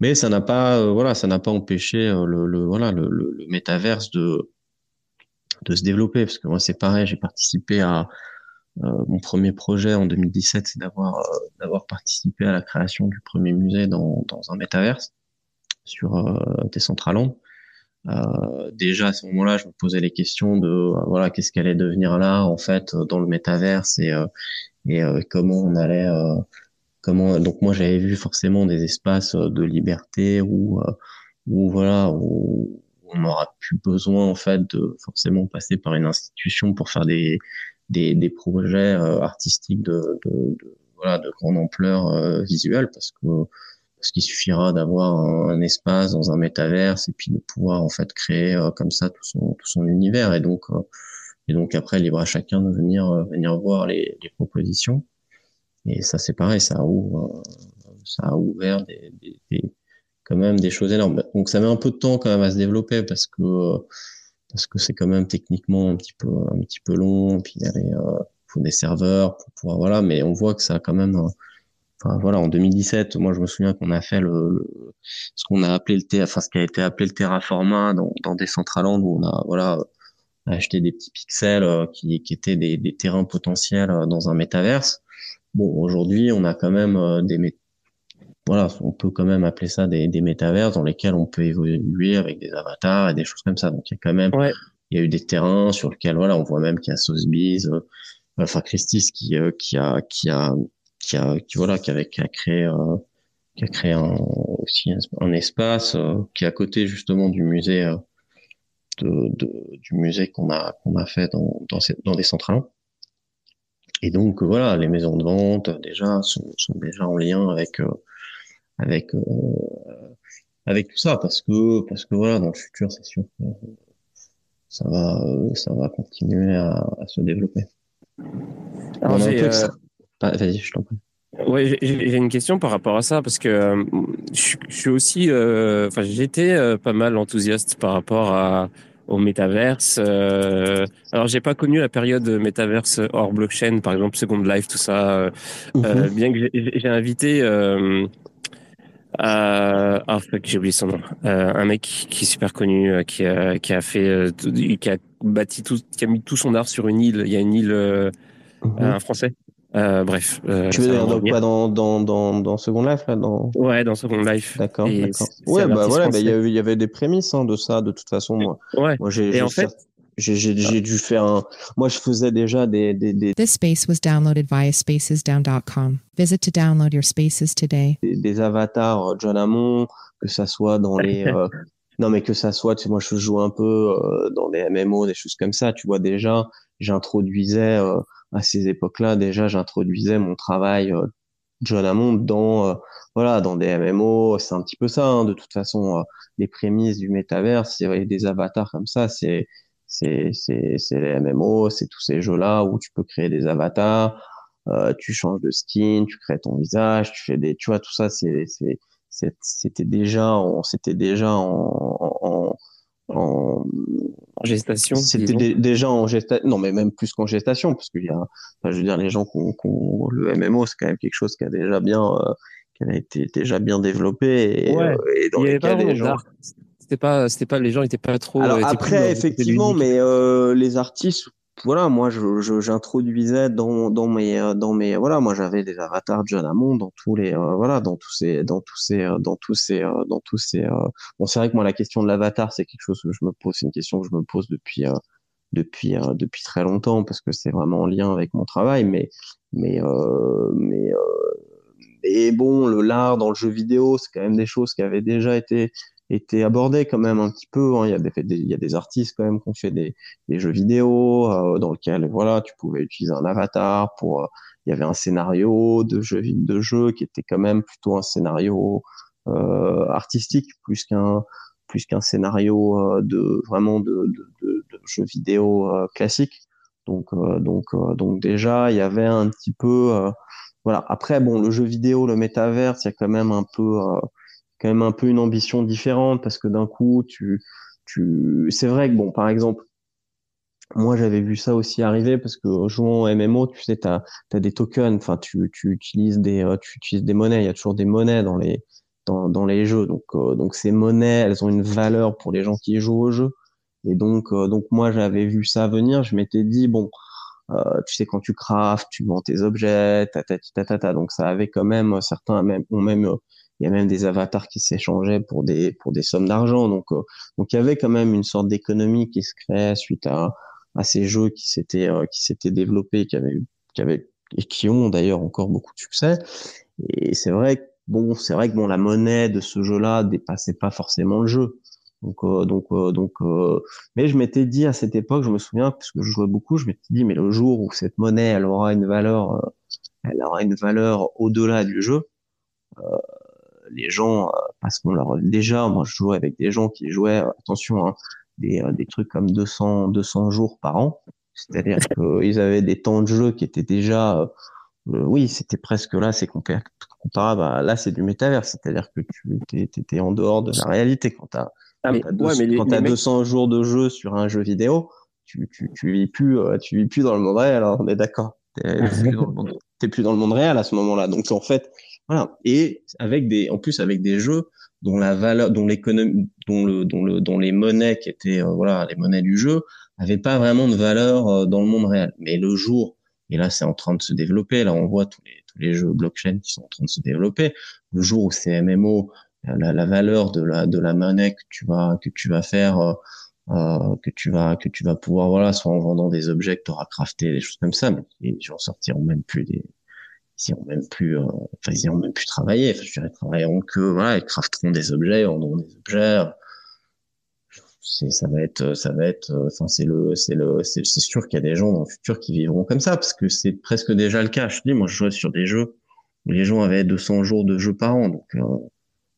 mais ça n'a pas, voilà, ça n'a pas empêché le, le voilà, le, le, le métaverse de de se développer parce que moi c'est pareil j'ai participé à euh, mon premier projet en 2017 c'est d'avoir euh, d'avoir participé à la création du premier musée dans, dans un métaverse sur euh, Decentraland euh, déjà à ce moment-là je me posais les questions de euh, voilà qu'est-ce qu'allait devenir là en fait dans le métaverse et et comment on allait comment donc moi j'avais vu forcément des espaces de liberté où où voilà où on aura plus besoin en fait de forcément passer par une institution pour faire des des, des projets euh, artistiques de, de, de, voilà de grande ampleur euh, visuelle parce que parce qu'il suffira d'avoir un, espace dans un métaverse et puis de pouvoir en fait créer euh, comme ça tout son tout son univers et donc et donc après libre à chacun de venir venir voir les, les propositions et ça c'est pareil ça ouvre ça a ouvert des, des, des quand même des choses énormes. Donc ça met un peu de temps quand même à se développer parce que parce que c'est quand même techniquement un petit peu un petit peu long. Puis il y avait euh, faut des serveurs pour pouvoir voilà, mais on voit que ça a quand même. Enfin voilà, en 2017, moi je me souviens qu'on a fait le, ce qu'on a appelé le enfin ce qui a été appelé le Terraforma dans dans Decentraland où on a voilà acheté des petits pixels euh, qui qui étaient des des terrains potentiels euh, dans un métaverse. Bon, aujourd'hui, on a quand même euh, des voilà, on peut quand même appeler ça des, des métaverses dans lesquels on peut évoluer avec des avatars et des choses comme ça. Donc il y a quand même, il y a eu des terrains sur lesquels voilà, on voit même qu'il y a Sotheby's, euh, enfin Christie's qui euh, qui a qui a qui a qui voilà qui, avait, qui a créé euh, qui a créé un, aussi un, espace qui est à côté justement du musée de, de, du musée qu'on a qu'on a fait dans dans, ces, dans des centrales. Et donc voilà, les maisons de vente déjà sont, sont déjà en lien avec avec euh, avec tout ça parce que parce que voilà dans le futur c'est sûr que ça va ça va continuer à, à se développer. Alors, euh... ah, Vas-y, je t'en prie. Ouais, j'ai une question par rapport à ça parce que euh, je, je, suis aussi, euh, enfin, j'étais euh, pas mal enthousiaste par rapport à au métaverse. Alors, j'ai pas connu la période métaverse hors blockchain, par exemple Second Life, tout ça. Mm bien que j'ai invité euh, ah j'ai oublié son nom. Euh, un mec qui est super connu, euh, qui a, qui a fait, qui a bâti tout, qui a mis tout son art sur une île. Il y a une île, mm-hmm. un français. Bref. tu veux dire dans quoi dans, dans, dans, dans Second Life là dans... Ouais, dans Second Life. D'accord. Ouais, bah voilà, bah, il y, y, avait des prémices hein, de ça, de toute façon. Moi, ouais. Moi, j'ai, Et en fait, j'ai dû faire un. Moi, je faisais déjà des, des, des. This space was downloaded via spacesdown.com. Visit to download your spaces today. Des, des avatars euh, John Hammond, que ça soit dans les. Euh, non, mais que ça soit, tu sais, moi, je joue un peu euh, dans des MMO, des choses comme ça. Tu vois, déjà, j'introduisais euh, à ces époques-là, déjà, j'introduisais mon travail John Hammond dans voilà dans des MMO. C'est un petit peu ça, hein, de toute façon. les prémices du métaverse, c'est des avatars comme ça, c'est c'est c'est les MMO, c'est tous ces jeux-là où tu peux créer des avatars, euh, tu changes de skin, tu crées ton visage, tu fais des, tu vois, tout ça, c'est c'était déjà, c'était déjà en, en, gestation. C'était déjà en gestation. Non, mais même plus qu'en gestation, parce qu'il y a, enfin, je veux dire, les gens qui ont, le MMO, c'est quand même quelque chose qui a déjà bien, euh, qui a été déjà bien développé. Et, ouais. et dans les gens. C'était pas, c'était pas, les gens étaient pas trop. Alors après, effectivement, mais euh, les artistes voilà, moi, je, j'introduisais dans, dans mes, euh, dans mes, voilà, moi, j'avais des avatars de John Hammond dans tous les, euh, voilà, dans tous ces, dans tous ces, euh, dans tous ces, dans tous ces. Bon, c'est vrai que moi, la question de l'avatar, c'est quelque chose que je me pose, c'est une question que je me pose depuis, depuis, depuis très longtemps parce que c'est vraiment en lien avec mon travail, mais, mais, mais, mais bon, le l'art dans le jeu vidéo, c'est quand même des choses qui avaient déjà été été abordé quand même un petit peu. Hein. Il, y a des, il y a des artistes quand même qui ont fait des, des jeux vidéo euh, dans lesquels voilà, tu pouvais utiliser un avatar pour. Euh, il y avait un scénario de jeu de jeu qui était quand même plutôt un scénario euh, artistique plus qu'un plus qu'un scénario euh, de vraiment de, de, de, de jeu vidéo classique. Donc donc donc déjà il y avait un petit peu voilà. Après bon le jeu vidéo le métaverse il y a quand même un peu quand même un peu une ambition différente parce que d'un coup, tu, tu, c'est vrai que bon, par exemple, moi j'avais vu ça aussi arriver parce que jouant au MMO, tu sais, t'as as des tokens, enfin tu, tu utilises des, euh, tu utilises des monnaies. Il y a toujours des monnaies dans les, dans, dans les jeux. Donc, euh, donc ces monnaies, elles ont une valeur pour les gens qui jouent au jeu. Et donc, euh, donc moi j'avais vu ça venir. Je m'étais dit bon, tu sais quand tu craftes, tu vends tes objets, ta ta ta. Donc ça avait quand même certains même ont même il y a même des avatars qui s'échangeaient pour des pour des sommes d'argent. Donc euh, donc il y avait quand même une sorte d'économie qui se créait suite à à ces jeux qui s'étaient euh, qui s'étaient développés, qui avaient qui avaient et qui ont d'ailleurs encore beaucoup de succès. Et c'est vrai que bon, c'est vrai que bon la monnaie de ce jeu-là dépassait pas forcément le jeu. Donc, euh, donc, donc, mais je m'étais dit à cette époque, je me souviens, parce que je jouais beaucoup, je m'étais dit, mais le jour où cette monnaie, elle aura une valeur, elle aura une valeur au-delà du jeu, les gens, euh, parce qu'on leur déjà, moi je jouais avec des gens qui jouaient, euh, attention, hein, des, euh, des trucs comme 200, 200 jours par an. C'est-à-dire qu'ils avaient des temps de jeu qui étaient déjà, oui, c'était presque là, c'est comparable à, là, c'est du métavers. C'est-à-dire que tu étais en dehors de la réalité quand tu as, ah, quand 200 jours de jeu sur un jeu vidéo, tu, tu, tu vis plus, tu vis plus dans le monde réel. Alors, on est d'accord. T'es plus dans le monde réel à ce moment-là. Donc, en fait, voilà. Et avec des, en plus avec des jeux dont la valeur, dont l'économie, dont le, dont le, dont les monnaies qui étaient, euh, voilà, les monnaies du jeu, avaient pas vraiment de valeur euh, dans le monde réel. Mais le jour, et là c'est en train de se développer, là on voit tous les, tous les jeux blockchain qui sont en train de se développer. Le jour où c'est MMO, la, la, valeur de la, de la monnaie que tu vas, que tu vas faire, euh, euh, que tu vas, que tu vas pouvoir, voilà, soit en vendant des objets que tu auras crafté, des choses comme ça, mais les gens sortiront même plus des, ils ont même plus, euh, enfin ils ont même plus travaillé. Enfin, je dirais travailleront que voilà, ils crafteront des objets, vendront des objets. C'est, ça va être, ça va être, enfin c'est le, c'est le, c'est, sûr qu'il y a des gens dans le futur qui vivront comme ça parce que c'est presque déjà le cas. Je dis, moi je jouais sur des jeux où les gens avaient 200 jours de jeu par an, donc euh,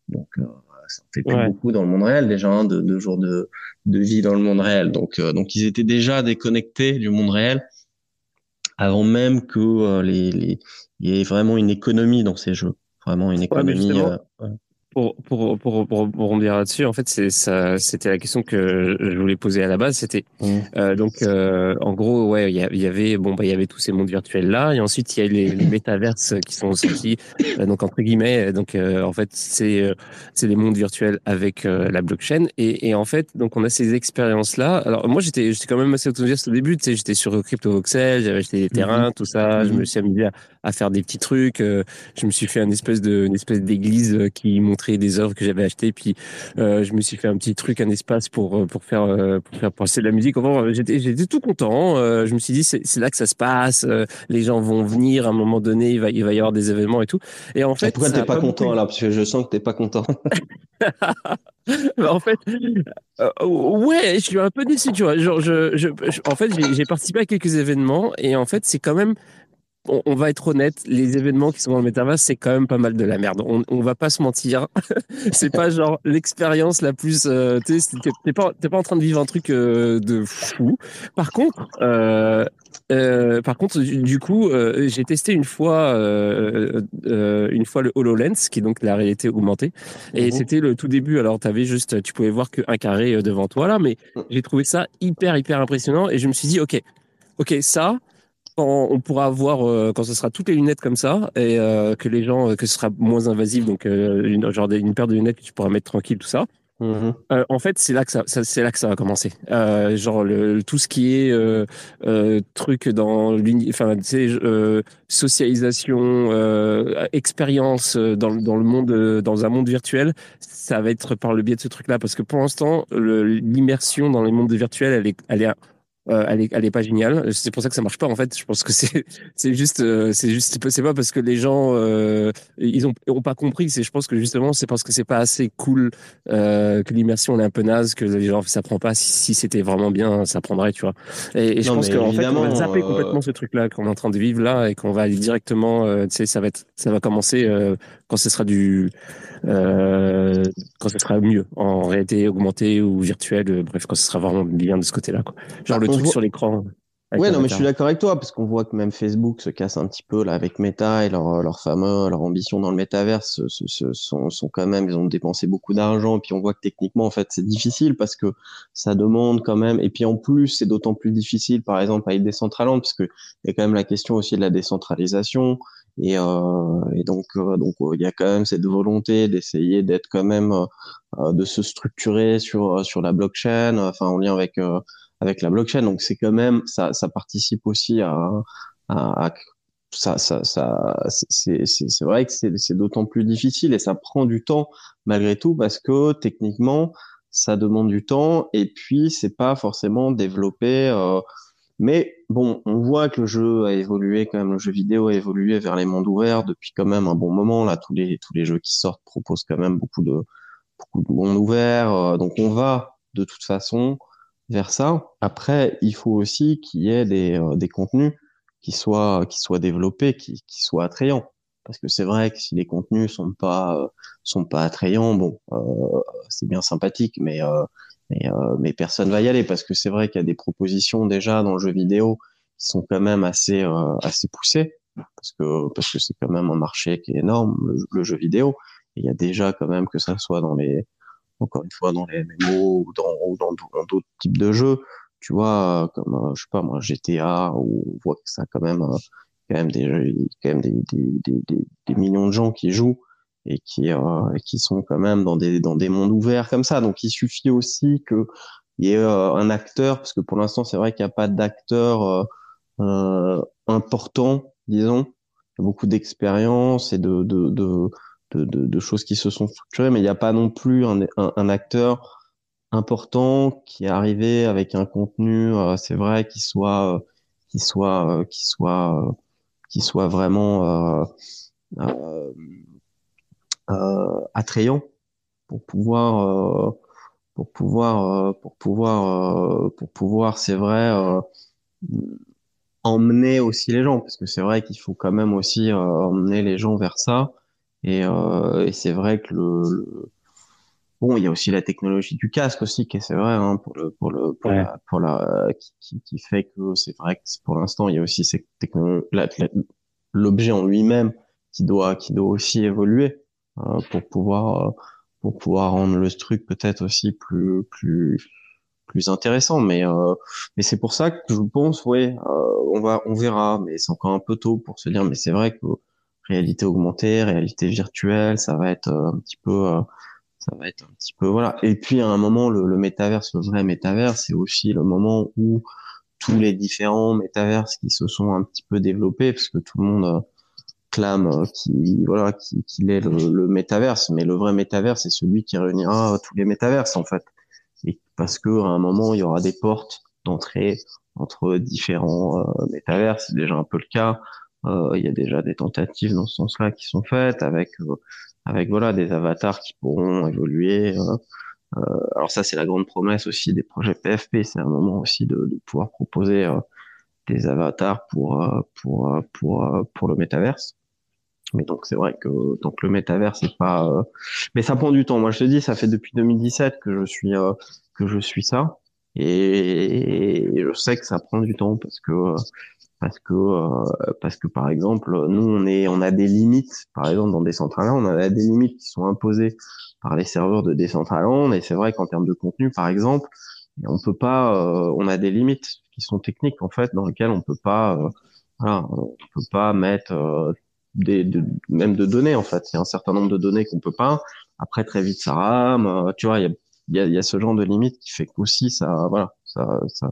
donc euh, ça fait plus beaucoup dans le monde réel déjà hein, de, de jours de, de vie dans le monde réel. Donc donc ils étaient déjà déconnectés du monde réel avant même que les, les, il y ait vraiment une économie dans ces jeux, vraiment une économie. Euh, pour, pour, pour, pour, rebondir là-dessus, en fait, c'est ça, c'était la question que je voulais poser à la base. C'était mmh. euh, donc, euh, en gros, ouais, il y, avait bon, bah, il y avait tous ces mondes virtuels là, et ensuite il y a les, les métaverses qui sont sortis. Donc entre guillemets, donc euh, en fait, c'est euh, c'est des mondes virtuels avec la blockchain, et, et en fait, donc on a ces expériences là. Alors moi, j'étais j'étais quand même assez enthousiaste au début. Tu sais, j'étais sur CryptoVoxel, j'avais acheté des terrains, mmh. tout ça. Je me suis amusé à, à faire des petits trucs. je me suis fait une espèce de une espèce d'église qui montrait des œuvres que j'avais achetées. Puis euh, je me suis fait un petit truc, un espace pour euh, pour faire euh, pour faire passer de la musique. Enfin, j'étais j'étais tout content. je me suis dit c'est là que ça se passe. les gens vont venir à un moment donné. Il va il va y avoir des événements et tout. Et en fait, pourquoi t'es pas, pas content là? Parce que je sens que t'es pas content. en fait, ouais, je suis un peu déçu, tu vois. Genre, je, je, en fait, j'ai participé à quelques événements et en fait, c'est quand même on, va être honnête, les événements qui sont dans le métaverse, c'est quand même pas mal de la merde. On, on va pas se mentir. c'est pas genre l'expérience la plus. Euh, t'es pas, pas en train de vivre un truc euh, de fou. Par contre, euh, euh, par contre, du, coup, j'ai testé une fois, une fois le Hololens, qui est donc la réalité augmentée, et mhm. c'était le tout début. Alors, tu avais juste, tu pouvais voir qu'un carré devant toi là, mais mm. j'ai trouvé ça hyper hyper impressionnant, et je me suis dit, ok, ok, ça, on pourra voir quand ce sera toutes les lunettes comme ça et que les gens que ce sera moins invasif donc une, genre une paire de lunettes que tu pourras mettre tranquille tout ça Mhm. Euh, en fait, c'est là que ça, c'est là que ça va commencer. Euh, genre le, tout ce qui est euh, euh truc dans enfin, tu sais, euh, socialisation, expérience dans, dans le monde, dans un monde virtuel, ça va être par le biais de ce truc-là, parce que pour l'instant, l'immersion dans les mondes virtuels, elle est, elle est euh, elle est elle est pas géniale. C'est pour ça que ça marche pas en fait. Je pense que c'est c'est juste euh, c'est juste c'est pas parce que les gens euh, ils ont ont pas compris. C'est je pense que justement c'est parce que c'est pas assez cool euh, que l'immersion est un peu naze que les gens ça prend pas. Si, si c'était vraiment bien ça prendrait tu vois. Et, je pense qu'en fait on va zapper complètement ce truc là qu'on est en train de vivre là et qu'on va aller directement tu sais ça va être ça va commencer quand ce sera du euh, quand ce sera mieux en réalité augmentée ou virtuelle, euh, bref, quand ce sera vraiment bien de ce côté-là. Quoi. Genre le truc sur l'écran. Ouais, non, mais je suis d'accord avec toi, parce qu'on voit que même Facebook se casse un petit peu là avec Meta et leur, leur fameux, leur ambition dans le métaverse ce, sont, sont quand même, ils ont dépensé beaucoup d'argent, et puis on voit que techniquement, en fait, c'est difficile parce que ça demande quand même, et puis en plus, c'est d'autant plus difficile, par exemple, avec Decentraland, parce que il y a quand même la question aussi de la décentralisation, et, euh, et donc, euh, donc il y a quand même cette volonté d'essayer d'être quand même, euh, de se structurer sur sur la blockchain, enfin en lien avec avec la blockchain. Donc c'est quand même ça, ça participe aussi à, à, à ça, ça, ça c'est c'est vrai que c'est d'autant plus difficile et ça prend du temps malgré tout parce que techniquement ça demande du temps et puis c'est pas forcément développé euh, mais bon, on voit que le jeu a évolué quand même, le jeu vidéo a évolué vers les mondes ouverts depuis quand même un bon moment. Là, tous les tous les jeux qui sortent proposent quand même beaucoup de beaucoup de mondes ouverts. Euh, donc on va de toute façon vers ça. Après, il faut aussi qu'il y ait des, euh, des contenus qui soient qui soient développés, qui, qui soient attrayants. Parce que c'est vrai que si les contenus sont pas euh, sont pas attrayants, bon, c'est bien sympathique, mais mais, euh, mais personne va y aller parce que c'est vrai qu'il y a des propositions déjà dans le jeu vidéo qui sont quand même assez euh, assez poussées parce que parce que c'est quand même un marché qui est énorme le, jeu vidéo. Et il y a déjà quand même que ça soit dans les encore une fois dans les MMO ou dans ou dans d'autres types de jeux. Tu vois comme euh, je sais pas moi GTA où on voit que ça a quand même euh, quand même des quand même des, des, des, des millions de gens qui jouent et qui euh, qui sont quand même dans des dans des mondes ouverts comme ça. Donc il suffit aussi que il y ait euh, un acteur, parce que pour l'instant c'est vrai qu'il n'y a pas d'acteur euh, important, disons. Beaucoup d'expérience et de de, de de, choses qui se sont structurées, mais il n'y a pas non plus un, un, acteur important qui est arrivé avec un contenu, c'est vrai, qui soit qui soit qui soit qui soit vraiment attrayant pour pouvoir euh, pour pouvoir euh, pour pouvoir pour pouvoir c'est vrai emmener aussi les gens. Parce que c'est vrai qu'il faut quand même aussi emmener les gens vers ça. Et, et c'est vrai que le, bon il y a aussi la technologie du casque aussi qui est c'est vrai hein, pour le pour le pour la, pour la qui, qui, fait que c'est vrai que pour l'instant il y a aussi cette technologie l'objet en lui-même qui doit qui doit aussi évoluer. euh, pour pouvoir euh, pour pouvoir rendre le truc peut-être aussi plus plus plus intéressant. Mais euh, mais c'est pour ça que je pense ouais on va on verra. Mais c'est encore un peu tôt pour se dire mais c'est vrai que réalité augmentée réalité virtuelle ça va être un petit peu ça va être un petit peu voilà. Et puis à un moment le, le métaverse le vrai métaverse c'est aussi le moment où tous les différents métaverses qui se sont un petit peu développés parce que tout le monde clame euh, qui voilà qu'il qui est le, le métaverse, mais le vrai métaverse c'est celui qui réunira tous les métaverses en fait. Et parce que à un moment il y aura des portes d'entrée entre différents euh, métaverses, c'est déjà un peu le cas. Euh, il y a déjà des tentatives dans ce sens-là qui sont faites avec euh, avec voilà des avatars qui pourront évoluer. alors ça c'est la grande promesse aussi des projets PFP, c'est un moment aussi de, de pouvoir proposer des avatars pour pour pour pour le métaverse. Mais donc c'est vrai que donc le métavers c'est pas euh, mais ça prend du temps. Moi je te dis ça fait depuis 2017 que je suis euh, que je suis ça. Et, je sais que ça prend du temps parce que parce que euh, parce que par exemple nous on est on a des limites. Par exemple dans Decentraland on a des limites qui sont imposées par les serveurs de Decentraland. Et c'est vrai qu'en termes de contenu par exemple on peut pas on a des limites qui sont techniques en fait dans lesquelles on peut pas voilà, on peut pas mettre des, de, même de données en fait. Il y a un certain nombre de données qu'on peut pas. Après très vite ça rame. Euh, tu vois, il y a, y, a, y a, ce genre de limite qui fait qu'aussi ça, voilà, ça, ça,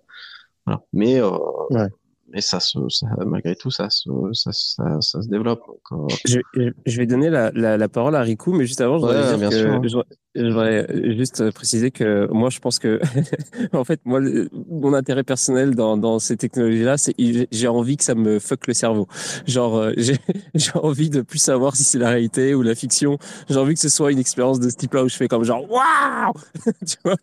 voilà. Mais euh, ouais mais ça, se, ça, malgré tout, ça, se, ça, ça, ça se développe. Donc, euh... je, je, vais donner la, la, la, parole à Riku, mais juste avant, je voudrais, dire que, je, je voudrais juste préciser que moi, je pense que, en fait, moi, mon intérêt personnel dans, dans ces technologies-là, c'est j'ai envie que ça me fuck le cerveau. Genre, euh, j'ai envie de plus savoir si c'est la réalité ou la fiction. J'ai envie que ce soit une expérience de ce type-là où je fais comme genre waouh, tu vois?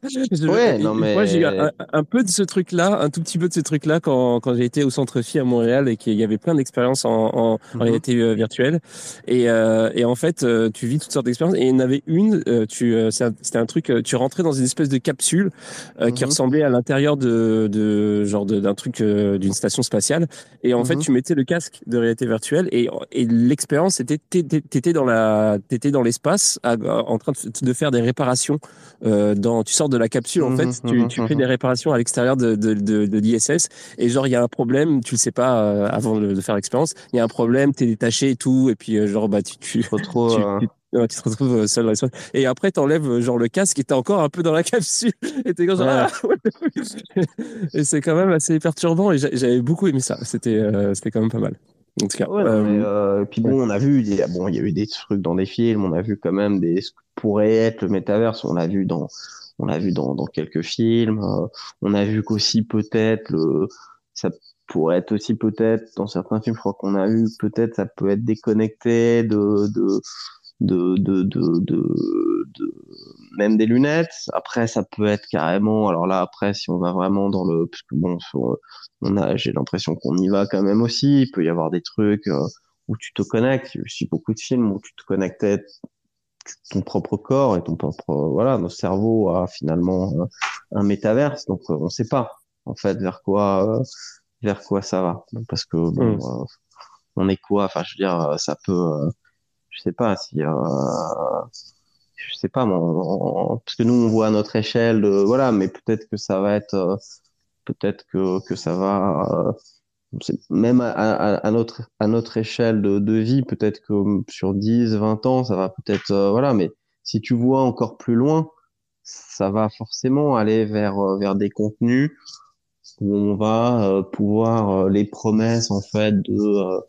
ouais, non mais moi, j'ai eu un, un, peu de ce truc-là, un tout petit peu de ce truc-là quand quand j'ai été au centre Phi à Montréal et qu'il y avait plein d'expériences en, en, mhm. réalité euh, virtuelle. Et, euh, et en fait, euh, tu vis toutes sortes d'expériences. Et il y en avait une, tu, c'était un, truc, tu rentrais dans une espèce de capsule qui mhm. ressemblait à l'intérieur de, de genre d'un truc d'une station spatiale. Et en fait, mhm. tu mettais le casque de réalité virtuelle et, et l'expérience était, t'étais dans la, t'étais dans l'espace en train de, de, faire des réparations. dans, tu sors de la capsule en fait, tu, tu fais des réparations à l'extérieur de, de, de, de l'ISS et genre il y a un problème, tu le sais pas euh, avant de, de faire l'expérience. Il y a un problème, t'es détaché et tout, et puis euh, genre bah tu tu, retrouves, tu, euh, tu, te retrouves seul dans l'espace. Et après t'enlèves genre le casque et t'es encore un peu dans la capsule et t'es ah, et c'est quand même assez perturbant et j'avais beaucoup aimé ça. C'était c'était quand même pas mal. En tout cas. Ouais, puis bon, on a vu, il y a, bon, il y a eu des trucs dans des films, on a vu quand même des ce que pourrait être le métaverse, on l'a vu dans on l'a vu dans, dans quelques films, on a vu qu'aussi peut-être le ça pourrait être aussi peut-être dans certains films, je crois qu'on a eu peut-être ça peut être déconnecté de de de de de, de, même des lunettes. Après, ça peut être carrément. Alors là, après, si on va vraiment dans le, parce que bon, on a, j'ai l'impression qu'on y va quand même aussi. Il peut y avoir des trucs euh, où tu te connectes. Il y a aussi beaucoup de films où tu te connectais ton propre corps et ton propre voilà notre cerveau a finalement euh, un métaverse donc euh, on sait pas en fait vers quoi vers quoi ça va. Parce que bon, mm. euh, on est quoi? Enfin, je veux dire, euh, ça peut, euh, je sais pas si, je sais pas, parce que nous on voit à notre échelle, voilà, mais peut-être que ça va être, peut-être que que ça va. même à, à, notre à notre échelle de, de vie, peut-être que sur 10, 20 ans, ça va peut-être voilà, mais si tu vois encore plus loin, ça va forcément aller vers vers des contenus où on va euh, pouvoir euh, les promesses en fait de euh,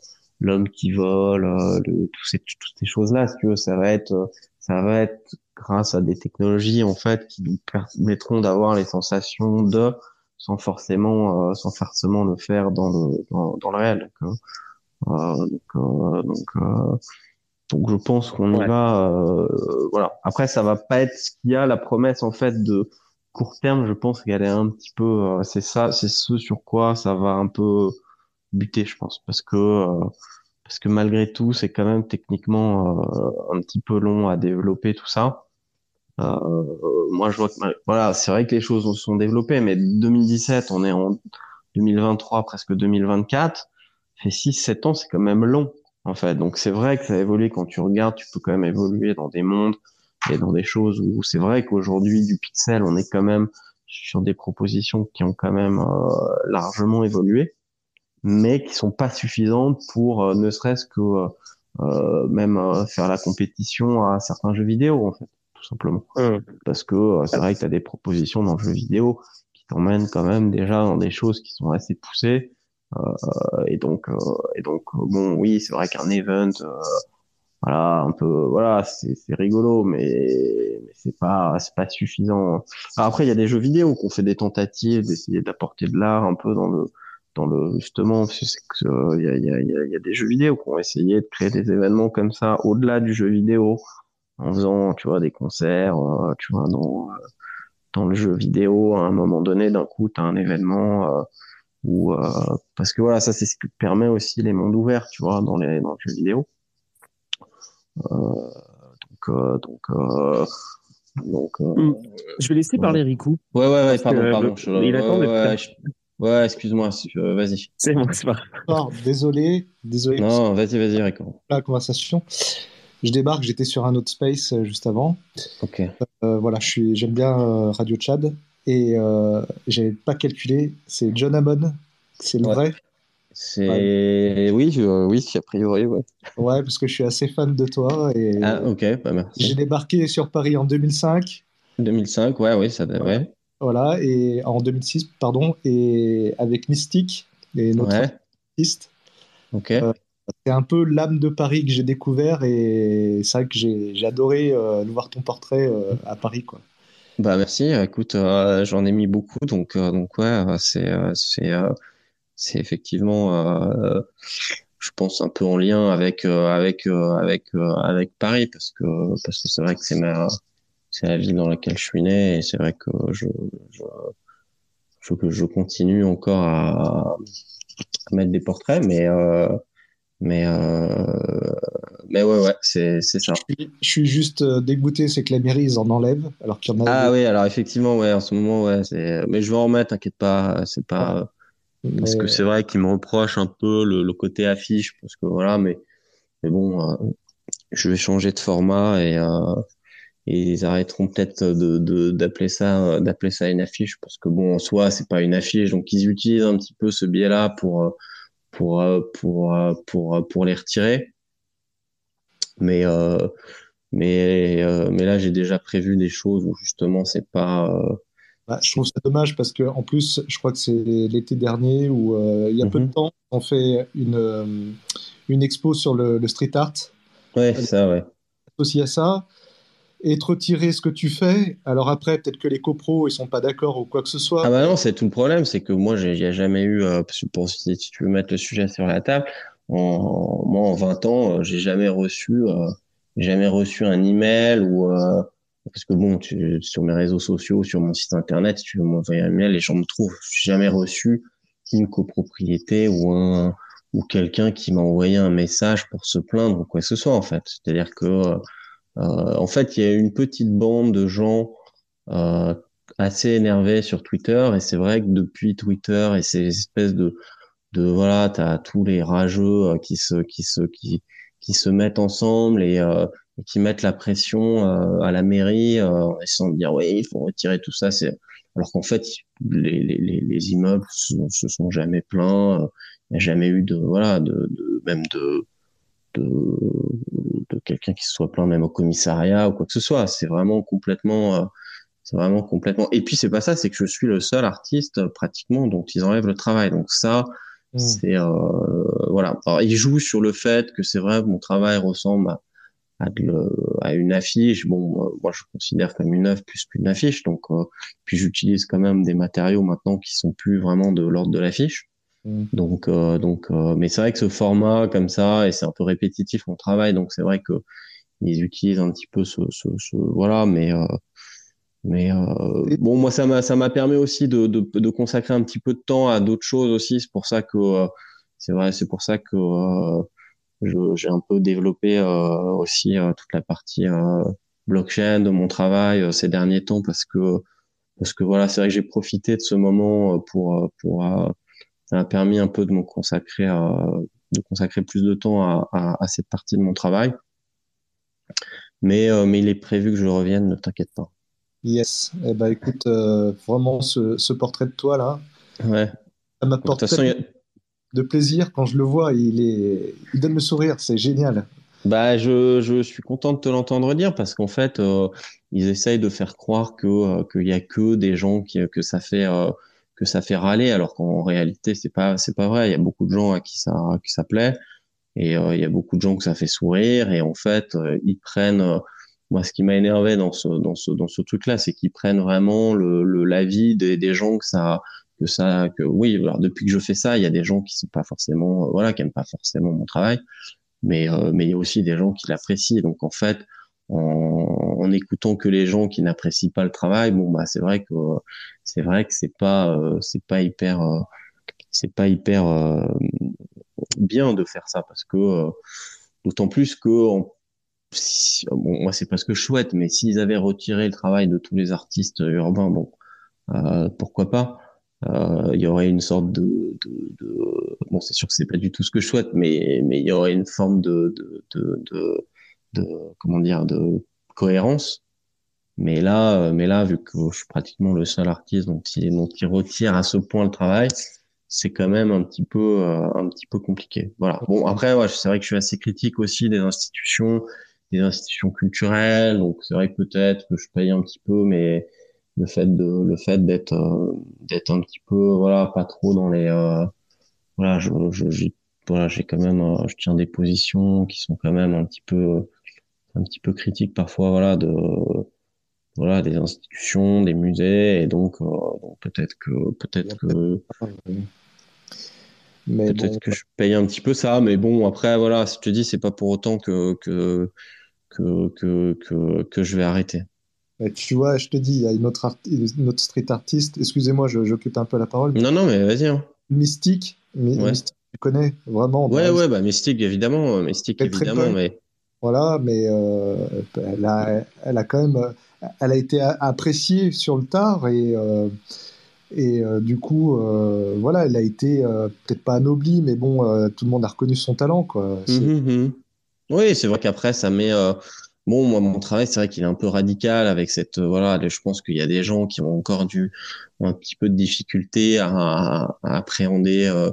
l'homme qui vole, ces, toutes ces choses-là, si tu veux, ça va être, ça va être grâce à des technologies en fait qui nous permettront d'avoir les sensations de sans forcément sans forcément le faire dans le dans, dans le réel donc donc, donc, donc je pense qu'on y va voilà. Après ça va pas être ce qu'il y a la promesse en fait de court terme, je pense qu'elle est un petit peu, euh, c'est ça, c'est ce sur quoi ça va un peu buter, je pense, parce que euh, parce que malgré tout, c'est quand même techniquement euh, un petit peu long à développer tout ça. moi, je vois que voilà, c'est vrai que les choses se sont développées, mais 2017, on est en 2023, presque 2024, fait 6-7 ans, c'est quand même long en fait. Donc c'est vrai que ça a évolué quand tu regardes, tu peux quand même évoluer dans des mondes et dans des choses où c'est vrai qu'aujourd'hui du pixel, on est quand même sur des propositions qui ont quand même euh, largement évolué, mais qui sont pas suffisantes pour euh, ne serait-ce que euh, même faire la compétition à certains jeux vidéo en fait, tout simplement. Mmh. Parce que c'est vrai que tu as des propositions dans le jeu vidéo qui t'emmènent quand même déjà dans des choses qui sont assez poussées. et donc, et donc bon, oui, c'est vrai qu'un event voilà un peu voilà c'est rigolo mais c'est pas c'est pas suffisant après il y a des jeux vidéo qui ont fait des tentatives d'essayer d'apporter de l'art un peu dans le dans le justement euh, il y a y a il y a des jeux vidéo qui ont essayé de créer des événements comme ça au-delà du jeu vidéo en faisant tu vois des concerts euh, tu vois dans euh, dans le jeu vidéo à un moment donné d'un coup tu as un événement ou parce que voilà, ça c'est ce qui permet aussi les mondes ouverts, tu vois, dans les dans le jeu vidéo. Donc donc donc, je vais laisser parler Riku. Ouais, ouais, ouais, pardon, pardon. il attend ouais, Ouais, excuse-moi, vas-y. C'est bon, c'est pas. désolé, désolé. Non, vas-y, vas-y, Rico. La conversation. Je débarque, j'étais sur un autre space euh, juste avant. Ok. Euh, voilà, je suis, j'aime bien euh, Radio Chad et euh, j'avais pas calculé. C'est John Hammond, c'est le vrai. C'est oui, oui, a priori, ouais. Ouais, parce que je suis assez fan de toi et. Ah, ok, bah, merci. J'ai débarqué sur Paris en 2005. 2005, ouais, oui, ça devrait. Voilà, et en 2006, pardon, et avec Mystique, et notre artiste. Ok. Euh, c'est un peu l'âme de Paris que j'ai découvert et c'est vrai que j'ai adoré euh, voir ton portrait euh, à Paris, quoi. Bah merci. Écoute, j'en ai mis beaucoup, donc donc ouais, c'est c'est effectivement, je pense un peu en lien avec avec avec avec Paris parce que parce que c'est vrai que c'est ma c'est la ville dans laquelle je suis né et c'est vrai que je, je, je, je continue encore à, à, mettre des portraits, mais euh, mais euh, mais ouais ouais c'est c'est ça. Je suis, juste euh, dégoûté, c'est que la mairie ils en enlèvent alors qu'il y en a. Ah oui, alors effectivement ouais en ce moment ouais c'est mais je vais en remettre, t'inquiète pas, c'est pas parce que c'est vrai qu'ils me reprochent un peu le, le, côté affiche parce que voilà mais mais bon euh, je vais changer de format et euh, et ils arrêteront peut-être de d'appeler ça d'appeler ça une affiche parce que bon en soi c'est pas une affiche. Donc ils utilisent un petit peu ce biais là pour pour pour pour pour les retirer. Mais euh, mais euh, mais là j'ai déjà prévu des choses où justement c'est pas euh, bah, je trouve ça dommage parce que en plus je crois que c'est l'été dernier où il y a peu de mhm. temps on fait une une expo sur le, le street art ouais c'est ça ouais aussi à ça et te retirer ce que tu fais. Alors après, peut-être que les copros, ils sont pas d'accord ou quoi que ce soit. Ah bah non, c'est tout le problème, c'est que moi, il n'y a jamais eu, euh, pour, si tu veux mettre le sujet sur la table, en, moi, en 20 ans, euh, j'ai jamais reçu, euh, jamais reçu un email ou, euh, parce que bon, tu, sur mes réseaux sociaux, sur mon site internet, si tu veux m'envoyer un email, les gens me trouvent. J'ai jamais reçu une copropriété ou un, ou quelqu'un qui m'a envoyé un message pour se plaindre ou quoi que ce soit, en fait. C'est-à-dire que, euh, en fait, il y a une petite bande de gens euh, assez énervés sur Twitter, et c'est vrai que depuis Twitter et ces espèces de de voilà, t'as tous les rageux euh, qui se qui se qui qui se mettent ensemble et, euh, et qui mettent la pression euh, à la mairie euh, en essayant de dire oui il faut retirer tout ça c'est alors qu'en fait les, les, les immeubles se, se sont jamais plaints il n'y a jamais eu de voilà de, de même de de, de quelqu'un qui se soit plaint même au commissariat ou quoi que ce soit. C'est vraiment complètement, euh, c'est vraiment complètement. Et puis c'est pas ça, c'est que je suis le seul artiste euh, pratiquement dont ils enlèvent le travail. Donc ça, mmh. c'est euh, voilà. Alors, ils jouent sur le fait que c'est vrai, mon travail ressemble à, à, à une affiche. Bon, moi je considère comme une œuvre plus qu'une affiche. Donc puis j'utilise quand même des matériaux maintenant qui sont plus vraiment de l'ordre de l'affiche. Mm. Donc, euh, donc, euh, mais c'est vrai que ce format comme ça, et c'est un peu répétitif mon travail, donc c'est vrai que ils utilisent un petit peu ce, ce, ce voilà, mais euh, mais euh, bon, moi ça m'a ça m'a permis aussi de, de, de consacrer un petit peu de temps à d'autres choses aussi. C'est pour ça que euh, c'est vrai, c'est pour ça que j'ai un peu développé aussi toute la partie blockchain de mon travail ces derniers temps parce que parce que voilà, c'est vrai que j'ai profité de ce moment pour pour ça m'a permis un peu de me consacrer à, de consacrer plus de temps à, à, à cette partie de mon travail. Mais, euh, mais il est prévu que je revienne, ne t'inquiète pas. Yes. Eh ben, écoute, euh, vraiment, ce, ce, portrait de toi, là, ouais. ça m'apporte de plaisir quand je le vois. Il, est... il donne le sourire, c'est génial. Bah, je, je suis content de te l'entendre dire parce qu'en fait, euh, ils essayent de faire croire euh, qu'il y a que des gens qui, que ça fait que ça fait râler, alors qu'en réalité c'est pas c'est pas vrai. Il y a beaucoup de gens à qui ça qui ça plaît et euh, il y a beaucoup de gens que ça fait sourire et en fait euh, ils prennent. Euh, moi, ce qui m'a énervé dans ce dans ce dans ce truc-là, c'est qu'ils prennent vraiment le l'avis des, des gens que ça que ça que oui. Alors depuis que je fais ça, il y a des gens qui sont pas forcément voilà qui aiment pas forcément mon travail, mais mais il y a aussi des gens qui l'apprécient. Donc en fait en, en, écoutant que les gens qui n'apprécient pas le travail, bon bah c'est vrai que c'est vrai que c'est pas euh, c'est pas hyper euh, c'est pas hyper bien de faire ça parce que d'autant plus que bon, moi c'est pas ce que je souhaite, mais s'ils avaient retiré le travail de tous les artistes urbains, bon, euh, pourquoi pas? euh, Il y aurait une sorte de, de, de... bon, c'est sûr que c'est pas du tout ce que je souhaite, mais mais il y aurait une forme de de, de, de, de comment dire de cohérence. Mais là, mais là, vu que je suis pratiquement le seul artiste dont il, dont il retire à ce point le travail, c'est quand même un petit peu euh, un petit peu compliqué. Voilà. Bon après, ouais, c'est vrai que je suis assez critique aussi des institutions des institutions culturelles. Donc c'est vrai que peut-être que je paye un petit peu, mais le fait de le fait d'être euh, d'être un petit peu voilà pas trop dans les euh, voilà je, je j'ai voilà j'ai quand même euh, je tiens des positions qui sont quand même un petit peu un petit peu critiques parfois voilà de voilà des institutions des musées et donc, donc peut-être que peut-être que peut-être que je paye un petit peu ça mais bon après voilà si je te dis c'est pas pour autant que que que, que, que, que je vais arrêter. Tu vois, je te dis, il y a une autre, une autre street artiste. Excusez-moi, j'occupe un peu la parole. Non, non, mais vas-y. Hein. Mystique, Mystique, tu connais vraiment. Ouais, ouais, bah Mystique, évidemment. Mystique, évidemment, mais. Voilà, mais euh, elle, a, elle a quand même. Elle a été appréciée sur le tard et. Euh, et euh, du coup, voilà, elle a été peut-être pas anoblie, mais bon, tout le monde a reconnu son talent, quoi. Mmh, oui, c'est vrai qu'après, ça met. Euh, bon, moi, mon travail, c'est vrai qu'il est un peu radical avec cette. Euh, voilà, je pense qu'il y a des gens qui ont encore du, un petit peu de difficulté à, à, appréhender. Euh,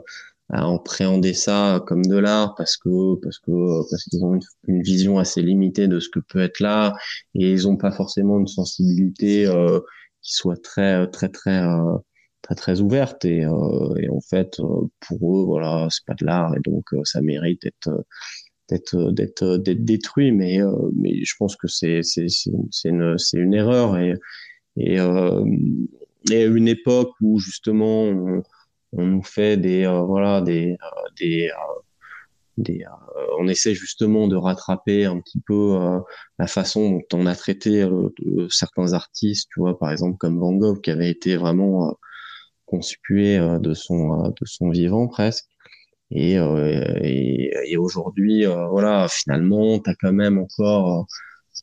à appréhender ça comme de l'art parce que parce que parce qu'ils ont une, vision assez limitée de ce que peut être l'art et ils ont pas forcément une sensibilité qui soit très très très très très ouverte et, et en fait pour eux voilà c'est pas de l'art et donc ça mérite d'être d'être euh, d'être euh, d'être détruit mais euh, mais je pense que c'est c'est c'est une c'est une erreur et et euh, et une époque où justement on, on nous fait des voilà des des des, on essaie justement de rattraper un petit peu la façon dont on a traité certains artistes, tu vois, par exemple comme Van Gogh qui avait été vraiment conspué de son de son vivant presque. Et, euh, et, et aujourd'hui, euh, voilà, finalement, t'as quand même encore,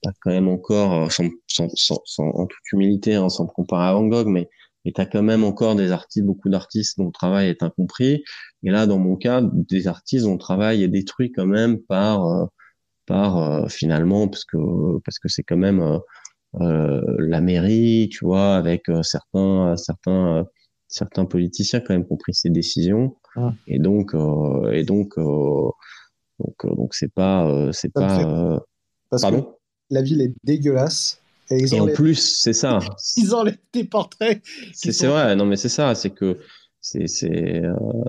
t'as quand même encore, sans, sans, sans, sans, en toute humilité, hein, sans me comparer à Van Gogh, mais et t'as quand même encore des artistes, beaucoup d'artistes dont le travail est incompris. Et là, dans mon cas, des artistes dont le travail est détruit quand même par, euh, par finalement, parce que parce que c'est quand même euh, la mairie, tu vois, avec certains certains certains politiciens quand même qui ont pris ces décisions. Ah. Et donc, euh, et donc, euh, donc, euh, donc c'est pas, c'est pas. Parce que la ville est dégueulasse. Et, ils en plus, c'est ça. Ils enlèvent tes portraits. C'est vrai. Non, mais c'est ça. C'est que c'est c'est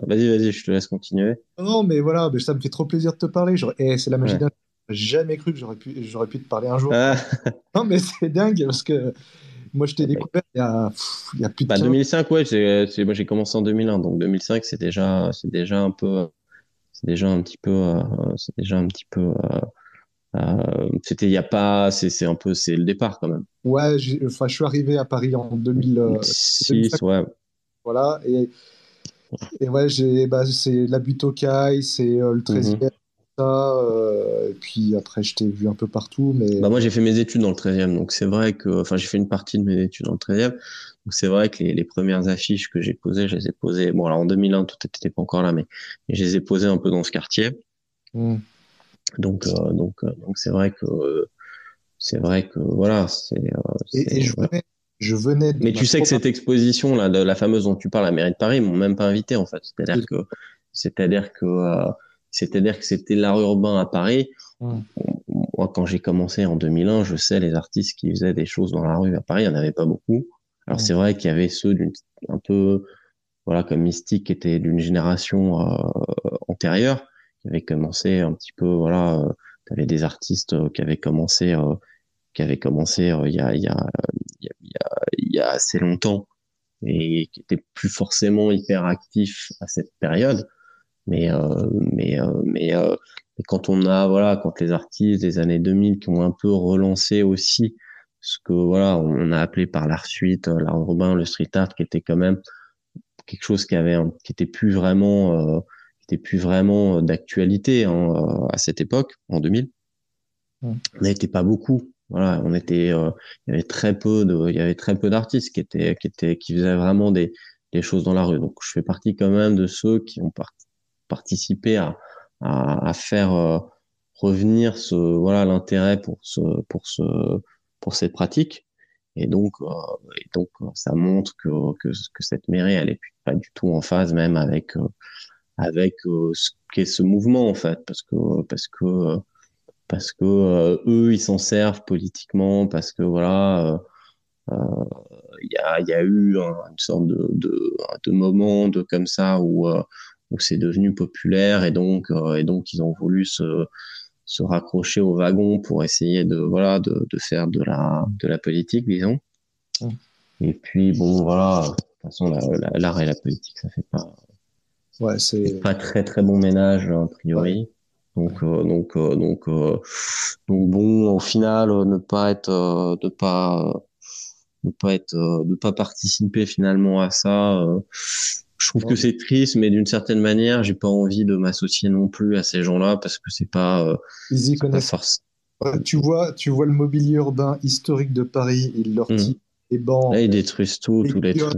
vas-y vas-y je te laisse continuer non mais voilà mais ça me fait trop plaisir de te parler et eh, c'est la magie ouais. jamais cru que j'aurais pu j'aurais pu te parler un jour ah. non mais c'est dingue parce que moi, je t'ai découvert il y a, il y a plus de bah, 2005, ouais, moi j'ai commencé en 2001, donc 2005, c'est déjà, c'est déjà un peu, c'est déjà un petit peu, euh, c'est déjà un petit peu, euh, euh, c'était il y a pas, c'est, c'est un peu, c'est le départ quand même. Ouais, enfin, je suis arrivé à Paris en 2006, ouais. Voilà, et, et ouais, j'ai, bah, c'est la butte c'est le 13e, euh, et puis après, je t'ai vu un peu partout. Mais... Bah moi, j'ai fait mes études dans le 13e. Donc, c'est vrai que. Enfin, j'ai fait une partie de mes études dans le 13e. Donc, c'est vrai que les, les, premières affiches que j'ai posées, je les ai posées. Bon, alors en 2001, tout n'était pas encore là, mais je les ai posées un peu dans ce quartier. Hmm. Donc, euh, donc, euh, donc, c'est vrai que. c'est vrai que. Voilà. C'est, et, et je, venais, je venais Mais tu sais que cette exposition, là, de la fameuse dont tu parles, la mairie de Paris, m'ont même pas invité, en fait. C'est-à-dire que. C'est-à-dire que c'est-à-dire que c'était l'art urbain à Paris. Moi, quand j'ai commencé en 2001, je sais les artistes qui faisaient des choses dans la rue à Paris, il n'y en avait pas beaucoup. Alors c'est vrai qu'il y avait ceux d'une un peu voilà comme Mystique qui était d'une génération euh, antérieure, qui avait commencé un petit peu voilà, euh, tu avais des artistes euh, qui avaient commencé euh, qui avaient commencé il y a il y a il y a, il y a assez longtemps et qui étaient plus forcément hyper actifs à cette période mais euh, mais euh, mais euh, mais quand on a voilà quand les artistes des années 2000 qui ont un peu relancé aussi ce que voilà on a appelé par la suite l'art urbain le street art qui était quand même quelque chose qui avait qui était plus vraiment qui était plus vraiment d'actualité hein, à cette époque en 2000 on n'était pas beaucoup voilà on était il y avait très peu de il y avait très peu d'artistes qui étaient qui étaient qui faisaient vraiment des des choses dans la rue. Donc je fais partie quand même de ceux qui ont participé à à, faire revenir ce voilà l'intérêt pour ce pour ce pour cette pratique. Et donc euh, et donc ça montre que, que cette mairie elle est pas du tout en phase même avec euh, avec euh, ce qu'est ce mouvement en fait. Parce que parce que parce que eux ils s'en servent politiquement parce que voilà il y a y a eu une sorte de de, de moment de comme ça où où c'est devenu populaire et donc et donc ils ont voulu se se raccrocher au wagon pour essayer de voilà de, de faire de la de la politique disons. Mmh. et puis bon voilà de toute façon l'art et la politique ça fait pas ouais c'est pas très très bon ménage a priori. Donc euh, donc euh, donc euh, donc bon au final ne pas être ne pas ne pas être ne pas participer finalement à ça je trouve que c'est triste, mais d'une certaine manière, j'ai pas envie de m'associer non plus à ces gens-là parce que c'est pas. Euh, ils y connaissent. force. tu vois, tu vois le mobilier urbain historique de Paris, ils leur mmh. les bancs. ils détruisent tout, tous les trucs.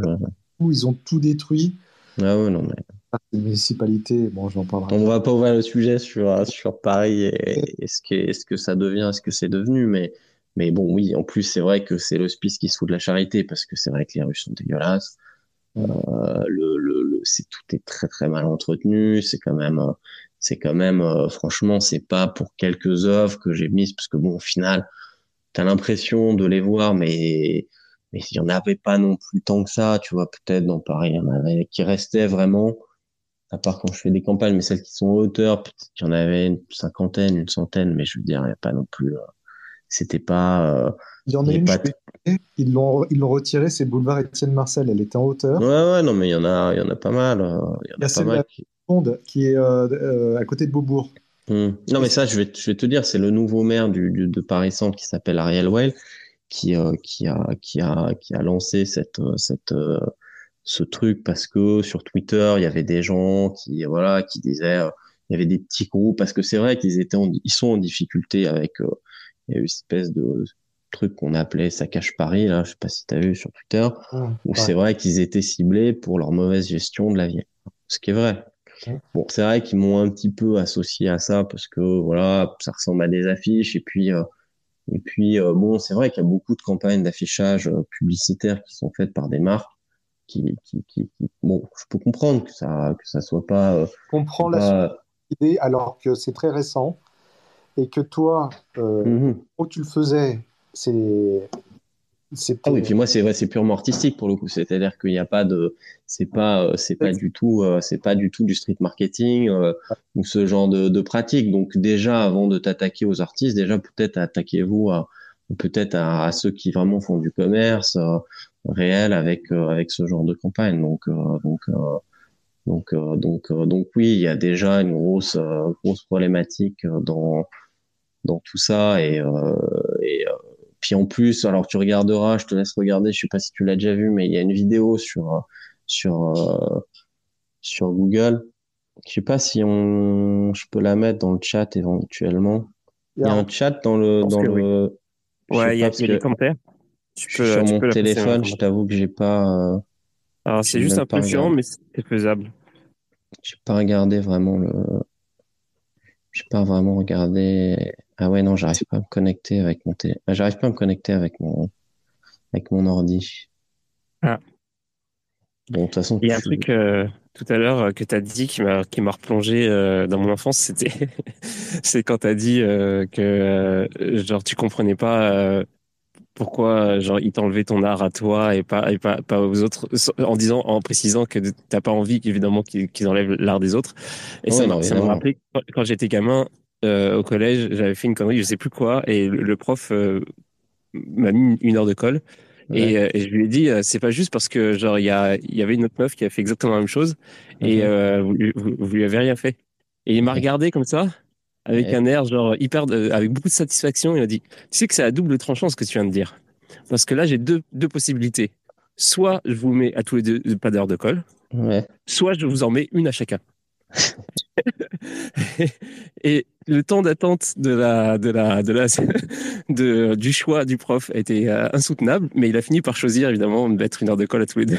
Ils ont tout détruit. Ah ouais, non mais. Ah, les municipalités, bon, j'en parlerai. On va pas ouvrir le sujet sur sur Paris et, ce que est-ce que ça devient, ce que c'est devenu, mais mais bon, oui. En plus, c'est vrai que c'est l'hospice qui se fout de la charité parce que c'est vrai que les rues sont dégueulasses. Euh, le, c'est tout est très très mal entretenu. C'est quand même, c'est quand même, euh, franchement, c'est pas pour quelques œuvres que j'ai mises parce que bon, au final, t'as l'impression de les voir, mais mais il y en avait pas non plus tant que ça. Tu vois, peut-être dans Paris, il y en avait qui restaient vraiment à part quand je fais des campagnes, mais celles qui sont en hauteur, peut-être qu'il y en avait une cinquantaine, une centaine, mais je veux dire, il n'y a pas non plus. Euh, c'était pas. Il y en a une, ils l'ont ils l'ont retiré, c'est boulevard Étienne Marcel, elle était en hauteur. Ouais, ouais, non, mais il y en a, il y en a pas mal. Euh, il y, en a, pas mal qui... qui est euh, euh, à côté de Beaubourg. Hmm. Non, mais ça, je vais, je vais te dire, c'est le nouveau maire du, du de Paris Centre qui s'appelle Ariel Well qui, qui, a, qui, a, qui a lancé cette, cette, ce truc parce que sur Twitter, il y avait des gens qui, voilà, qui disaient, il y avait des petits groupes parce que c'est vrai qu'ils étaient, ils sont en difficulté avec, il y a eu une espèce de truc qu'on appelait ça cache Paris là je sais pas si tu as vu sur Twitter où c'est vrai qu'ils étaient ciblés pour leur mauvaise gestion de la vie. Ce qui est vrai. Bon c'est vrai qu'ils m'ont un petit peu associé à ça parce que voilà ça ressemble à des affiches et puis euh, et puis euh, bon c'est vrai qu'il y a beaucoup de campagnes d'affichage euh, publicitaires qui sont faites par des marques qui, qui, qui, bon je peux comprendre que ça que ça soit pas comprends la idée alors que c'est très récent et que toi, euh, mm-hmm. où tu le faisais, c'est ah oui, puis moi c'est c'est purement artistique pour le coup, c'est-à-dire qu'il n'y a pas de, c'est pas, euh, c'est pas du tout, euh, c'est pas du tout du street marketing euh, ou ce genre de, de pratique. Donc déjà avant de t'attaquer aux artistes, déjà peut-être attaquez-vous à, peut-être à, ceux qui vraiment font du commerce réel avec avec ce genre de campagne. Donc donc donc donc donc oui, il y a déjà une grosse grosse problématique dans dans tout ça et et puis en plus, alors tu regarderas, je te laisse regarder, je sais pas si tu l'as déjà vu, mais il y a une vidéo sur sur euh, sur Google. Je sais pas si on, je peux la mettre dans le chat éventuellement. Il y a un chat dans le dans le. Ouais, il y a, des commentaires. Tu peux, sur mon téléphone, je t'avoue que j'ai pas. Euh, alors c'est juste un peu chiant, mais c'est faisable. J'ai pas regardé vraiment le. J'ai pas vraiment regardé. Ah ouais, non, j'arrive pas à me connecter avec mon télé. Ah, j'arrive pas à me connecter avec mon, avec mon ordi. Ah. Bon, de toute façon. Il y a un truc euh, tout à l'heure euh, que tu as dit qui m'a, qui m'a replongé euh, dans mon enfance. C'était, c'est quand tu as dit que, genre, tu comprenais pas pourquoi genre il t'enlevait ton art à toi et pas et pas, pas aux autres en disant en précisant que t'as pas envie évidemment qu'ils enlèvent l'art des autres et ça m'a rappelé quand j'étais gamin euh, au collège, j'avais fait une connerie, je sais plus quoi, et le, prof euh, m'a mis une heure de colle. Et, euh, et, je lui ai dit, c'est pas juste parce que genre il y, a, y avait une autre meuf qui a fait exactement la même chose et mhm. vous, vous, lui avez rien fait. Et il m'a regardé comme ça, avec un air genre hyper, avec beaucoup de satisfaction. Il m'a dit, tu sais que c'est à double tranchant ce que tu viens de dire, parce que là j'ai deux, deux possibilités. Soit je vous mets à tous les deux pas d'heure de colle, soit je vous en mets une à chacun. et le temps d'attente de la, de la, de la, de, du choix du prof a été euh, insoutenable, mais il a fini par choisir évidemment de mettre une heure de colle à tous les deux.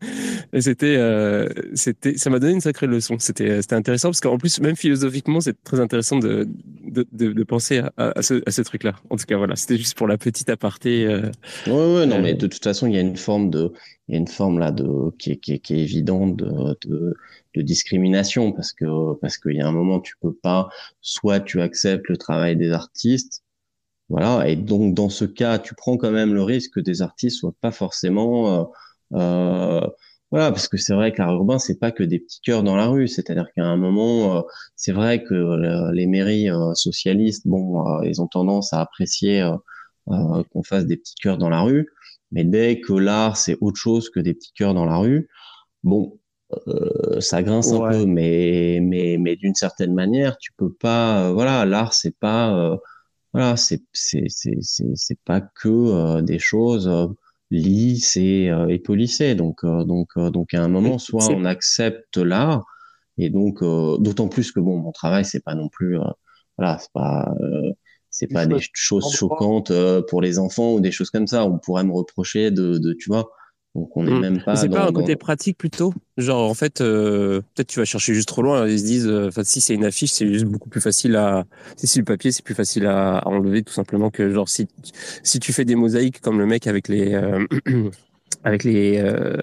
et c'était, euh, c'était, ça m'a donné une sacrée leçon. C'était, c'était intéressant parce qu'en plus, même philosophiquement, c'est très intéressant de, de, de, penser à, à, ce, à ce truc-là. En tout cas, voilà, c'était juste pour la petite aparté. Euh, ouais, ouais, non, mais de toute façon, il y a une forme de, il y a une forme là de, qui est, qui est, qui est évidente de, de de discrimination parce que parce qu'il y a un moment tu peux pas soit tu acceptes le travail des artistes voilà et donc dans ce cas tu prends quand même le risque que des artistes soient pas forcément euh, euh voilà parce que c'est vrai que l'art urbain c'est pas que des petits cœurs dans la rue. C'est-à-dire qu'à un moment euh, c'est vrai que les mairies euh, socialistes bon ils ont tendance à apprécier qu'on fasse des petits cœurs dans la rue. Mais dès que l'art c'est autre chose que des petits cœurs dans la rue bon euh, ça grince un peu, mais mais mais d'une certaine manière, tu peux pas. Euh, voilà, l'art c'est pas euh, voilà, c'est c'est c'est c'est pas que des choses lisses et, et polissées. Donc donc donc à un moment, soit on accepte l'art et donc d'autant plus que bon, mon travail c'est pas non plus voilà, c'est pas c'est pas des choses choquantes pour les enfants ou des choses comme ça. On pourrait me reprocher de, de tu vois, donc on n'est hmm. même pas. C'est pas un côté pratique plutôt? Genre en fait, euh, peut-être tu vas chercher juste trop loin. Ils se disent, euh, si c'est une affiche, c'est juste beaucoup plus facile à. Si c'est le papier, c'est plus facile à, enlever tout simplement que genre si si tu fais des mosaïques comme le mec avec les. Euh, avec les,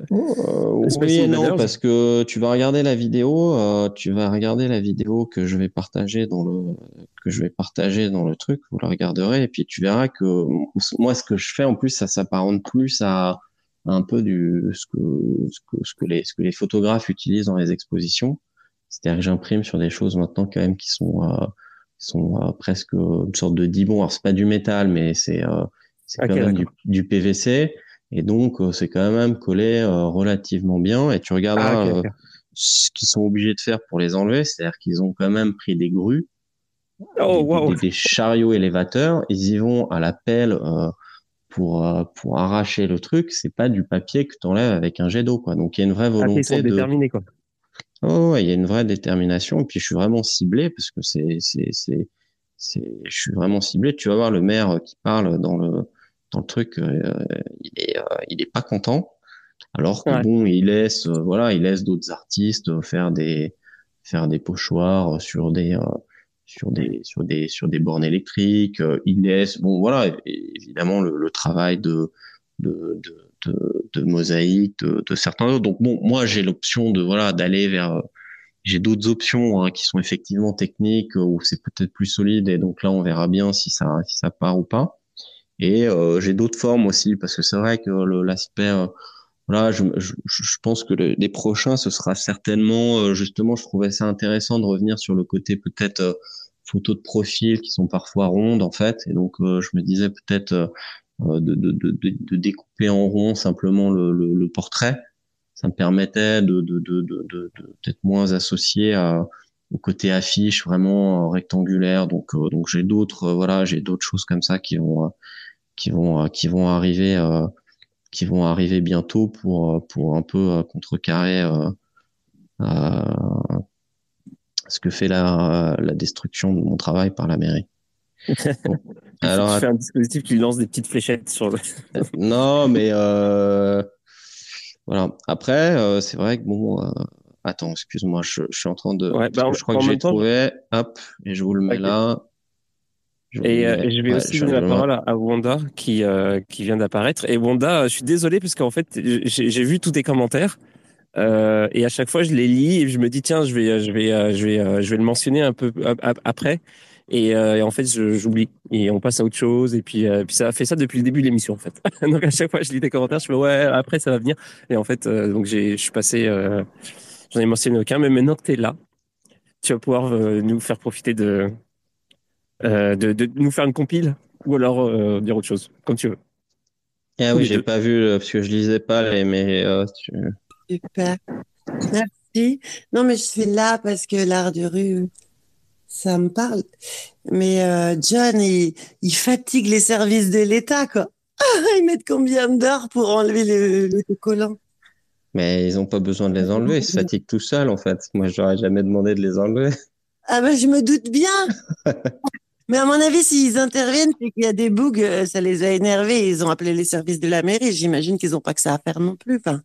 oh, oui non parce que tu vas regarder la vidéo tu vas regarder la vidéo que je vais partager dans le que je vais partager dans le truc vous la regarderez et puis tu verras que moi ce que je fais en plus ça s'apparente plus à un peu du ce que, ce que, ce que les ce que les photographes utilisent dans les expositions. C'est-à-dire que j'imprime sur des choses maintenant quand même qui sont euh, qui sont euh, presque une sorte de dibon. Alors c'est pas du métal, mais c'est euh, c'est quand même du, du, PVC et donc euh, c'est quand même collé relativement bien. Et tu regarderas ah, ce qu'ils sont obligés de faire pour les enlever, c'est-à-dire qu'ils ont quand même pris des grues, oh, des, des, chariots élévateurs, ils y vont à la pelle pour euh, pour arracher le truc, c'est pas du papier que tu enlèves avec un jet d'eau quoi. Donc il y a une vraie ah, volonté de déterminer quoi. Oh, il y a une vraie détermination et puis je suis vraiment ciblé parce que c'est c'est c'est c'est je suis vraiment ciblé, tu vas voir le maire qui parle dans le dans le truc euh, il est euh, il est pas content alors que bon, il laisse voilà, il laisse d'autres artistes faire des faire des pochoirs sur des sur des sur des sur des bornes électriques. Euh, il laisse bon voilà évidemment le, le travail de de, de, de, de mosaïque de, de, certains autres. Donc bon moi j'ai l'option de voilà d'aller vers j'ai d'autres options hein, qui sont effectivement techniques où c'est peut-être plus solide et donc là on verra bien si ça si ça part ou pas. Et euh, j'ai d'autres formes aussi parce que c'est vrai que l'aspect euh, voilà, je, je, je, pense que les prochains, ce sera certainement, euh, justement, je trouvais ça intéressant de revenir sur le côté peut-être photos de profil qui sont parfois rondes en fait. Et donc euh, je me disais peut-être euh, de, de, de, de, découper en rond simplement le, le, le portrait. Ça me permettait de, de, peut-être moins associé à, au côté affiche vraiment rectangulaire. Donc euh, donc j'ai d'autres voilà j'ai d'autres choses comme ça qui vont qui vont qui vont arriver qui vont arriver bientôt pour pour un peu contrecarrer euh, ce que fait la, la destruction de mon travail par la mairie. Alors, tu fais un dispositif, tu lances des petites fléchettes sur. non, mais euh, voilà. Après, euh, c'est vrai que bon. Euh, attends, excuse-moi, je, je, suis en train de. Ouais, bah, je crois que j'ai trouvé. Hop, et je vous le mets là. Et, euh, je vais aussi donner la parole à, Wanda qui qui vient d'apparaître. Et Wanda, je suis désolé parce qu'en fait, j'ai vu tous tes commentaires. Euh, et à chaque fois, je les lis et je me dis tiens, je vais, je vais, euh, je vais, euh, je vais le mentionner un peu après. Et, et en fait, j'oublie et on passe à autre chose. Et puis, puis ça a fait ça depuis le début de l'émission en fait. donc à chaque fois, je lis des commentaires, je me ouais, après ça va venir. Et en fait, donc j'ai, je suis passé, j'en ai mentionné aucun. Mais maintenant que tu es là, tu vas pouvoir nous faire profiter de, de, de, nous faire une compile ou alors dire autre chose, comme tu veux. Ah oui, j'ai pas vu parce que je lisais pas les mais tu... Super. Merci. Non, mais je suis là parce que l'art de rue, ça me parle. Mais euh, John, il, il, fatigue les services de l'État, quoi. ils mettent combien d'heures pour enlever le, le collant? Mais ils n'ont pas besoin de les enlever, ils se fatiguent tout seuls en fait. Moi, je n'aurais jamais demandé de les enlever. Ah bah je me doute bien. Mais à mon avis, s'ils interviennent, c'est qu'il y a des bugs, euh, ça les a énervés. Ils ont appelé les services de la mairie. J'imagine qu'ils n'ont pas que ça à faire non plus. Enfin,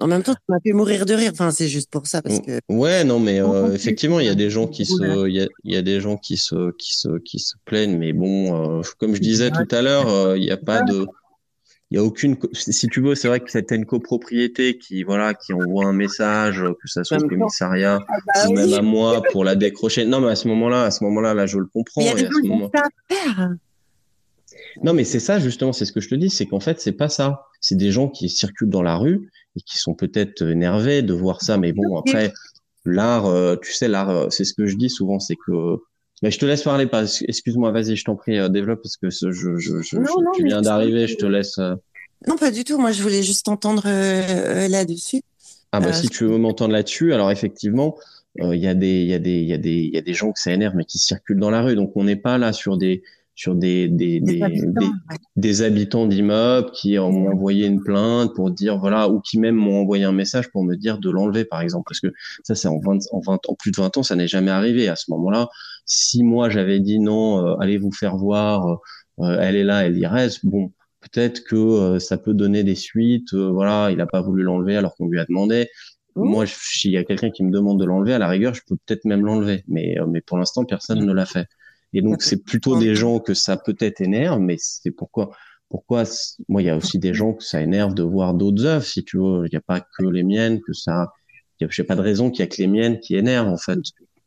en même temps, ça m'a fait mourir de rire. Enfin, c'est juste pour ça parce que. Ouais, non, mais euh, effectivement, il y a des gens qui se, il y a, y a, des gens qui se, qui se, qui se plaignent. Mais bon, euh, comme je disais tout à l'heure, il n'y a pas de il y a aucune si tu veux c'est vrai que c'était une copropriété qui voilà qui envoie un message que ça soit au commissariat ah bah ou même à moi pour la décrocher. Non mais à ce moment-là à ce moment-là là je le comprends moment... non mais c'est ça justement c'est ce que je te dis c'est qu'en fait c'est pas ça. C'est des gens qui circulent dans la rue et qui sont peut-être énervés de voir ça. Mais bon après l'art euh, tu sais l'art euh, c'est ce que je dis souvent c'est que mais je te laisse parler, excuse-moi, vas-y, je t'en prie, euh, développe parce que je, je, je, tu viens d'arriver, je te laisse. Euh. Non, pas du tout. Moi, je voulais juste t'entendre euh, là-dessus. Ah bah si tu veux m'entendre là-dessus, alors effectivement, il y a des, il y a des, il y a des, il y a des gens que ça énerve, mais qui circulent dans la rue. Donc on n'est pas là sur des, sur des des, des, des, habitants, d'immeubles qui ont envoyé une plainte pour dire voilà ou qui même m'ont envoyé un message pour me dire de l'enlever par exemple. Parce que ça c'est en 20 en 20 en plus de 20 ans ça n'est jamais arrivé à ce moment-là. Si moi j'avais dit non euh, allez vous faire voir euh, elle est là elle y reste bon peut-être que euh, ça peut donner des suites voilà il a pas voulu l'enlever alors qu'on lui a demandé. Mmh. moi s'il y a quelqu'un qui me demande de l'enlever à la rigueur je peux peut-être même l'enlever. Mais mais pour l'instant personne ne l'a fait et donc, c'est plutôt des gens que ça peut-être énerve, mais c'est pourquoi, pourquoi, moi, il y a aussi des gens que ça énerve de voir d'autres œuvres, si tu veux. Il n'y a pas que les miennes, que ça, je n'ai pas de raison qu'il y a que les miennes qui énervent, en fait.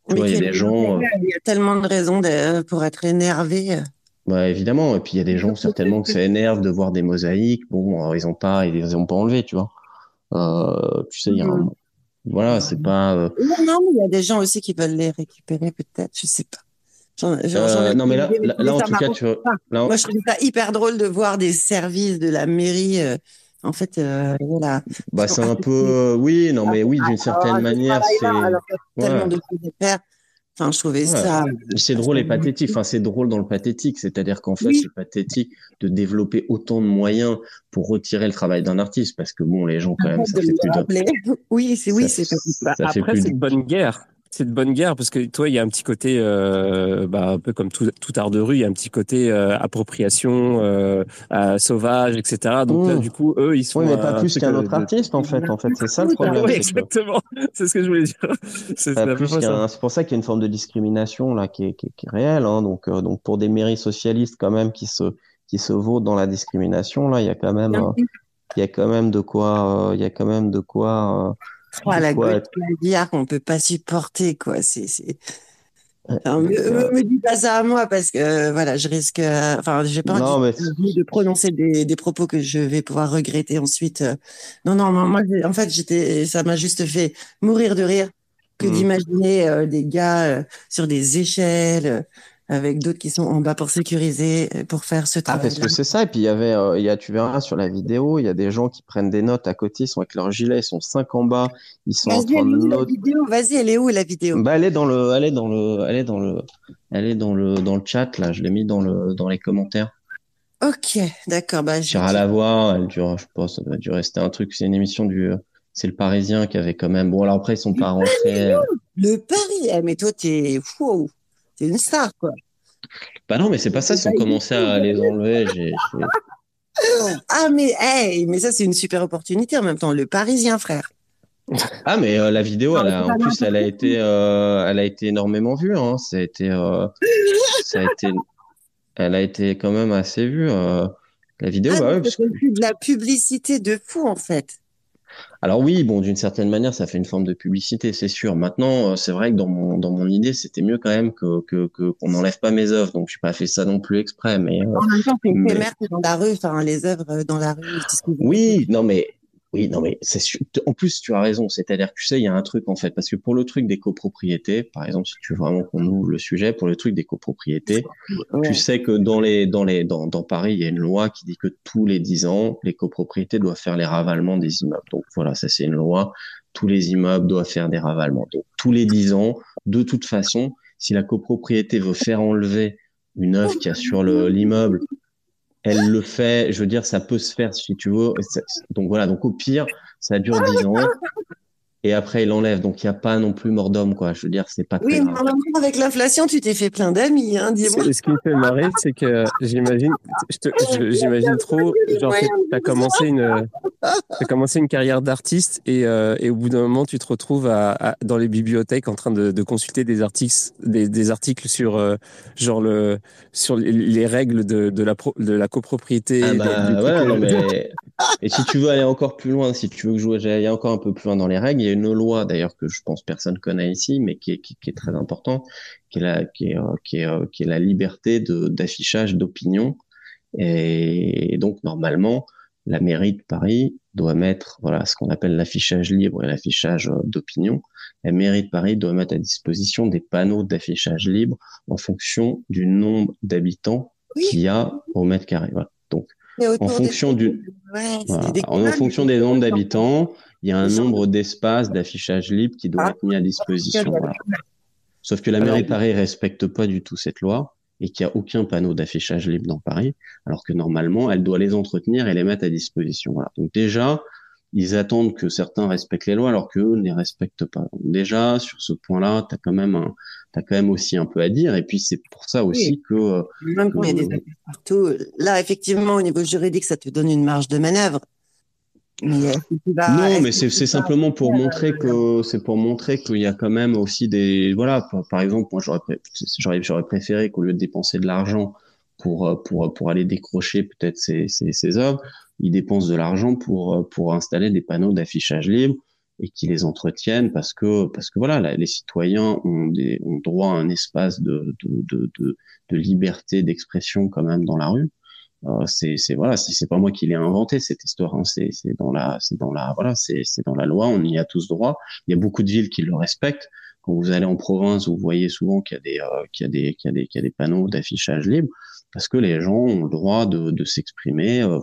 Tu vois, il y a des gens. Euh, il y a tellement de raisons pour être énervé. Bah, évidemment. Et puis, il y a des gens, certainement, que ça énerve de voir des mosaïques. Bon, ils ont pas, ils les ont pas enlevés, tu vois. Euh, tu sais, il y a un, voilà, c'est pas. Euh non, non, mais il y a des gens aussi qui veulent les récupérer, peut-être, je sais pas. Euh, non, mais là, là, en tout cas, tu Moi, je trouve ça hyper drôle de voir des services de la mairie. Euh, en fait, euh, voilà. Bah, c'est un peu, oui, non, mais oui, d'une certaine manière, c'est. Tellement de choses à faire. Enfin, je trouvais ça. C'est drôle et pathétique. Enfin, c'est drôle dans le pathétique. C'est-à-dire qu'en fait, c'est pathétique de développer autant de moyens pour retirer le travail d'un artiste parce que bon, les gens, quand même, ça fait plus de. Oui, c'est oui, c'est. Après, c'est une bonne guerre c'est de bonne guerre parce que toi, il y a un petit côté, euh, bah, un peu comme tout, tout, art de rue, il y a un petit côté euh, appropriation euh, sauvage, etc. Donc là, mmh. du coup, eux, ils sont. Oui, mais pas plus qu'un autre artiste, en fait. En fait, c'est ça le problème. oui, exactement. C'est ce que je voulais dire. C'est pour ça qu'il y a une forme de discrimination là qui est, qui est, réelle. Hein. Donc, donc pour des mairies socialistes quand même qui se qui se vaut dans la discrimination, là, il y a quand même, il y a quand même de quoi, il y a quand même de quoi Oh, la gueule qu'on peut pas supporter, quoi. C'est, c'est... me, dis pas ça à moi parce que voilà, je risque. Euh, enfin, j'ai pas envie de prononcer des, des, propos que je vais pouvoir regretter ensuite. Non, non, moi, en fait, j'étais, ça m'a juste fait mourir de rire que mmh. d'imaginer euh, des gars euh, sur des échelles avec d'autres qui sont en bas pour sécuriser, euh, pour faire ce travail. Ah, parce que c'est ça. Et puis, il y avait, euh, il y a, tu verras sur la vidéo, il y a des gens qui prennent des notes à côté, ils sont avec leur gilet, ils sont cinq en bas, ils sont en train de noter. Vas-y, elle est où la vidéo? Bah, elle est dans le, elle est dans le, elle est dans le, elle est dans le, dans le chat là. Je l'ai mis dans le, dans les commentaires. Ok, d'accord. Bah, je à la voir. Elle dure, je pense, ça doit durer. C'était un truc, c'est une émission du, c'est le Parisien qui avait quand même. Bon, alors après, ils sont pas rentrés. Le Paris, mais toi, t'es fou. C'est une star, quoi. Bah non, mais c'est pas ça. Si on commençait à les enlever. Ah, mais, hey, mais ça, c'est une super opportunité en même temps. Le Parisien, frère. Ah, mais euh, la vidéo, elle a, en plus, elle a été, euh, elle a été énormément vue. Hein. Ça a été, euh, ça a été, elle a été quand même assez vue. la vidéo, ah, bah ouais, parce que... de la publicité de fou, en fait. Alors oui, bon, d'une certaine manière, ça fait une forme de publicité, c'est sûr. Maintenant, euh, c'est vrai que dans mon dans mon idée, c'était mieux quand même que que qu'on n'enlève pas mes œuvres. Donc, je n'ai pas fait ça non plus exprès, mais euh, en même temps, c'est mais... dans la rue, enfin les œuvres euh, dans la rue. Oui, non mais oui, non, mais c'est en plus, tu as raison. C'est-à-dire que tu sais, il y a un truc, en fait, parce que pour le truc des copropriétés, par exemple, si tu veux vraiment qu'on ouvre le sujet, pour le truc des copropriétés, tu sais que dans les, dans les, dans, dans Paris, il y a une loi qui dit que tous les 10 ans, les copropriétés doivent faire les ravalements des immeubles. Donc voilà, ça c'est une loi. Tous les immeubles doivent faire des ravalements. Donc tous les 10 ans, de toute façon, si la copropriété veut faire enlever une œuvre qui a sur l'immeuble elle le fait. Je veux dire, ça peut se faire si tu veux. Donc voilà. Donc au pire, ça dure 10 ans et après il enlève. Donc il n'y a pas non plus mort d'homme, quoi. Je veux dire, c'est pas très. Oui, mais avec l'inflation, tu t'es fait plein d'amis, hein, dis-moi. Ce qui me fait marrer, c'est que j'imagine, j'imagine trop, genre, tu as commencé une, as commencé une carrière d'artiste et, euh, et, au bout d'un moment, tu te retrouves à, dans les bibliothèques en train de, de consulter des articles, des, des articles sur, euh, genre le, sur les règles de, de la, pro, de la copropriété. Ah bah, ouais, non, mais... et si tu veux aller encore plus loin, si tu veux que je aille encore un peu plus loin dans les règles, une loi d'ailleurs que je pense personne connaît ici, mais qui est, qui, est très important, qui est la, qui est, qui est, qui est la liberté d'affichage d'opinion. Et donc normalement, la mairie de Paris doit mettre voilà ce qu'on appelle l'affichage libre et l'affichage d'opinion. La mairie de Paris doit mettre à disposition des panneaux d'affichage libre en fonction du nombre d'habitants qu'il y a au mètre carré. Voilà. Donc en fonction du en fonction des nombres d'habitants, il y a un nombre d'espaces d'affichage libre qui doit ah. être mis à disposition. Sauf que la mairie de Paris respecte pas du tout cette loi et qu'il n'y a aucun panneau d'affichage libre dans Paris, alors que normalement, elle doit les entretenir et les mettre à disposition. Voilà. Donc déjà, ils attendent que certains respectent les lois alors qu'eux ne les respectent pas. Donc déjà, sur ce point-là, tu as quand même un, as quand même aussi un peu à dire. Et puis c'est pour ça aussi que même quand il y a des partout, là effectivement au niveau juridique, ça te donne une marge de manœuvre. Euh, non, mais c'est simplement pour montrer que c'est pour montrer qu'il y a quand même aussi des voilà. Par, exemple, moi j'aurais j'aurais préféré qu'au lieu de dépenser de l'argent pour euh, pour pour aller décrocher peut-être ces, ces, ces œuvres, ils dépensent de l'argent pour euh, pour installer des panneaux d'affichage libre et qui les entretiennent parce que parce que voilà les citoyens ont des ont droit à un espace de de de, de, liberté d'expression quand même dans la rue. Euh, c'est voilà c'est pas moi qui l'ai inventé cette histoire hein. c'est dans la c'est dans la voilà c'est c'est dans la loi on y a tous droit. Il y a beaucoup de villes qui le respectent. Quand vous allez en province vous voyez souvent qu'il y a des euh, qu'il y a des qu'il y a des qu'il y a des panneaux d'affichage libre parce que les gens ont le droit de de s'exprimer euh,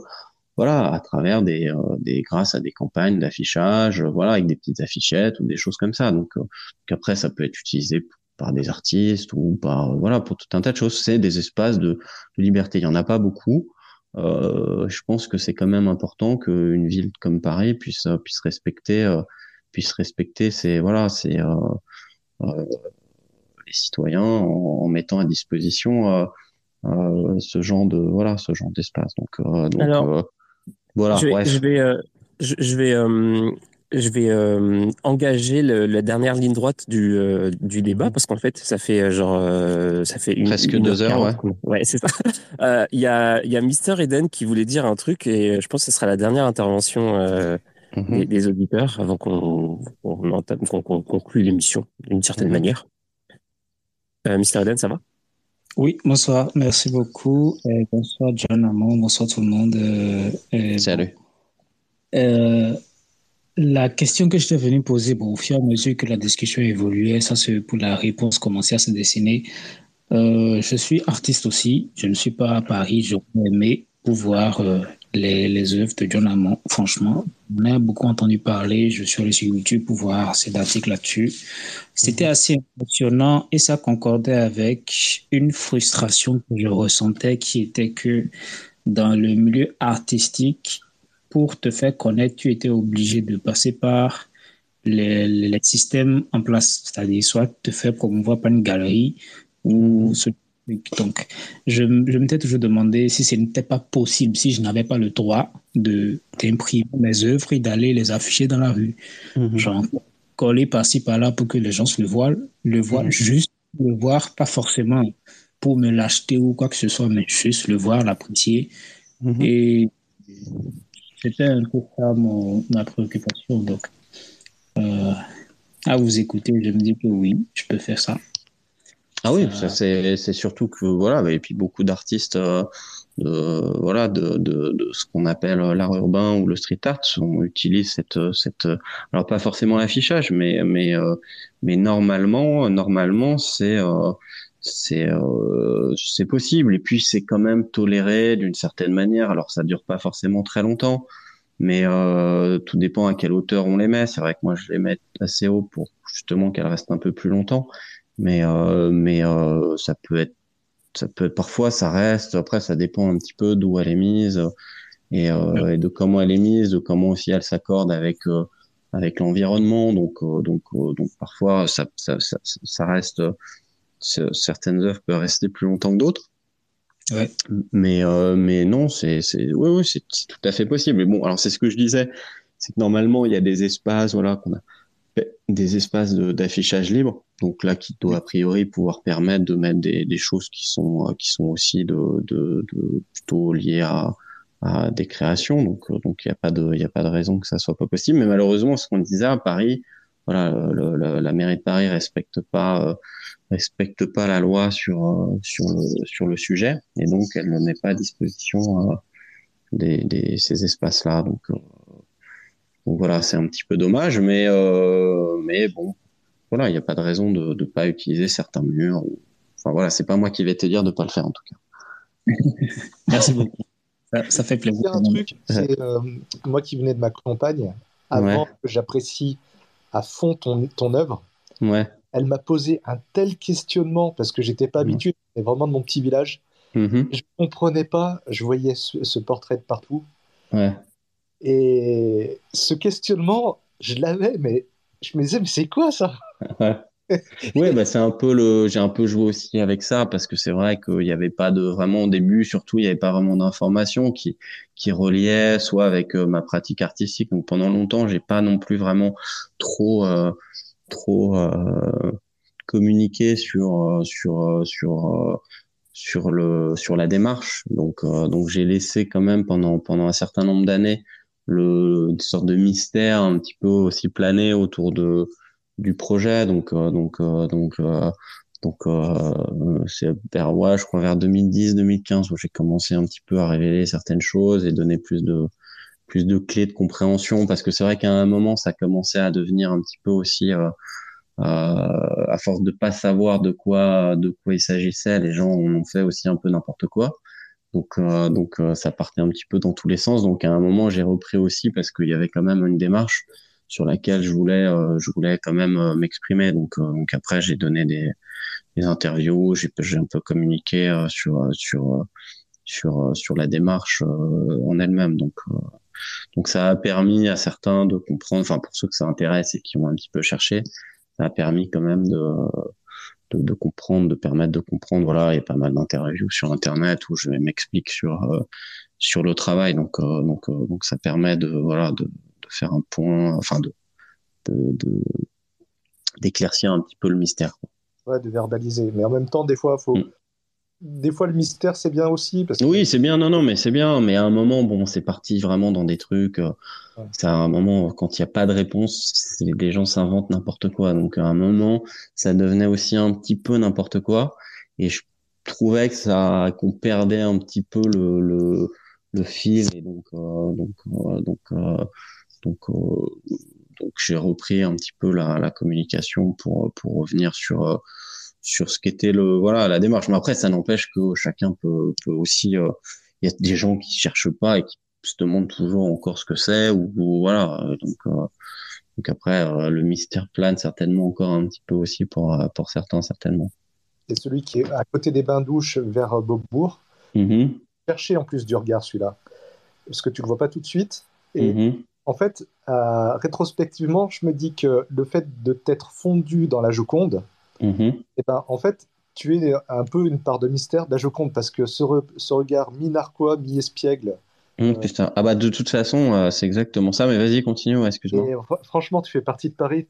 voilà à travers des des grâce à des campagnes d'affichage voilà avec des petites affichettes ou des choses comme ça donc qu'après ça peut être utilisé par des artistes ou par voilà pour tout un tas de choses. C'est des espaces de, liberté. Il y en a pas beaucoup. Euh, je pense que c'est quand même important qu'une ville comme Paris puisse puisse respecter euh, puisse respecter ces voilà ces euh, euh les citoyens en, mettant à disposition euh, ce genre de voilà ce genre d'espace. Donc, donc Alors, voilà. Je vais, je vais, je, je vais je vais euh, engager le, la dernière ligne droite du, euh, du débat parce qu'en fait ça fait euh, genre ça fait une, presque deux heures ouais, ouais c'est ça il y a y a Mister Eden qui voulait dire un truc et je pense que ce sera la dernière intervention mhm. des, auditeurs avant qu'on qu'on conclue l'émission d'une certaine mhm. manière Mister Eden ça va? Oui, bonsoir, merci beaucoup. bonsoir John Amon, bonsoir tout le monde. Salut. Euh, la question que je t'ai venu poser, bon, au fur et à mesure que la discussion évoluait, ça c'est pour la réponse commençait à se dessiner. Euh, je suis artiste aussi. Je ne suis pas à Paris. J'aurais aimé pouvoir euh, les, les œuvres de John Amon. Franchement, on a beaucoup entendu parler. Je suis allé sur YouTube pour voir ces articles là-dessus. C'était assez impressionnant et ça concordait avec une frustration que je ressentais qui était que dans le milieu artistique, pour te faire connaître, tu étais obligé de passer par les, les systèmes en place, c'est-à-dire soit te faire promouvoir par une galerie ou ce donc, je, je m'étais toujours demandé si ce n'était pas possible, si je n'avais pas le droit de d'imprimer mes œuvres et d'aller les afficher dans la rue. Mm-hmm. Genre, coller par-ci par-là pour que les gens se le voient, le voient, mm-hmm. juste le voir, pas forcément pour me l'acheter ou quoi que ce soit, mais juste le voir, l'apprécier. Mm-hmm. Et c'était un peu ça mon, ma préoccupation. Donc, euh, à vous écouter, je me dis que oui, je peux faire ça. Ah oui, ça c'est surtout que voilà, et puis beaucoup d'artistes euh, de voilà de, de, de ce qu'on appelle l'art urbain ou le street art on utilise cette cette alors pas forcément l'affichage mais mais euh, mais normalement normalement c'est euh, c'est euh, c'est possible. Et puis c'est quand même toléré d'une certaine manière. Alors ça dure pas forcément très longtemps mais euh, tout dépend à quelle hauteur on les met. C'est vrai que moi je les mets assez haut pour justement qu'elles restent un peu plus longtemps mais euh, mais euh, ça peut être ça peut parfois ça reste. Après, ça dépend un petit peu d'où elle est mise et, et, de comment elle est mise, de comment aussi elle s'accorde avec avec l'environnement. Donc donc donc parfois ça ça, ça, ça reste certaines œuvres peuvent rester plus longtemps que d'autres. Ouais. Mais euh, mais non, c'est c'est oui oui c'est tout à fait possible. Mais bon, alors c'est ce que je disais, c'est que normalement il y a des espaces voilà qu'on a des espaces d'affichage libre, donc là qui doit a priori pouvoir permettre de mettre des, choses qui sont euh, qui sont aussi de, de, de plutôt liées à, à des créations. Donc euh, donc il n'y a pas de il a pas de raison que ça soit pas possible. Mais malheureusement, ce qu'on disait à Paris, voilà, la mairie de Paris respecte pas respecte pas la loi sur euh, sur le sujet et donc elle ne met pas à disposition euh, des, des, ces espaces-là. Donc, euh, donc voilà, c'est un petit peu dommage, mais mais bon, voilà, il n'y a pas de raison de ne pas utiliser certains murs. Enfin voilà, c'est pas moi qui vais te dire de pas le faire en tout cas. Merci beaucoup. Ça, fait plaisir. un truc, c'est moi qui venais de ma campagne, avant que j'apprécie à fond ton, ton œuvre. Ouais elle m'a posé un tel questionnement parce que j'étais pas mmh. habitué, c'était vraiment de mon petit village. Mmh. Je comprenais pas, je voyais ce, portrait de partout. Et ce questionnement, je l'avais, mais je me disais, mais c'est quoi ça? Ouais. bah c'est un peu le, j'ai un peu joué aussi avec ça parce que c'est vrai qu'il n'y avait pas de vraiment au début, surtout il n'y avait pas vraiment d'informations qui qui reliaient soit avec euh, ma pratique artistique. Donc pendant longtemps, j'ai pas non plus vraiment trop euh, trop euh, communiquer sur sur sur sur le sur la démarche. Donc donc j'ai laissé quand même pendant pendant un certain nombre d'années le une sorte de mystère un petit peu aussi planer autour de du projet. Donc donc donc donc c'est vers ouais, je crois vers 2010-2015 où j'ai commencé un petit peu à révéler certaines choses et donner plus de plus de clés de compréhension parce que c'est vrai qu'à un moment ça commençait à devenir un petit peu aussi euh, euh, à force de pas savoir de quoi de quoi il s'agissait les gens ont fait aussi un peu n'importe quoi donc euh, donc ça partait un petit peu dans tous les sens. Donc à un moment j'ai repris aussi parce qu'il y avait quand même une démarche sur laquelle je voulais je voulais quand même m'exprimer. Donc donc après j'ai donné des, des interviews. J'ai j'ai un peu communiqué sur sur sur sur la démarche en elle-même. Donc donc ça a permis à certains de comprendre, enfin pour ceux que ça intéresse et qui ont un petit peu cherché, ça a permis quand même de, de, de comprendre, de permettre de comprendre. Voilà, il y a pas mal d'interviews sur Internet où je m'explique sur euh, sur le travail. Donc euh, donc euh, donc ça permet de voilà de, de faire un point, enfin de de d'éclaircir un petit peu le mystère. Ouais, de verbaliser. Mais en même temps, des fois, il faut, mm des fois le mystère c'est bien aussi parce oui c'est bien non non mais c'est bien mais à un moment bon c'est parti vraiment dans des trucs euh, c'est à un moment quand il n'y a pas de réponse les gens s'inventent n'importe quoi donc à un moment ça devenait aussi un petit peu n'importe quoi et je trouvais que ça qu'on perdait un petit peu le le, le fil et donc euh, donc euh, donc donc donc j'ai repris un petit peu la, la communication pour pour revenir sur sur ce qu'était le voilà la démarche. Mais après, ça n'empêche que chacun peut, peut aussi. Euh, il y a des gens qui cherchent pas et qui se demandent toujours encore ce que c'est ou, voilà. Donc euh, donc après, euh, le mystère plane certainement encore un petit peu aussi pour pour certains certainement. C'est celui qui est à côté des bains douches vers Beaubourg. Mm-hmm. Chercher en plus du regard celui-là, parce que tu le vois pas tout de suite. Et mm-hmm. en fait, rétrospectivement, je me dis que le fait de t'être fondu dans la Joconde, Mhm. Et eh ben, en fait, tu es un peu une part de mystère de parce que ce, ce regard mi-narquois, mi-espiègle. Mmh, euh, ah bah de toute façon, euh, c'est exactement ça, mais vas-y, continue, excuse-moi. Franchement, tu fais partie de Paris.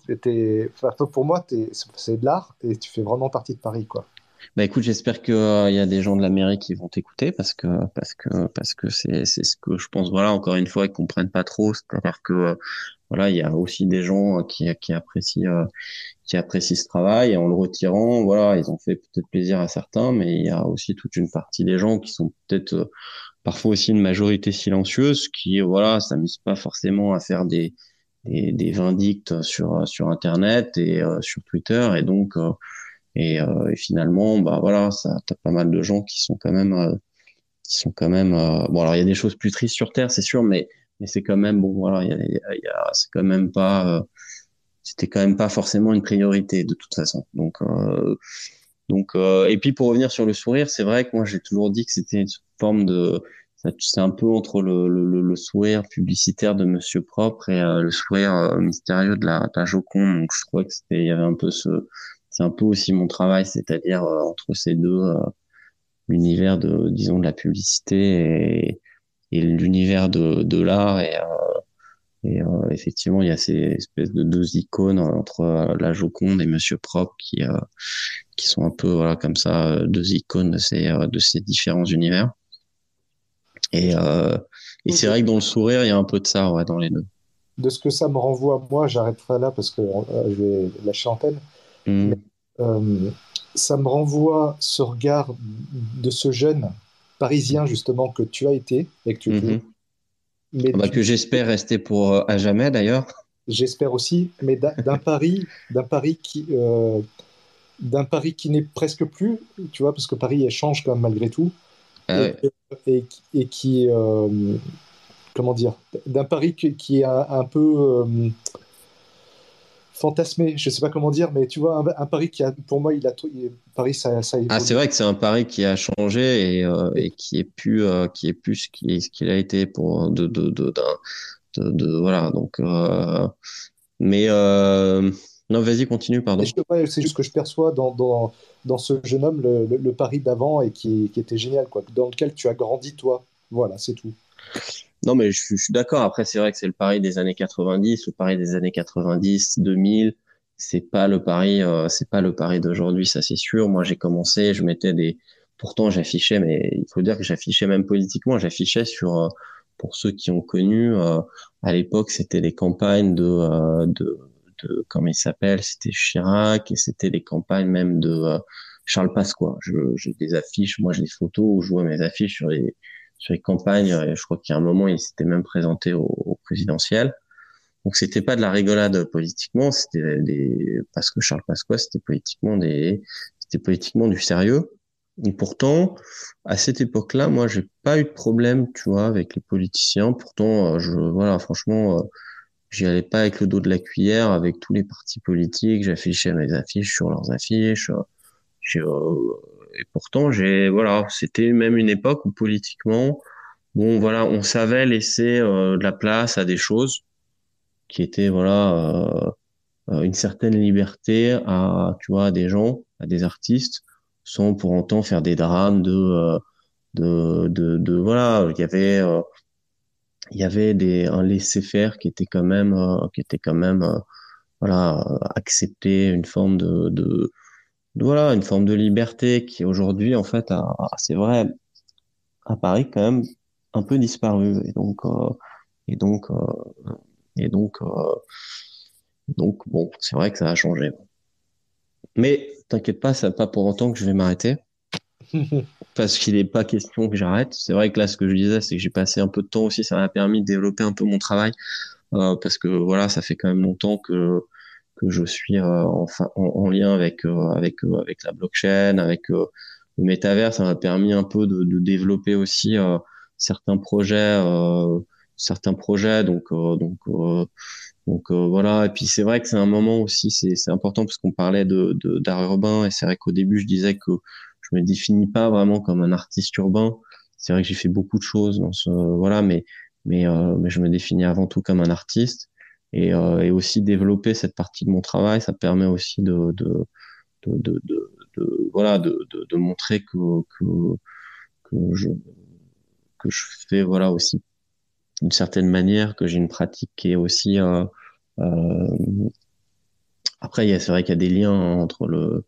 pour moi, c'est de l'art et tu fais vraiment partie de Paris. quoi. Bah écoute, j'espère qu'il euh, y a des gens de la mairie qui vont t'écouter parce que parce que parce que c'est c'est ce que je pense. Voilà, encore une fois, ils comprennent pas trop. C'est-à-dire que voilà, il y a aussi des gens qui qui apprécient qui apprécient ce travail et en le retirant, voilà, ils ont fait peut-être plaisir à certains, mais il y a aussi toute une partie des gens qui sont peut-être euh, parfois aussi une majorité silencieuse qui, voilà, s'amusent pas forcément à faire des, des, des vindictes sur, sur Internet et euh, sur Twitter et donc, euh, et, et, finalement, bah voilà, ça, t'as pas mal de gens qui sont quand même, qui sont quand même, bon alors il y a des choses plus tristes sur Terre, c'est sûr, mais mais c'est quand même bon, voilà, il y a, y a c'est quand même pas c'était quand même pas forcément une priorité de toute façon. Donc, euh, Donc, et puis pour revenir sur le sourire, c'est vrai que moi j'ai toujours dit que c'était une forme de c'est un peu entre le, le, le, sourire publicitaire de Monsieur Propre et le sourire mystérieux de la, de la Joconde. Donc je trouvais que c'était, il y avait un peu ce, c'est un peu aussi mon travail, c'est-à-dire entre ces deux l'univers de, disons, de la publicité et, et l'univers de, de l'art. Et, euh, et euh, effectivement, il y a ces espèces de deux icônes entre euh, la Joconde et Monsieur Propre qui, qui sont un peu, voilà, comme ça, deux icônes de ces, de ces différents univers. Et, et c'est vrai que dans le sourire, il y a un peu de ça, ouais, dans les deux. De ce que ça me renvoie, moi, j'arrêterai là parce que je vais lâcher l'antenne. Mmh ça me renvoie ce regard de ce jeune parisien justement que tu as été et que tu mais bah, que j'espère rester pour euh, à jamais d'ailleurs. J'espère aussi, mais d'un Paris, d'un Paris qui, euh, d'un Paris qui n'est presque plus, tu vois, parce que Paris change quand même malgré tout, ah et, et, qui, euh, comment dire, d'un Paris qui, qui est un, peu fantasmé, je sais pas comment dire, mais tu vois, un, Paris qui a, pour moi, il a, Paris, ça, ça Ah, c'est vrai que c'est un Paris qui a changé et, euh, et qui est plus, euh, qui est plus ce qu'il a été pour de, de, de, de, de voilà, donc, euh, mais non, vas-y, continue, pardon. C'est juste que je perçois dans, dans, dans ce jeune homme le, le, Paris d'avant et qui, qui était génial, quoi, dans lequel tu as grandi toi. Voilà, c'est tout. Non, mais je, suis d'accord. Après, c'est vrai que c'est le Paris des années 90. Le Paris des années 90, 2000, c'est pas le Paris, euh, c'est pas le Paris d'aujourd'hui, ça c'est sûr. Moi, j'ai commencé, je mettais des. Pourtant, j'affichais, mais il faut dire que j'affichais même politiquement. J'affichais sur, euh, pour ceux qui ont connu, euh, à l'époque, c'était des campagnes de, de, de, comment il s'appelle, c'était Chirac et c'était des campagnes même de Charles Pasqua. J'ai des affiches, moi j'ai des photos où je vois mes affiches sur les sur les campagnes. Euh, je crois qu'il y a un moment, il s'était même présenté au, au présidentiel. Donc c'était pas de la rigolade politiquement, c'était des parce que Charles Pasqua c'était politiquement des c'était politiquement du sérieux. Et pourtant, à cette époque-là, moi, j'ai pas eu de problème, tu vois, avec les politiciens. Pourtant, euh, je voilà, franchement, euh, j'y allais pas avec le dos de la cuillère avec tous les partis politiques. J'affichais mes affiches sur leurs affiches. J'ai et pourtant, j'ai voilà, c'était même une époque où politiquement, bon voilà, on savait laisser euh, de la place à des choses qui étaient voilà euh, euh, une certaine liberté à tu vois à des gens, à des artistes, sans pour autant faire des drames de de, de, de voilà, il y avait il y avait des un laisser faire qui était quand même qui était quand même voilà accepter une forme de, de voilà, une forme de liberté qui aujourd'hui, en fait, a, c'est vrai, à Paris quand même un peu disparu. Et donc, euh, et donc, euh, et donc, euh, donc, bon, c'est vrai que ça a changé. Mais t'inquiète pas, ça pas pour autant que je vais m'arrêter. parce qu'il n'est pas question que j'arrête. C'est vrai que là, ce que je disais, c'est que j'ai passé un peu de temps aussi. Ça m'a permis de développer un peu mon travail. parce que voilà, ça fait quand même longtemps que que je suis euh, en, en, lien avec euh, avec euh, avec la blockchain, avec le métavers, ça m'a permis un peu de, de développer aussi certains projets, certains projets. Donc donc donc voilà. Et puis c'est vrai que c'est un moment aussi, c'est important parce qu'on parlait de d'art urbain et c'est vrai qu'au début je disais que je me définis pas vraiment comme un artiste urbain. C'est vrai que j'ai fait beaucoup de choses dans ce voilà, mais mais mais je me définis avant tout comme un artiste et, euh, et, aussi développer cette partie de mon travail, ça permet aussi de, de, de, de, voilà, de, montrer que, que, que, je, que je fais voilà aussi d'une certaine manière, que j'ai une pratique qui est aussi euh, euh, après, c'est vrai qu'il y a des liens entre le,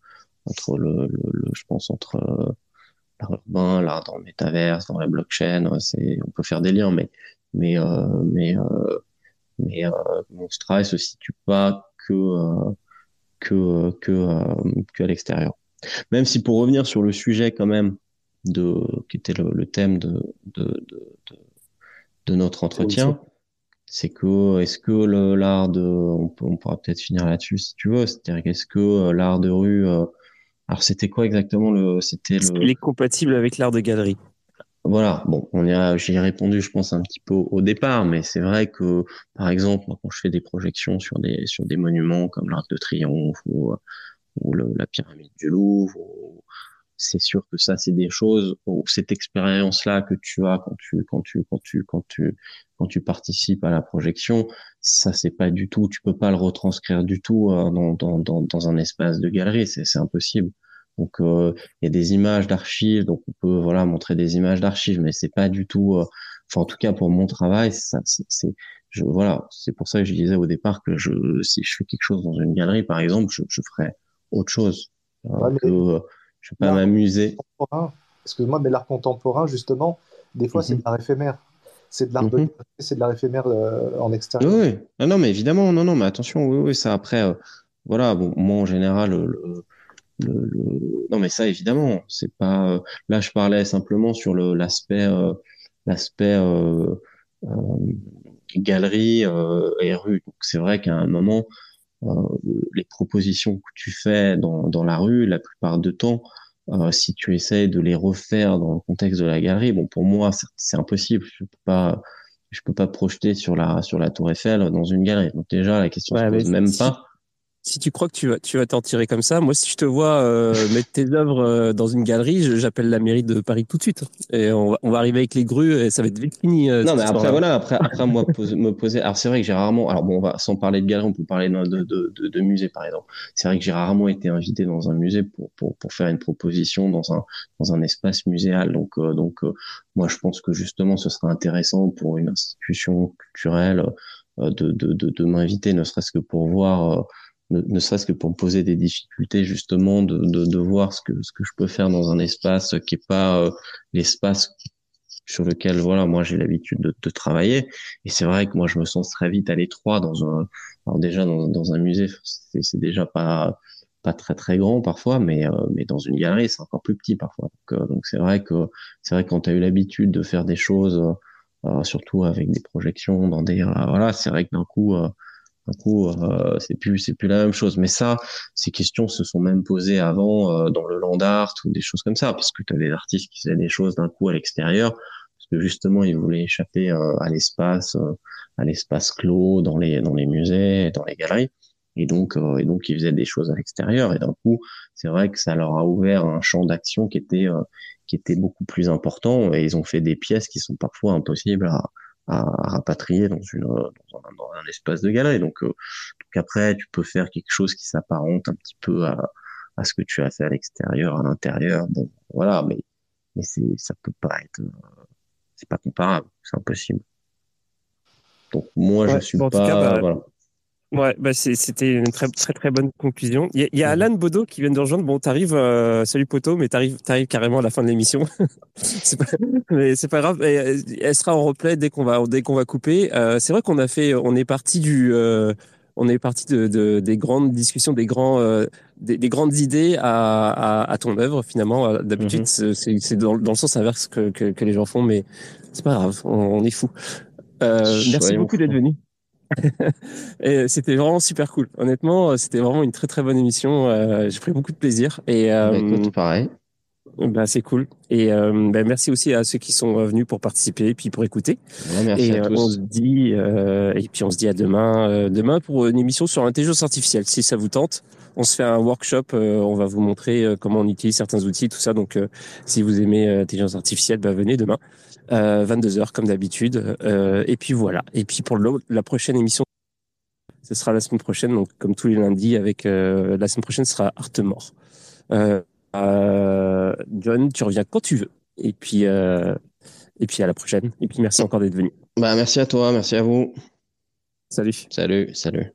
entre le, le, je pense entre l'art urbain, l'art dans le métaverse, dans la blockchain. C'est, on peut faire des liens, mais, mais, euh, mais euh, mais euh, mon travail se situe pas que euh, que que euh, que à l'extérieur. Même si pour revenir sur le sujet quand même de qui était le, le thème de de, de de, de notre entretien, c'est que est-ce que l'art de on, on pourra peut-être finir là-dessus si tu veux, c'est-à-dire qu'est-ce que l'art de rue alors c'était quoi exactement le c'était le Il est compatible avec l'art de galerie? Voilà, bon, on y a, j'ai répondu, je pense, un petit peu au départ, mais c'est vrai que, par exemple, quand je fais des projections sur des sur des monuments comme l'Arc de Triomphe ou ou la pyramide du Louvre. C'est sûr que ça, c'est des choses cette expérience-là que tu as quand tu quand tu quand tu quand tu quand tu participes à la projection, ça c'est pas du tout, tu peux pas le retranscrire du tout euh, dans dans dans, dans un espace de galerie, c'est impossible. Donc euh, il y a des images d'archives, donc on peut voilà montrer des images d'archives, mais c'est pas du tout. Euh, enfin en tout cas pour mon travail, ça c'est je voilà c'est pour ça que je disais au départ que je si je fais quelque chose dans une galerie par exemple, je, je ferais autre chose euh, que je vais pas m'amuser. Excuse-moi, mais l'art contemporain justement, des fois c'est mhm. de l'art éphémère. C'est de l'art mhm. c'est de l'art éphémère en extérieur. Oui, oui. Non, non, mais évidemment, non, non, mais attention, oui, oui, ça après, voilà, bon, moi en général, le, le, non mais ça évidemment c'est pas euh, là je parlais simplement sur le l'aspect euh, l'aspect euh, galerie et rue. Donc c'est vrai qu'à un moment les propositions que tu fais dans dans la rue la plupart du temps si tu essayes de les refaire dans le contexte de la galerie bon pour moi c'est impossible. Je peux pas je peux pas projeter sur la sur la tour Eiffel dans une galerie. Donc déjà la question se pose même pas si tu crois que tu vas, tu vas t'en tirer comme ça, moi, si je te vois euh, mettre tes œuvres euh, dans une galerie, j'appelle la mairie de Paris tout de suite. Et on va, on va arriver avec les grues et ça va être vite fini. Euh, non, mais après, voilà, après, après moi, me poser. Alors, c'est vrai que j'ai rarement. Alors, bon, on va, sans parler de galerie, on peut parler de, de, de, de musée, par exemple. C'est vrai que j'ai rarement été invité dans un musée pour, pour, pour faire une proposition dans un, dans un espace muséal. Donc, donc moi, je pense que justement, ce serait intéressant pour une institution culturelle de, de, de, de m'inviter, ne serait-ce que pour voir ne, serait-ce que pour me poser des difficultés justement de, de, de, voir ce que ce que je peux faire dans un espace qui est pas euh, l'espace sur lequel voilà moi j'ai l'habitude de, de, travailler. Et c'est vrai que moi je me sens très vite à l'étroit dans un alors déjà dans, dans un musée c'est déjà pas pas très très grand parfois mais euh, mais dans une galerie c'est encore plus petit parfois. Donc euh, donc c'est vrai que c'est vrai que quand tu as eu l'habitude de faire des choses surtout avec des projections dans des voilà c'est vrai que d'un coup un coup, euh, c'est plus c'est plus la même chose. Mais ça, ces questions se sont même posées avant euh, dans le land art ou des choses comme ça, parce que tu as des artistes qui faisaient des choses d'un coup à l'extérieur, parce que justement ils voulaient échapper euh, à l'espace, à l'espace clos dans les dans les musées, dans les galeries, et donc et donc ils faisaient des choses à l'extérieur. Et d'un coup, c'est vrai que ça leur a ouvert un champ d'action qui était qui était beaucoup plus important, et ils ont fait des pièces qui sont parfois impossibles à à, rapatrier dans, une, dans, un, dans un espace de galerie. Donc, euh, donc après, tu peux faire quelque chose qui s'apparente un petit peu à, à ce que tu as fait à l'extérieur, à l'intérieur. Bon, voilà, mais mais c'est ça peut pas être, euh, c'est pas comparable, c'est impossible. Donc moi, je suis pas. Bah, voilà. Ouais, bah c'était une très très très bonne conclusion. Il y a, y a Alan Bodo qui vient de rejoindre. Bon, t'arrives, euh, salut Poto, mais t'arrives, t'arrives carrément à la fin de l'émission. c'est pas, mais c'est pas grave. Euh, elle sera en replay dès qu'on va dès qu'on va couper. Euh, c'est vrai qu'on a fait, on est parti du, euh, on est parti de, de, des grandes discussions, des grands, euh, des, des, grandes idées à, à, à ton œuvre finalement. D'habitude, mhm. c'est, c'est dans, dans, le sens inverse que, que, que, les gens font, mais c'est pas grave, on, on est fou. merci beaucoup d'être venu. Et c'était vraiment super cool. Honnêtement, c'était vraiment une très très bonne émission. Euh, j'ai pris beaucoup de plaisir. Et bah, écoute, pareil. Bah, c'est cool. Et euh, bah, merci aussi à ceux qui sont venus pour participer et puis pour écouter. merci et à tous. on se dit et puis on se dit à demain. demain pour une émission sur l'intelligence artificielle. Si ça vous tente, on se fait un workshop. on va vous montrer comment on utilise certains outils, tout ça. Donc si vous aimez l'intelligence artificielle, bah, venez demain. 22 euh, heures comme d'habitude. Euh, et puis voilà. Et puis pour la prochaine émission, ce sera la semaine prochaine, donc comme tous les lundis, avec euh, la semaine prochaine ce sera Art Mort. John, tu reviens quand tu veux. Et puis et puis à la prochaine. Et puis merci encore d'être venu. Bah merci à toi, merci à vous. Salut. Salut, salut.